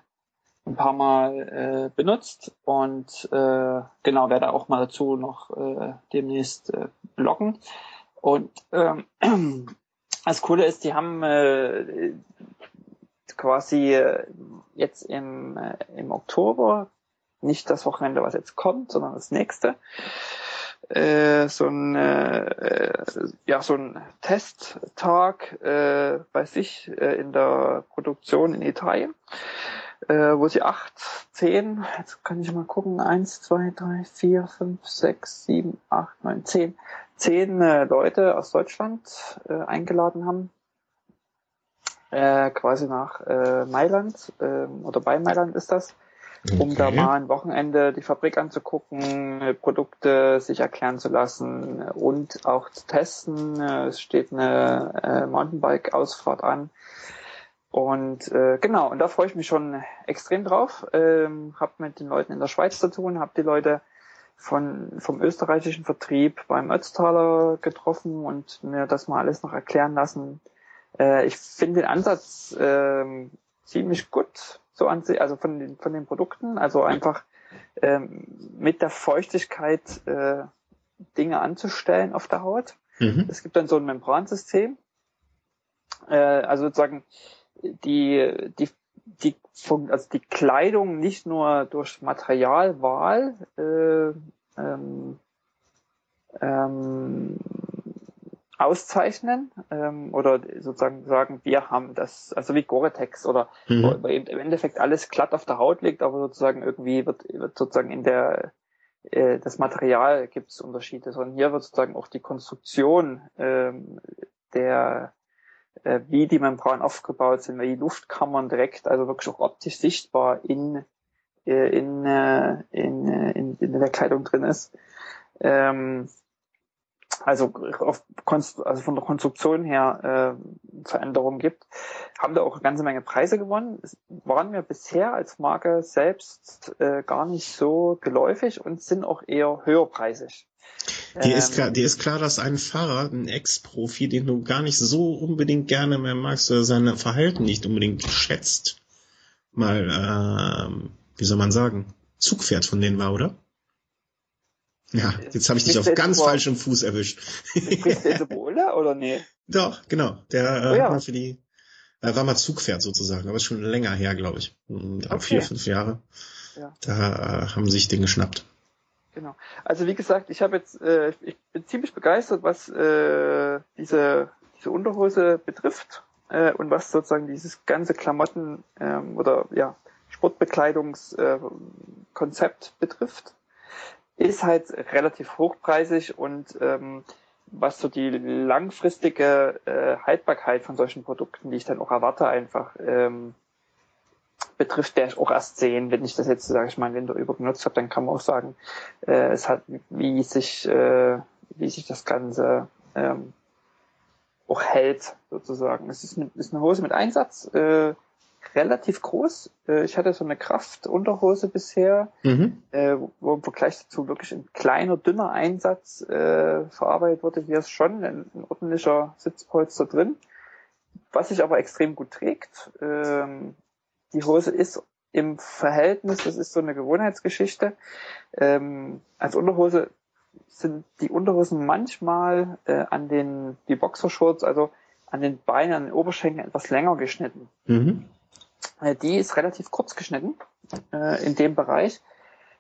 ein paar Mal äh, benutzt und äh, genau werde auch mal dazu noch äh, demnächst äh, bloggen. Und ähm, das Coole ist, die haben äh, quasi äh, jetzt im, äh, im Oktober nicht das Wochenende, was jetzt kommt, sondern das nächste. Äh, so ein äh, ja so ein Testtag äh, bei sich äh, in der Produktion in Italien, äh, wo sie acht, zehn, jetzt kann ich mal gucken, eins, zwei, drei, vier, fünf, sechs, sieben, acht, neun, zehn, zehn äh, Leute aus Deutschland äh, eingeladen haben, äh, quasi nach äh, Mailand äh, oder bei Mailand ist das um da mal ein Wochenende die Fabrik anzugucken, Produkte sich erklären zu lassen und auch zu testen. Es steht eine äh, Mountainbike-Ausfahrt an. Und äh, genau, und da freue ich mich schon extrem drauf. Ähm, hab mit den Leuten in der Schweiz zu tun, habe die Leute von vom österreichischen Vertrieb beim Ötztaler getroffen und mir das mal alles noch erklären lassen. Äh, ich finde den Ansatz äh, ziemlich gut, so an sich, also von den von den Produkten, also einfach ähm, mit der Feuchtigkeit äh, Dinge anzustellen auf der Haut. Mhm. Es gibt dann so ein Membransystem. Äh, also sozusagen die, die, die, also die Kleidung nicht nur durch Materialwahl äh, ähm, ähm, auszeichnen ähm, oder sozusagen sagen, wir haben das, also wie Gore-Tex oder mhm. wo im Endeffekt alles glatt auf der Haut liegt, aber sozusagen irgendwie wird, wird sozusagen in der äh, das Material gibt es Unterschiede, sondern hier wird sozusagen auch die Konstruktion ähm, der äh, wie die Membran aufgebaut sind, weil die Luftkammern direkt, also wirklich auch optisch sichtbar in äh, in, äh, in, äh, in, in der Kleidung drin ist. Ähm, also, auf, also von der Konstruktion her äh, Veränderungen gibt, haben da auch eine ganze Menge Preise gewonnen. Es waren mir bisher als Marke selbst äh, gar nicht so geläufig und sind auch eher höherpreisig. Dir ähm, ist klar, dir ist klar, dass ein Fahrer, ein Ex-Profi, den du gar nicht so unbedingt gerne mehr magst oder sein Verhalten nicht unbedingt schätzt, mal, äh, wie soll man sagen, Zugpferd von denen war, oder? Ja, jetzt habe ich dich auf ganz falschem Fuß erwischt. Sprichst du jetzt Boulder oder nee? Doch, genau. Der äh, oh, ja. war für die äh, war mal Zugpferd sozusagen, aber ist schon länger her, glaube ich. Okay. Vier, fünf Jahre. Ja. Da äh, haben sich den geschnappt. Genau. Also wie gesagt, ich habe jetzt, äh, ich bin ziemlich begeistert, was äh, diese, diese Unterhose betrifft und was sozusagen dieses ganze Klamotten ähm, oder ja Sportbekleidungskonzept betrifft ist halt relativ hochpreisig und ähm, was so die langfristige äh, Haltbarkeit von solchen Produkten, die ich dann auch erwarte, einfach ähm, betrifft, der ich auch erst sehen, wenn ich das jetzt, sage ich mal, wenn du übergenutzt habe, dann kann man auch sagen, äh, es hat, wie sich, äh, wie sich das Ganze ähm, auch hält, sozusagen. Es ist, eine, ist eine Hose mit Einsatz, äh, relativ groß. Äh, ich hatte so eine Kraftunterhose bisher, mhm. äh, wo im Vergleich dazu wirklich ein kleiner, dünner Einsatz äh, verarbeitet wurde. Hier ist schon ein, ein, ordentlicher Sitzpolster drin, was sich aber extrem gut trägt. Ähm, die Hose ist im Verhältnis, das ist so eine Gewohnheitsgeschichte. Ähm, als Unterhose sind die Unterhosen manchmal äh, an den, die Boxershorts, also an den Beinen, an den Oberschenkeln etwas länger geschnitten. Mhm. Äh, die ist relativ kurz geschnitten äh, in dem Bereich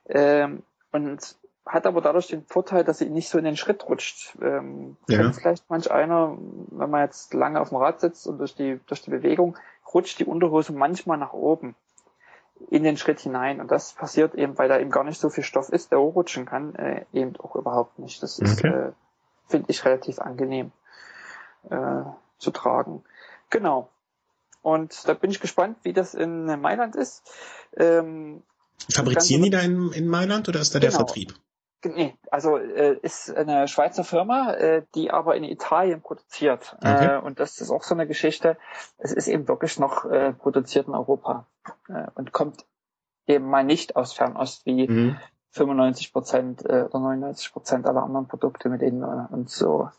ähm, und hat aber dadurch den Vorteil, dass sie nicht so in den Schritt rutscht. Ähm, ja. Vielleicht manch einer, wenn man jetzt lange auf dem Rad sitzt und durch die, durch die Bewegung rutscht die Unterhose manchmal nach oben in den Schritt hinein. Und das passiert eben, weil da eben gar nicht so viel Stoff ist, der rutschen kann, äh, eben auch überhaupt nicht. Das ist, okay. äh, finde ich, relativ angenehm äh, zu tragen. Genau. Und da bin ich gespannt, wie das in Mailand ist. Ähm, Fabrizieren die da in, in Mailand oder ist da genau. der Vertrieb? Nee, also äh, ist eine Schweizer Firma, äh, die aber in Italien produziert. Okay. Äh, und das ist auch so eine Geschichte. Es ist eben wirklich noch äh, produziert in Europa äh, und kommt eben mal nicht aus Fernost wie mhm. 95 Prozent äh, oder 99 Prozent aller anderen Produkte, mit denen wir uns so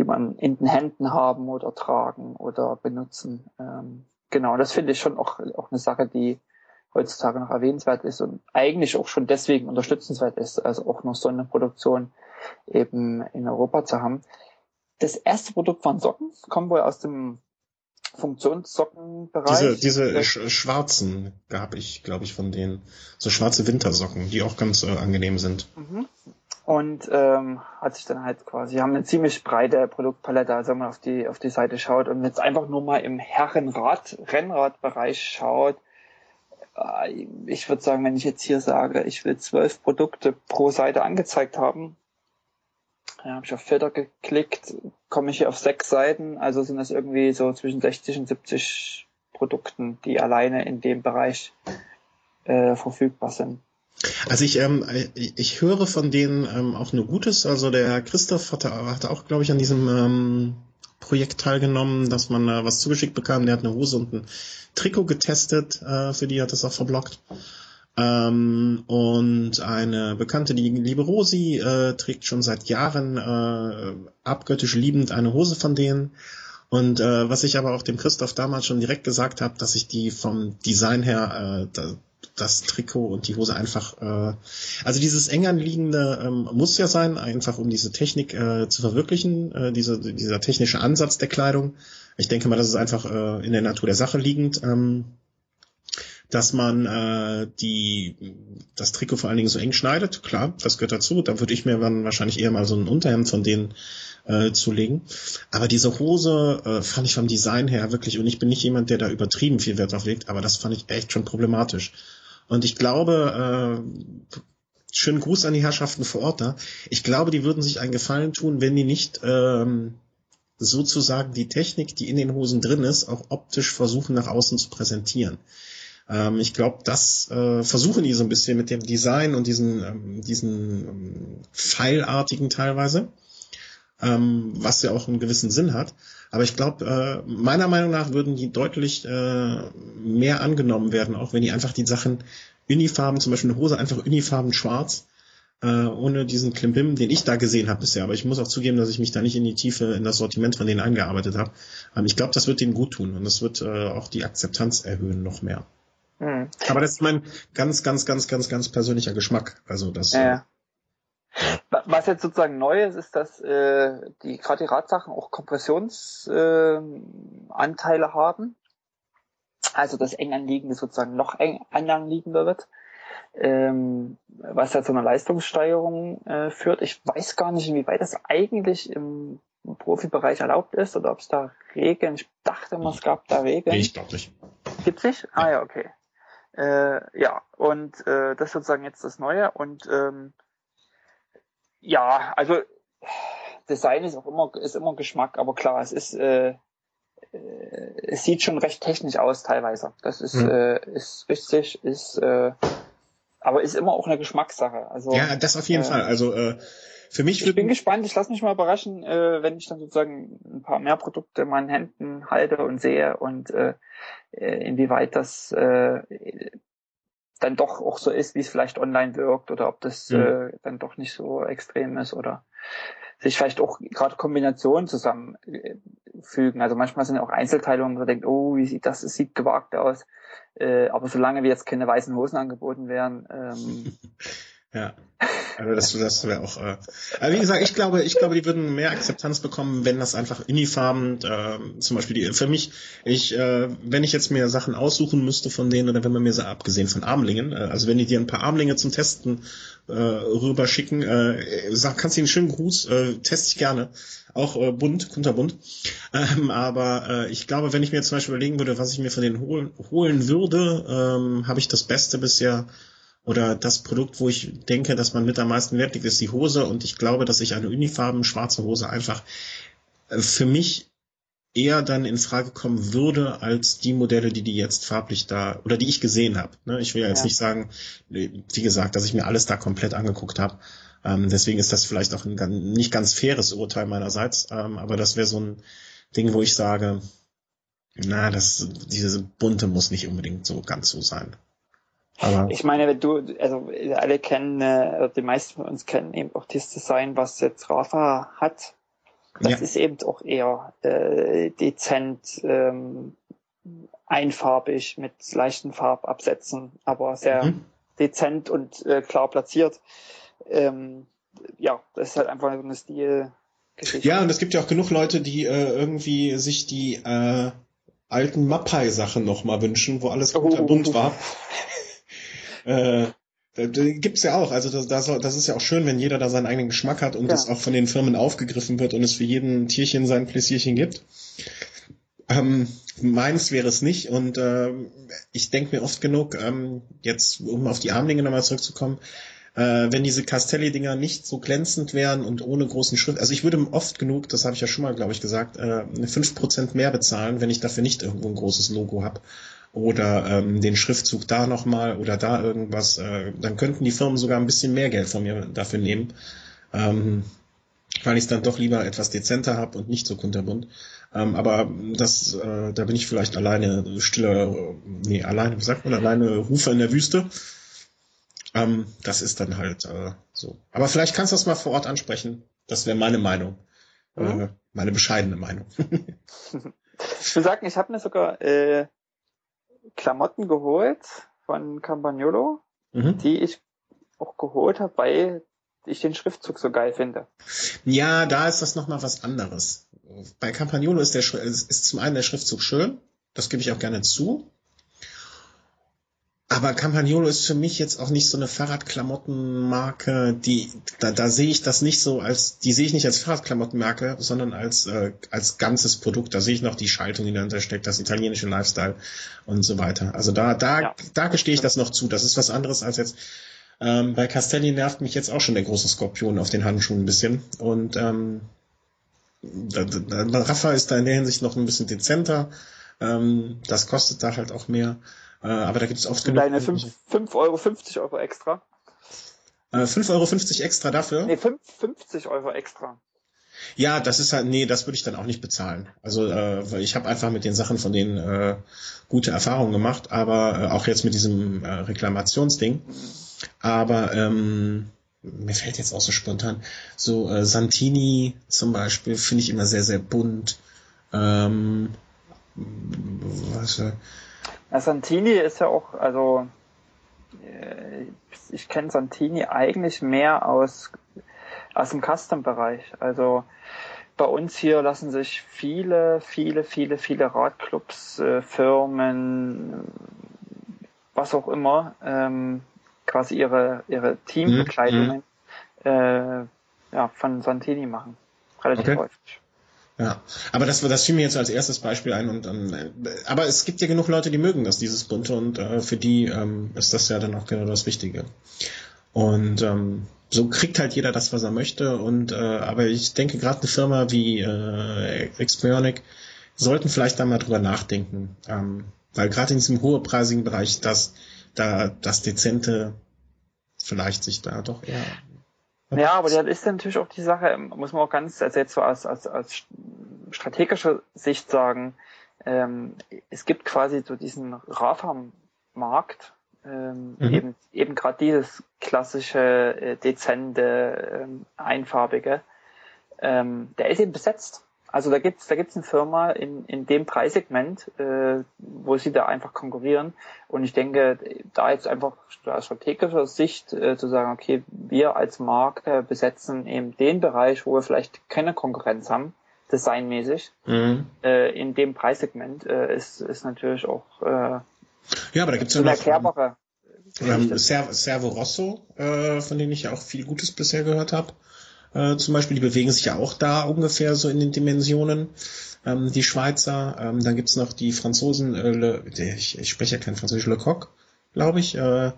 die man in den Händen haben oder tragen oder benutzen. Ähm, genau, das finde ich schon auch, auch eine Sache, die heutzutage noch erwähnenswert ist und eigentlich auch schon deswegen unterstützenswert ist, also auch noch so eine Produktion eben in Europa zu haben. Das erste Produkt waren Socken, kommen wohl aus dem Funktionssockenbereich. Diese, diese sch schwarzen gab ich, glaube ich, von denen. So schwarze Wintersocken, die auch ganz äh, angenehm sind. Mhm und ähm, hat sich dann halt quasi, haben eine ziemlich breite Produktpalette, also wenn man auf die auf die Seite schaut und jetzt einfach nur mal im Herrenrad, Rennradbereich schaut, äh, ich würde sagen, wenn ich jetzt hier sage, ich will zwölf Produkte pro Seite angezeigt haben, ja, habe ich auf Filter geklickt, komme ich hier auf sechs Seiten, also sind das irgendwie so zwischen 60 und 70 Produkten, die alleine in dem Bereich äh, verfügbar sind. Also ich, ähm, ich höre von denen ähm, auch nur Gutes. Also der Christoph hatte, hatte auch, glaube ich, an diesem ähm, Projekt teilgenommen, dass man äh, was zugeschickt bekam. Der hat eine Hose und ein Trikot getestet, äh, für die hat das auch verblockt. Ähm, und eine Bekannte, die liebe Rosi, äh, trägt schon seit Jahren äh, abgöttisch liebend eine Hose von denen. Und äh, was ich aber auch dem Christoph damals schon direkt gesagt habe, dass ich die vom Design her äh, das Trikot und die Hose einfach, äh, also dieses eng anliegende ähm, muss ja sein, einfach um diese Technik äh, zu verwirklichen, äh, diese, dieser technische Ansatz der Kleidung. Ich denke mal, das ist einfach äh, in der Natur der Sache liegend. Ähm, dass man äh, die das Trikot vor allen Dingen so eng schneidet, klar, das gehört dazu. Da würde ich mir dann wahrscheinlich eher mal so ein Unterhemd von denen äh, zulegen. Aber diese Hose äh, fand ich vom Design her wirklich, und ich bin nicht jemand, der da übertrieben viel Wert drauf legt, aber das fand ich echt schon problematisch. Und ich glaube, äh, schönen Gruß an die Herrschaften vor Ort da. Ich glaube, die würden sich einen Gefallen tun, wenn die nicht ähm, sozusagen die Technik, die in den Hosen drin ist, auch optisch versuchen nach außen zu präsentieren. Ähm, ich glaube, das äh, versuchen die so ein bisschen mit dem Design und diesen, ähm, diesen ähm, Pfeilartigen teilweise, ähm, was ja auch einen gewissen Sinn hat. Aber ich glaube, äh, meiner Meinung nach würden die deutlich äh, mehr angenommen werden, auch wenn die einfach die Sachen Unifarben, zum Beispiel eine Hose einfach Unifarben schwarz, äh, ohne diesen Klimbim, den ich da gesehen habe bisher. Aber ich muss auch zugeben, dass ich mich da nicht in die Tiefe in das Sortiment von denen eingearbeitet habe. Ähm, ich glaube, das wird denen gut tun und das wird äh, auch die Akzeptanz erhöhen noch mehr. Mhm. Aber das ist mein ganz, ganz, ganz, ganz, ganz persönlicher Geschmack. Also das. Ja. Äh, was jetzt sozusagen neu ist, ist, dass äh, die gerade die Radsachen auch Kompressionsanteile äh, haben. Also das eng anliegende sozusagen noch eng anliegender wird. Ähm, was ja zu einer Leistungssteigerung äh, führt. Ich weiß gar nicht, inwieweit das eigentlich im, im Profibereich erlaubt ist oder ob es da Regeln, ich dachte immer, es gab da Regeln. Nee, ich glaube nicht. Gibt's nicht? Ah ja, okay. Äh, ja, und äh, das ist sozusagen jetzt das Neue und ähm, ja, also Design ist auch immer, ist immer Geschmack, aber klar, es ist, äh, äh, es sieht schon recht technisch aus teilweise. Das ist, mhm. äh, ist richtig, ist, äh, aber ist immer auch eine Geschmackssache. Also, ja, das auf jeden äh, Fall. Also äh, für mich. Ich bin gespannt. Ich lasse mich mal überraschen, äh, wenn ich dann sozusagen ein paar mehr Produkte in meinen Händen halte und sehe und äh, äh inwieweit das äh, dann doch auch so ist, wie es vielleicht online wirkt oder ob das mhm. äh, dann doch nicht so extrem ist oder sich vielleicht auch gerade Kombinationen zusammenfügen. Also manchmal sind ja auch Einzelteile, wo man denkt, oh, wie sieht das, es sieht gewagt aus. Äh, aber solange wir jetzt keine weißen Hosen angeboten werden, ähm, Ja. Also das, das wäre auch. Äh, aber wie gesagt, ich glaube, ich glaube, die würden mehr Akzeptanz bekommen, wenn das einfach Unifarben, äh, zum Beispiel die, für mich, ich, äh, wenn ich jetzt mir Sachen aussuchen müsste von denen oder wenn man mir so abgesehen von Armlingen, äh, also wenn die dir ein paar Armlinge zum Testen äh, rüberschicken, äh, sag, kannst du ihnen einen schönen Gruß, äh, teste ich gerne, auch äh, bunt, kunterbunt. Ähm, aber äh, ich glaube, wenn ich mir zum Beispiel überlegen würde, was ich mir von denen holen, holen würde, ähm, habe ich das Beste bisher oder das Produkt, wo ich denke, dass man mit am meisten Wert legt, ist die Hose und ich glaube, dass ich eine unifarben schwarze Hose einfach äh, für mich eher dann in Frage kommen würde als die Modelle, die die jetzt farblich da oder die ich gesehen habe. Ne? Ich will ja jetzt ja. nicht sagen, wie gesagt, dass ich mir alles da komplett angeguckt habe. Ähm, deswegen ist das vielleicht auch ein nicht ganz faires Urteil meinerseits, ähm, aber das wäre so ein Ding, wo ich sage, na, das diese bunte muss nicht unbedingt so ganz so sein. Aber ich meine, wenn du, also alle kennen, äh, die meisten von uns kennen eben auch das Design, was jetzt Rafa hat. Das ja. ist eben auch eher äh, dezent, ähm, einfarbig mit leichten Farbabsätzen, aber sehr mhm. dezent und äh, klar platziert. Ähm, ja, das ist halt einfach so eine Stilgeschichte. Ja, und es gibt ja auch genug Leute, die äh, irgendwie sich die äh, alten Mappai-Sachen nochmal wünschen, wo alles oh. bunt war. Äh, gibt's ja auch. Also das, das, das ist ja auch schön, wenn jeder da seinen eigenen Geschmack hat und ja. das auch von den Firmen aufgegriffen wird und es für jeden Tierchen sein Pläsierchen gibt. Ähm, meins wäre es nicht und äh, ich denke mir oft genug, ähm, jetzt um auf die Armlinge nochmal zurückzukommen, äh, wenn diese Castelli-Dinger nicht so glänzend wären und ohne großen Schrift, also ich würde oft genug, das habe ich ja schon mal, glaube ich, gesagt, äh, 5% mehr bezahlen, wenn ich dafür nicht irgendwo ein großes Logo habe oder ähm, den Schriftzug da nochmal oder da irgendwas, äh, dann könnten die Firmen sogar ein bisschen mehr Geld von mir dafür nehmen. Ähm, weil ich es dann doch lieber etwas dezenter habe und nicht so kunterbunt. Ähm, aber das, äh, da bin ich vielleicht alleine stiller, nee, alleine, wie sagt man, alleine Rufer in der Wüste. Ähm, das ist dann halt äh, so. Aber vielleicht kannst du das mal vor Ort ansprechen. Das wäre meine Meinung. Mhm. Äh, meine bescheidene Meinung. ich will sagen, ich habe mir sogar äh, Klamotten geholt von Campagnolo, mhm. die ich auch geholt habe, weil ich den Schriftzug so geil finde. Ja, da ist das nochmal was anderes. Bei Campagnolo ist, der, ist, ist zum einen der Schriftzug schön, das gebe ich auch gerne zu. Aber Campagnolo ist für mich jetzt auch nicht so eine Fahrradklamottenmarke, die da, da sehe ich das nicht so als die sehe ich nicht als Fahrradklamottenmarke, sondern als äh, als ganzes Produkt. Da sehe ich noch die Schaltung, die dahinter steckt, das italienische Lifestyle und so weiter. Also da da ja. da gestehe ich das noch zu. Das ist was anderes als jetzt ähm, bei Castelli nervt mich jetzt auch schon der große Skorpion auf den Handschuhen ein bisschen und ähm, da, da, Rafa ist da in der Hinsicht noch ein bisschen dezenter. Ähm, das kostet da halt auch mehr. Äh, aber da gibt es oft genug. Deine 5,50 Euro, 50 Euro extra. Äh, 5,50 Euro extra dafür? Nee, 5, 50 Euro extra. Ja, das ist halt, nee, das würde ich dann auch nicht bezahlen. Also, äh, ich habe einfach mit den Sachen von denen äh, gute Erfahrungen gemacht, aber äh, auch jetzt mit diesem äh, Reklamationsding. Aber ähm, mir fällt jetzt auch so spontan, so äh, Santini zum Beispiel finde ich immer sehr, sehr bunt. Ähm, was, äh, ja, Santini ist ja auch, also äh, ich kenne Santini eigentlich mehr aus, aus dem Custom-Bereich. Also bei uns hier lassen sich viele, viele, viele, viele Radclubs, äh, Firmen, was auch immer, ähm, quasi ihre, ihre Teambekleidungen mhm. äh, ja, von Santini machen. Relativ okay. häufig. Ja, aber das, das fiel mir jetzt als erstes Beispiel ein und ähm, aber es gibt ja genug Leute, die mögen das, dieses Bunte und äh, für die ähm, ist das ja dann auch genau das Wichtige. Und ähm, so kriegt halt jeder das, was er möchte und äh, aber ich denke gerade eine Firma wie äh, Xbionic sollten vielleicht da mal drüber nachdenken, ähm, weil gerade in diesem hohepreisigen Bereich das da das Dezente vielleicht sich da doch eher ja, aber das ist natürlich auch die Sache, muss man auch ganz, also jetzt so aus, aus, aus strategischer Sicht sagen, ähm, es gibt quasi so diesen Rafa-Markt, ähm, mhm. eben, eben gerade dieses klassische, äh, dezente, ähm, einfarbige, ähm, der ist eben besetzt. Also da gibt's da gibt's eine Firma in, in dem Preissegment, äh, wo sie da einfach konkurrieren. Und ich denke, da jetzt einfach aus strategischer Sicht äh, zu sagen, okay, wir als Markt äh, besetzen eben den Bereich, wo wir vielleicht keine Konkurrenz haben, designmäßig, mhm. äh, in dem Preissegment, äh, ist, ist natürlich auch äh, ja, aber da gibt's ja noch, erklärbare. Ähm, Servo Rosso, äh, von denen ich ja auch viel Gutes bisher gehört habe äh, zum Beispiel, die bewegen sich ja auch da ungefähr so in den Dimensionen. Ähm, die Schweizer, ähm, dann gibt's noch die Franzosen, äh, Le, ich, ich spreche ja kein Französisch, Le Coq, glaube ich, äh,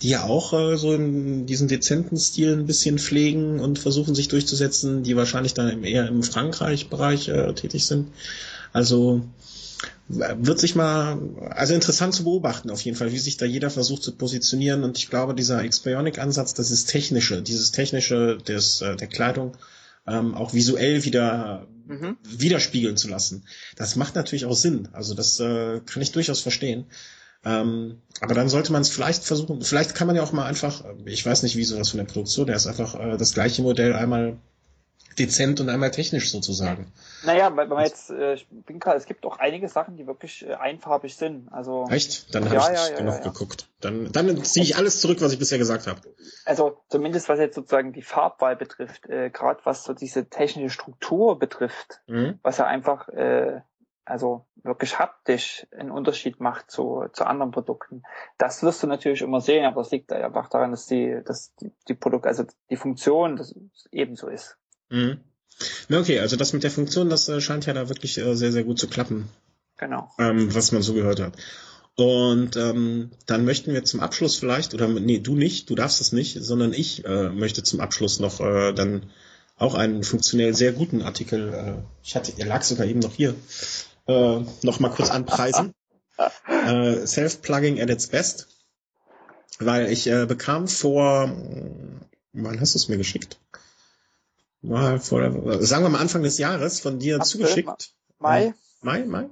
die ja auch äh, so in diesen dezenten Stil ein bisschen pflegen und versuchen sich durchzusetzen, die wahrscheinlich dann eher im Frankreich-Bereich äh, tätig sind. Also wird sich mal, also interessant zu beobachten auf jeden Fall, wie sich da jeder versucht zu positionieren und ich glaube, dieser Xbionic-Ansatz, das ist technische, dieses technische des, äh, der Kleidung ähm, auch visuell wieder mhm. widerspiegeln zu lassen. Das macht natürlich auch Sinn, also das äh, kann ich durchaus verstehen. Ähm, aber dann sollte man es vielleicht versuchen, vielleicht kann man ja auch mal einfach, ich weiß nicht, wieso das von der Produktion, der ist einfach äh, das gleiche Modell einmal dezent und einmal technisch sozusagen. Naja, wenn man jetzt, äh, ich bin gerade, es gibt auch einige Sachen, die wirklich äh, einfarbig sind. Also echt? Dann habe ja, ich ja, ja, genug ja, geguckt. Dann, dann ziehe ich alles zurück, was ich bisher gesagt habe. Also zumindest was jetzt sozusagen die Farbwahl betrifft, äh, gerade was so diese technische Struktur betrifft, mhm. was ja einfach äh, also wirklich haptisch einen Unterschied macht zu, zu anderen Produkten. Das wirst du natürlich immer sehen, aber es liegt einfach daran, dass die, dass die, die Produkt, also die Funktion das ebenso ist. Mhm. Na okay, also das mit der Funktion, das äh, scheint ja da wirklich äh, sehr, sehr gut zu klappen. Genau. Ähm, was man so gehört hat. Und ähm, dann möchten wir zum Abschluss vielleicht, oder nee, du nicht, du darfst es nicht, sondern ich äh, möchte zum Abschluss noch äh, dann auch einen funktionell sehr guten Artikel, äh, ich hatte, er lag sogar eben noch hier, äh, noch mal kurz anpreisen. äh, Self-Plugging at its best. Weil ich äh, bekam vor, wann hast du es mir geschickt? Mal vor, sagen wir mal Anfang des Jahres von dir April, zugeschickt. Mai. Mai, Mai.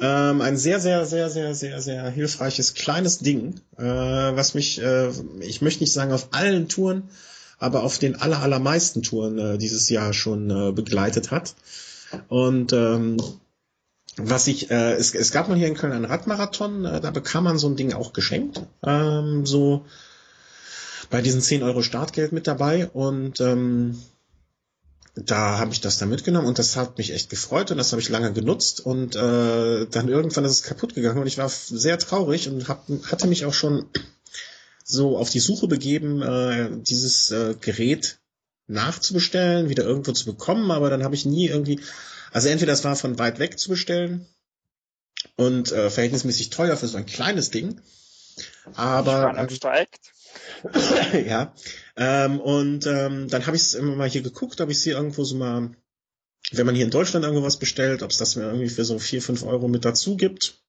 Ähm, ein sehr, sehr, sehr, sehr, sehr, sehr hilfreiches kleines Ding, äh, was mich, äh, ich möchte nicht sagen auf allen Touren, aber auf den aller, allermeisten Touren äh, dieses Jahr schon äh, begleitet hat. Und ähm, was ich, äh, es, es gab mal hier in Köln einen Radmarathon, äh, da bekam man so ein Ding auch geschenkt. Ähm, so bei diesen 10 Euro Startgeld mit dabei und ähm, da habe ich das dann mitgenommen und das hat mich echt gefreut und das habe ich lange genutzt und äh, dann irgendwann ist es kaputt gegangen und ich war sehr traurig und hab, hatte mich auch schon so auf die Suche begeben, äh, dieses äh, Gerät nachzubestellen, wieder irgendwo zu bekommen, aber dann habe ich nie irgendwie, also entweder das war von weit weg zu bestellen und äh, verhältnismäßig teuer für so ein kleines Ding, aber äh, steigt. ja. Ähm, und ähm, dann habe ich es immer mal hier geguckt, ob ich sie irgendwo so mal, wenn man hier in Deutschland irgendwo was bestellt, ob es das mir irgendwie für so vier, fünf Euro mit dazu gibt.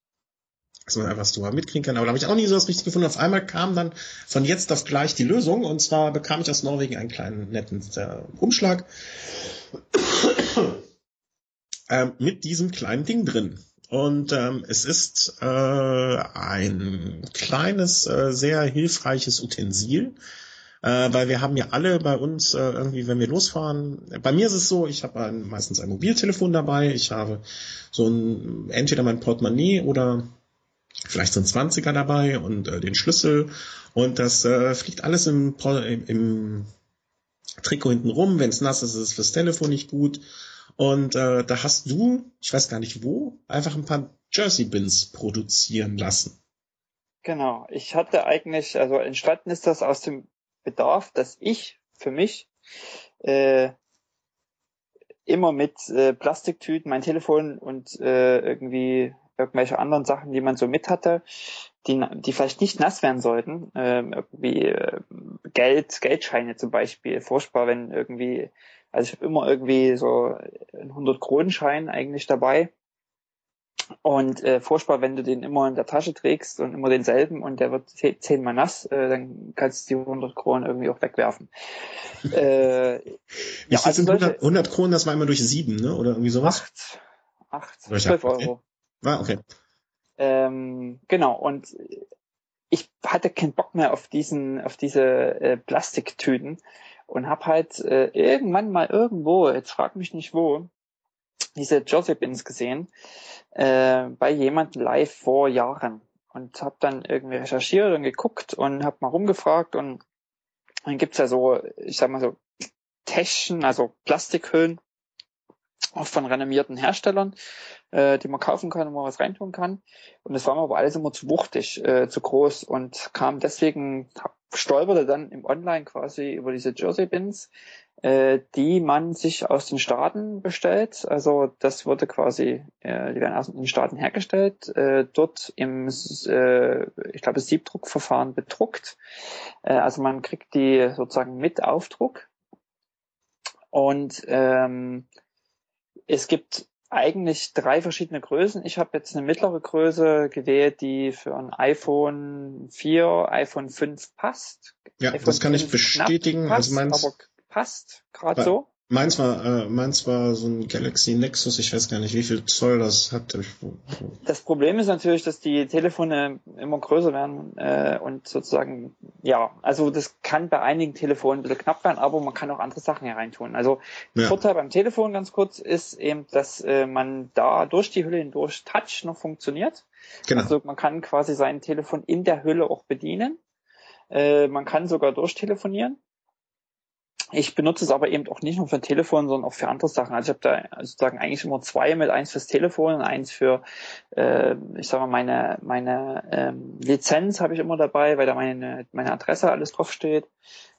Dass man einfach so mal mitkriegen kann. Aber da habe ich auch nie so was richtig gefunden. Auf einmal kam dann von jetzt auf gleich die Lösung. Und zwar bekam ich aus Norwegen einen kleinen netten äh, Umschlag ähm, mit diesem kleinen Ding drin. Und ähm, es ist äh, ein kleines, äh, sehr hilfreiches Utensil, äh, weil wir haben ja alle bei uns äh, irgendwie, wenn wir losfahren, bei mir ist es so, ich habe meistens ein Mobiltelefon dabei, ich habe so ein, entweder mein Portemonnaie oder vielleicht so ein 20er dabei und äh, den Schlüssel. Und das äh, fliegt alles im, im, im Trikot hinten rum, wenn es nass ist, ist es fürs Telefon nicht gut und äh, da hast du, ich weiß gar nicht wo, einfach ein paar Jersey-Bins produzieren lassen. Genau. Ich hatte eigentlich, also entstanden ist das aus dem Bedarf, dass ich für mich äh, immer mit äh, Plastiktüten, mein Telefon und äh, irgendwie irgendwelche anderen Sachen, die man so mit hatte, die, die vielleicht nicht nass werden sollten, äh, irgendwie äh, Geld, Geldscheine zum Beispiel, furchtbar, wenn irgendwie also ich habe immer irgendwie so einen 100-Kronen-Schein eigentlich dabei. Und äh, furchtbar, wenn du den immer in der Tasche trägst und immer denselben und der wird zehnmal nass, äh, dann kannst du die 100 Kronen irgendwie auch wegwerfen. äh, Wie ja, also sind 100, 100 Kronen, das war immer durch sieben, ne? Oder irgendwie sowas? Acht, acht zwölf Euro. Ah, okay. Ähm, genau, und ich hatte keinen Bock mehr auf diesen, auf diese äh, Plastiktüten und habe halt äh, irgendwann mal irgendwo, jetzt frag mich nicht wo, diese Josephins gesehen äh, bei jemandem live vor Jahren. Und habe dann irgendwie recherchiert und geguckt und habe mal rumgefragt und dann gibt's ja so, ich sag mal so Täschchen, also Plastikhüllen, auch von renommierten Herstellern, äh, die man kaufen kann und man was reintun kann. Und das war mir aber alles immer zu wuchtig, äh, zu groß und kam deswegen, stolperte dann im Online quasi über diese Jersey-Bins, äh, die man sich aus den Staaten bestellt. Also das wurde quasi, äh, die werden aus den Staaten hergestellt, äh, dort im, äh, ich glaube, Siebdruckverfahren bedruckt. Äh, also man kriegt die sozusagen mit Aufdruck. Und ähm, es gibt eigentlich drei verschiedene Größen. Ich habe jetzt eine mittlere Größe gewählt, die für ein iPhone 4, iPhone 5 passt. Ja, iPhone das kann ich bestätigen. Passt, also meins, aber passt gerade so. Meins war, äh, meins war so ein Galaxy Nexus, ich weiß gar nicht, wie viel Zoll das hat. Das Problem ist natürlich, dass die Telefone immer größer werden äh, und sozusagen, ja, also das kann bei einigen Telefonen ein bisschen knapp werden, aber man kann auch andere Sachen hereintun. Also ja. Vorteil beim Telefon ganz kurz ist eben, dass äh, man da durch die Hülle hindurch Touch noch funktioniert. Genau. Also man kann quasi sein Telefon in der Hülle auch bedienen. Äh, man kann sogar durchtelefonieren. Ich benutze es aber eben auch nicht nur für ein Telefon, sondern auch für andere Sachen. Also ich habe da sozusagen eigentlich immer zwei mit, eins fürs Telefon und eins für, äh, ich sag mal, meine, meine ähm, Lizenz habe ich immer dabei, weil da meine, meine Adresse alles draufsteht.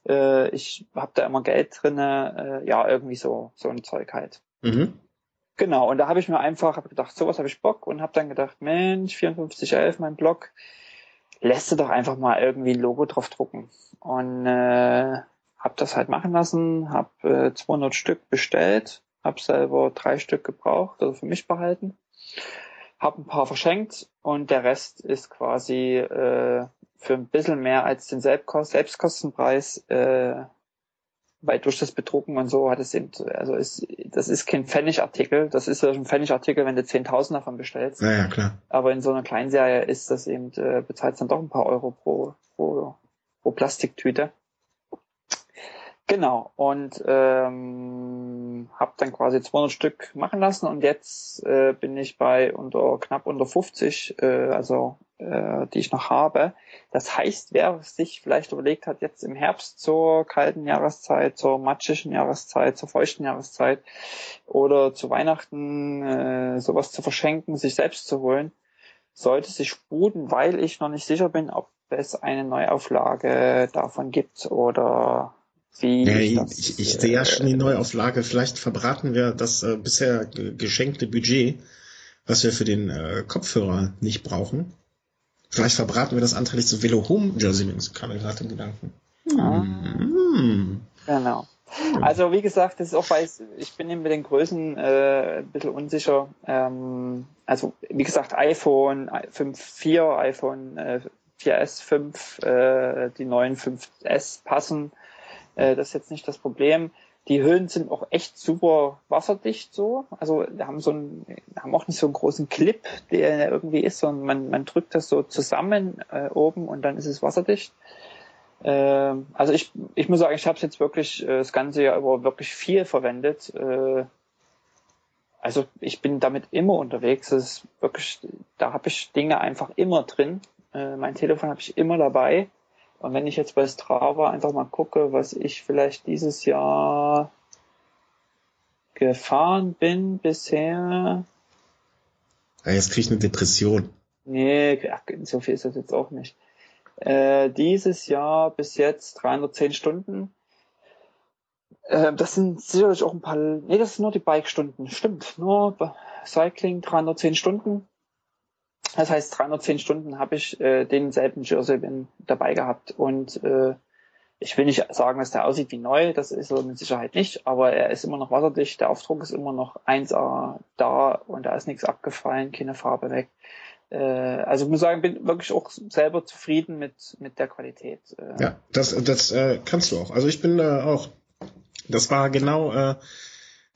Äh, ich habe da immer Geld drinne, äh, ja, irgendwie so, so ein Zeug halt. Mhm. Genau, und da habe ich mir einfach hab gedacht, sowas habe ich Bock und habe dann gedacht, Mensch, 5411, mein Blog, lässt du doch einfach mal irgendwie ein Logo drauf drucken. Und äh, habe das halt machen lassen, habe äh, 200 Stück bestellt, habe selber drei Stück gebraucht, also für mich behalten, habe ein paar verschenkt und der Rest ist quasi äh, für ein bisschen mehr als den Selbstkost Selbstkostenpreis äh, weil durch das Bedrucken und so hat es eben, also ist, das ist kein Pfennigartikel, das ist ja ein Pfennigartikel, wenn du 10.000 davon bestellst. Ja, ja, klar. Aber in so einer Kleinserie ist das eben, äh, bezahlt dann doch ein paar Euro pro, pro, pro Plastiktüte. Genau, und ähm, habe dann quasi 200 Stück machen lassen und jetzt äh, bin ich bei unter knapp unter 50, äh, also äh, die ich noch habe. Das heißt, wer sich vielleicht überlegt hat, jetzt im Herbst zur kalten Jahreszeit, zur matschigen Jahreszeit, zur feuchten Jahreszeit oder zu Weihnachten äh, sowas zu verschenken, sich selbst zu holen, sollte sich sputen, weil ich noch nicht sicher bin, ob es eine Neuauflage davon gibt oder ja, ich, das, ich, ich sehe ja schon die Neuauflage. Vielleicht verbraten wir das äh, bisher geschenkte Budget, was wir für den äh, Kopfhörer nicht brauchen. Vielleicht verbraten wir das anteilig zu Velo Home Jersey Links, kam mir gerade im Gedanken. Hm. Genau. Also wie gesagt, das ist auch weil ich bin eben mit den Größen äh, ein bisschen unsicher. Ähm, also wie gesagt, iPhone 5.4, iPhone äh, 4S 5, äh, die neuen 5S passen. Äh, das ist jetzt nicht das Problem. Die Hüllen sind auch echt super wasserdicht so. Also haben so einen, haben auch nicht so einen großen Clip, der irgendwie ist, sondern man, man drückt das so zusammen äh, oben und dann ist es wasserdicht. Äh, also ich, ich muss sagen, ich habe es jetzt wirklich äh, das ganze Jahr über wirklich viel verwendet. Äh, also ich bin damit immer unterwegs. Das ist wirklich, da habe ich Dinge einfach immer drin. Äh, mein Telefon habe ich immer dabei. Und wenn ich jetzt bei Strava einfach mal gucke, was ich vielleicht dieses Jahr gefahren bin bisher. Ja, jetzt kriege ich eine Depression. Nee, ach, so viel ist das jetzt auch nicht. Äh, dieses Jahr bis jetzt 310 Stunden. Äh, das sind sicherlich auch ein paar, nee, das sind nur die Bike-Stunden. Stimmt, nur Cycling 310 Stunden. Das heißt, 310 Stunden habe ich äh, denselben Jersey bin dabei gehabt und äh, ich will nicht sagen, dass der aussieht wie neu, das ist er mit Sicherheit nicht, aber er ist immer noch wasserdicht, der Aufdruck ist immer noch 1A da und da ist nichts abgefallen, keine Farbe weg. Äh, also ich muss sagen, bin wirklich auch selber zufrieden mit, mit der Qualität. Äh. Ja, das, das äh, kannst du auch. Also ich bin äh, auch, das war genau äh,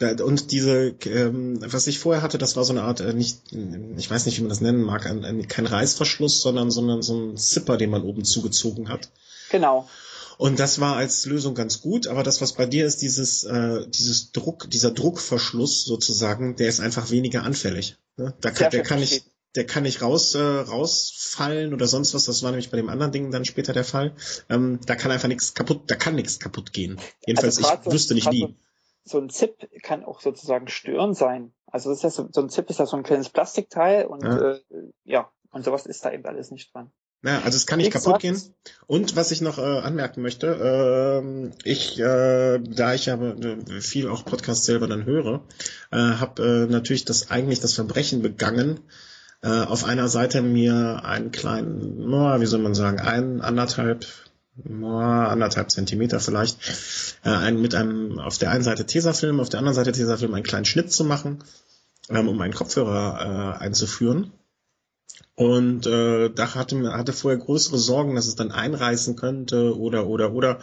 und diese, ähm, was ich vorher hatte, das war so eine Art, äh, nicht, ich weiß nicht, wie man das nennen mag, ein, ein, kein Reißverschluss, sondern, sondern so ein Zipper, den man oben zugezogen hat. Genau. Und das war als Lösung ganz gut, aber das, was bei dir ist, dieses, äh, dieses Druck, dieser Druckverschluss sozusagen, der ist einfach weniger anfällig. Ne? Da kann, der kann nicht, der kann nicht raus, äh, rausfallen oder sonst was. Das war nämlich bei dem anderen Ding dann später der Fall. Ähm, da kann einfach nichts kaputt, da kann nichts kaputt gehen. Jedenfalls, also ich wüsste nicht wie so ein Zip kann auch sozusagen stören sein. Also das ist ja so, so ein Zip ist ja so ein kleines Plastikteil und ja. Äh, ja, und sowas ist da eben alles nicht dran. Ja, also es kann nicht kaputt gehen. Und was ich noch äh, anmerken möchte, äh, ich, äh, da ich ja äh, viel auch Podcasts selber dann höre, äh, habe äh, natürlich das eigentlich das Verbrechen begangen, äh, auf einer Seite mir einen kleinen, wie soll man sagen, ein anderthalb anderthalb Zentimeter vielleicht, äh, ein, mit einem auf der einen Seite Tesafilm, auf der anderen Seite Tesafilm einen kleinen Schnitt zu machen, ähm, um einen Kopfhörer äh, einzuführen. Und äh, da hatte hatte vorher größere Sorgen, dass es dann einreißen könnte oder oder oder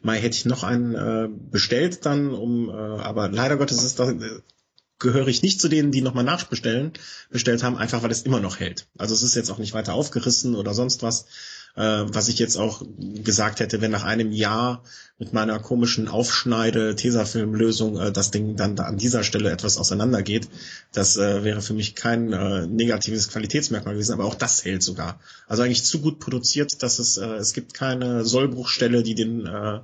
mal hätte ich noch einen äh, bestellt dann, um äh, aber leider Gottes ist das äh, gehöre ich nicht zu denen, die nochmal nachbestellen, bestellt haben, einfach weil es immer noch hält. Also es ist jetzt auch nicht weiter aufgerissen oder sonst was äh, was ich jetzt auch gesagt hätte, wenn nach einem Jahr mit meiner komischen Aufschneide-Tesafilm-Lösung äh, das Ding dann da an dieser Stelle etwas auseinandergeht. Das äh, wäre für mich kein äh, negatives Qualitätsmerkmal gewesen, aber auch das hält sogar. Also eigentlich zu gut produziert, dass es, äh, es gibt keine Sollbruchstelle, die den äh,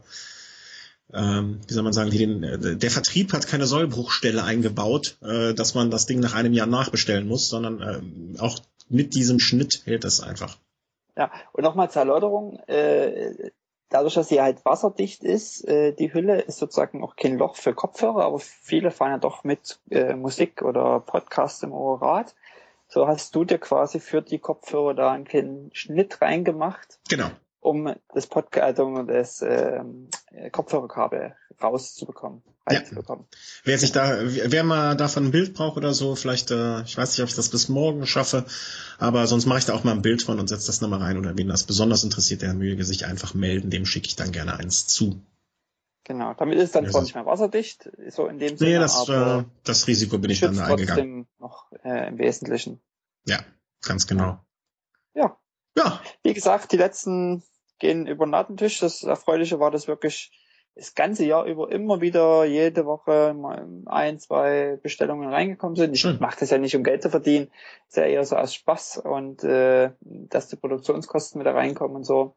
ähm, wie soll man sagen, die den, äh, der Vertrieb hat keine Sollbruchstelle eingebaut, äh, dass man das Ding nach einem Jahr nachbestellen muss, sondern äh, auch mit diesem Schnitt hält das einfach. Ja, und nochmal zur Erläuterung, äh, dadurch, dass sie halt wasserdicht ist, äh, die Hülle ist sozusagen auch kein Loch für Kopfhörer, aber viele fahren ja doch mit äh, Musik oder Podcast im Ohrrad. So hast du dir quasi für die Kopfhörer da einen kleinen Schnitt reingemacht. Genau um das Podcast, also das ähm, Kopfhörerkabel rauszubekommen. Ja. Wer sich da, wer mal davon ein Bild braucht oder so, vielleicht, äh, ich weiß nicht, ob ich das bis morgen schaffe, aber sonst mache ich da auch mal ein Bild von und setze das nochmal rein oder wen das besonders interessiert, der möge sich einfach melden, dem schicke ich dann gerne eins zu. Genau, damit ist dann Ja, zwar nicht mehr wasserdicht, so in dem Sinne, Nee, das, aber äh, das Risiko bin ich dann schützt eingegangen. trotzdem noch äh, im Wesentlichen. Ja, ganz genau. Ja, Ja, wie gesagt, die letzten gehen über den Ladentisch. Das Erfreuliche war, dass wirklich das ganze Jahr über immer wieder jede Woche mal ein, zwei Bestellungen reingekommen sind. Ich Schön. mache das ja nicht, um Geld zu verdienen, ist ja eher so aus Spaß und äh, dass die Produktionskosten wieder reinkommen und so.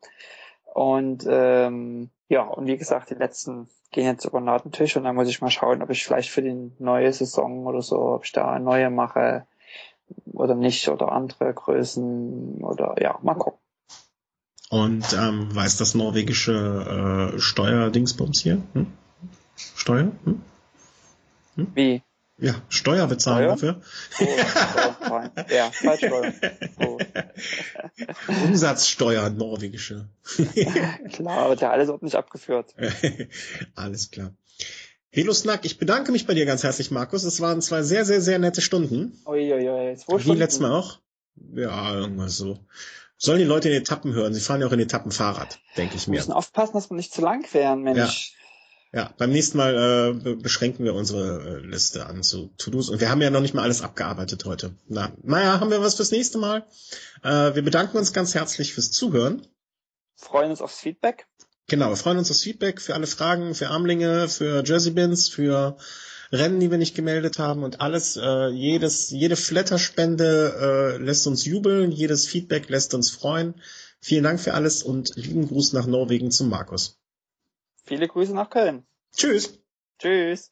Und ähm, ja, und wie gesagt, die letzten gehen jetzt über den Ladentisch und dann muss ich mal schauen, ob ich vielleicht für die neue Saison oder so, ob ich da neue mache oder nicht oder andere Größen oder ja, mal gucken. Und ähm, weiß das norwegische äh, Steuerdingsbums hier? Hm? Steuer? Hm? Wie? Ja, Steuer bezahlen dafür. Oh, ja, Zeitsteuer. Oh. Umsatzsteuer norwegische. Klar, wird ja alles ordentlich abgeführt. Alles klar. Helo Snack, ich bedanke mich bei dir ganz herzlich, Markus. Es waren zwei sehr, sehr, sehr nette Stunden. Uiuiui, zwei Wie Stunden. letztes Mal auch. Ja, irgendwas so. Sollen die Leute in Etappen hören? Sie fahren ja auch in Etappen Fahrrad, denke ich Wir mir. müssen aufpassen, dass wir nicht zu lang werden, Mensch. Ja, beim nächsten Mal äh, be- beschränken wir unsere äh, Liste an zu To-Dos. Und wir haben ja noch nicht mal alles abgearbeitet heute. Na, naja, haben wir was fürs nächste Mal. Äh, wir bedanken uns ganz herzlich fürs Zuhören. Freuen uns aufs Feedback. Genau, wir freuen uns aufs Feedback für alle Fragen, für Armlinge, für Jersey-Bins, für Rennen, die wir nicht gemeldet haben und alles. Äh, jedes, jede Flatterspende äh, lässt uns jubeln, jedes Feedback lässt uns freuen. Vielen Dank für alles und lieben Gruß nach Norwegen zum Markus. Viele Grüße nach Köln. Tschüss! Tschüss.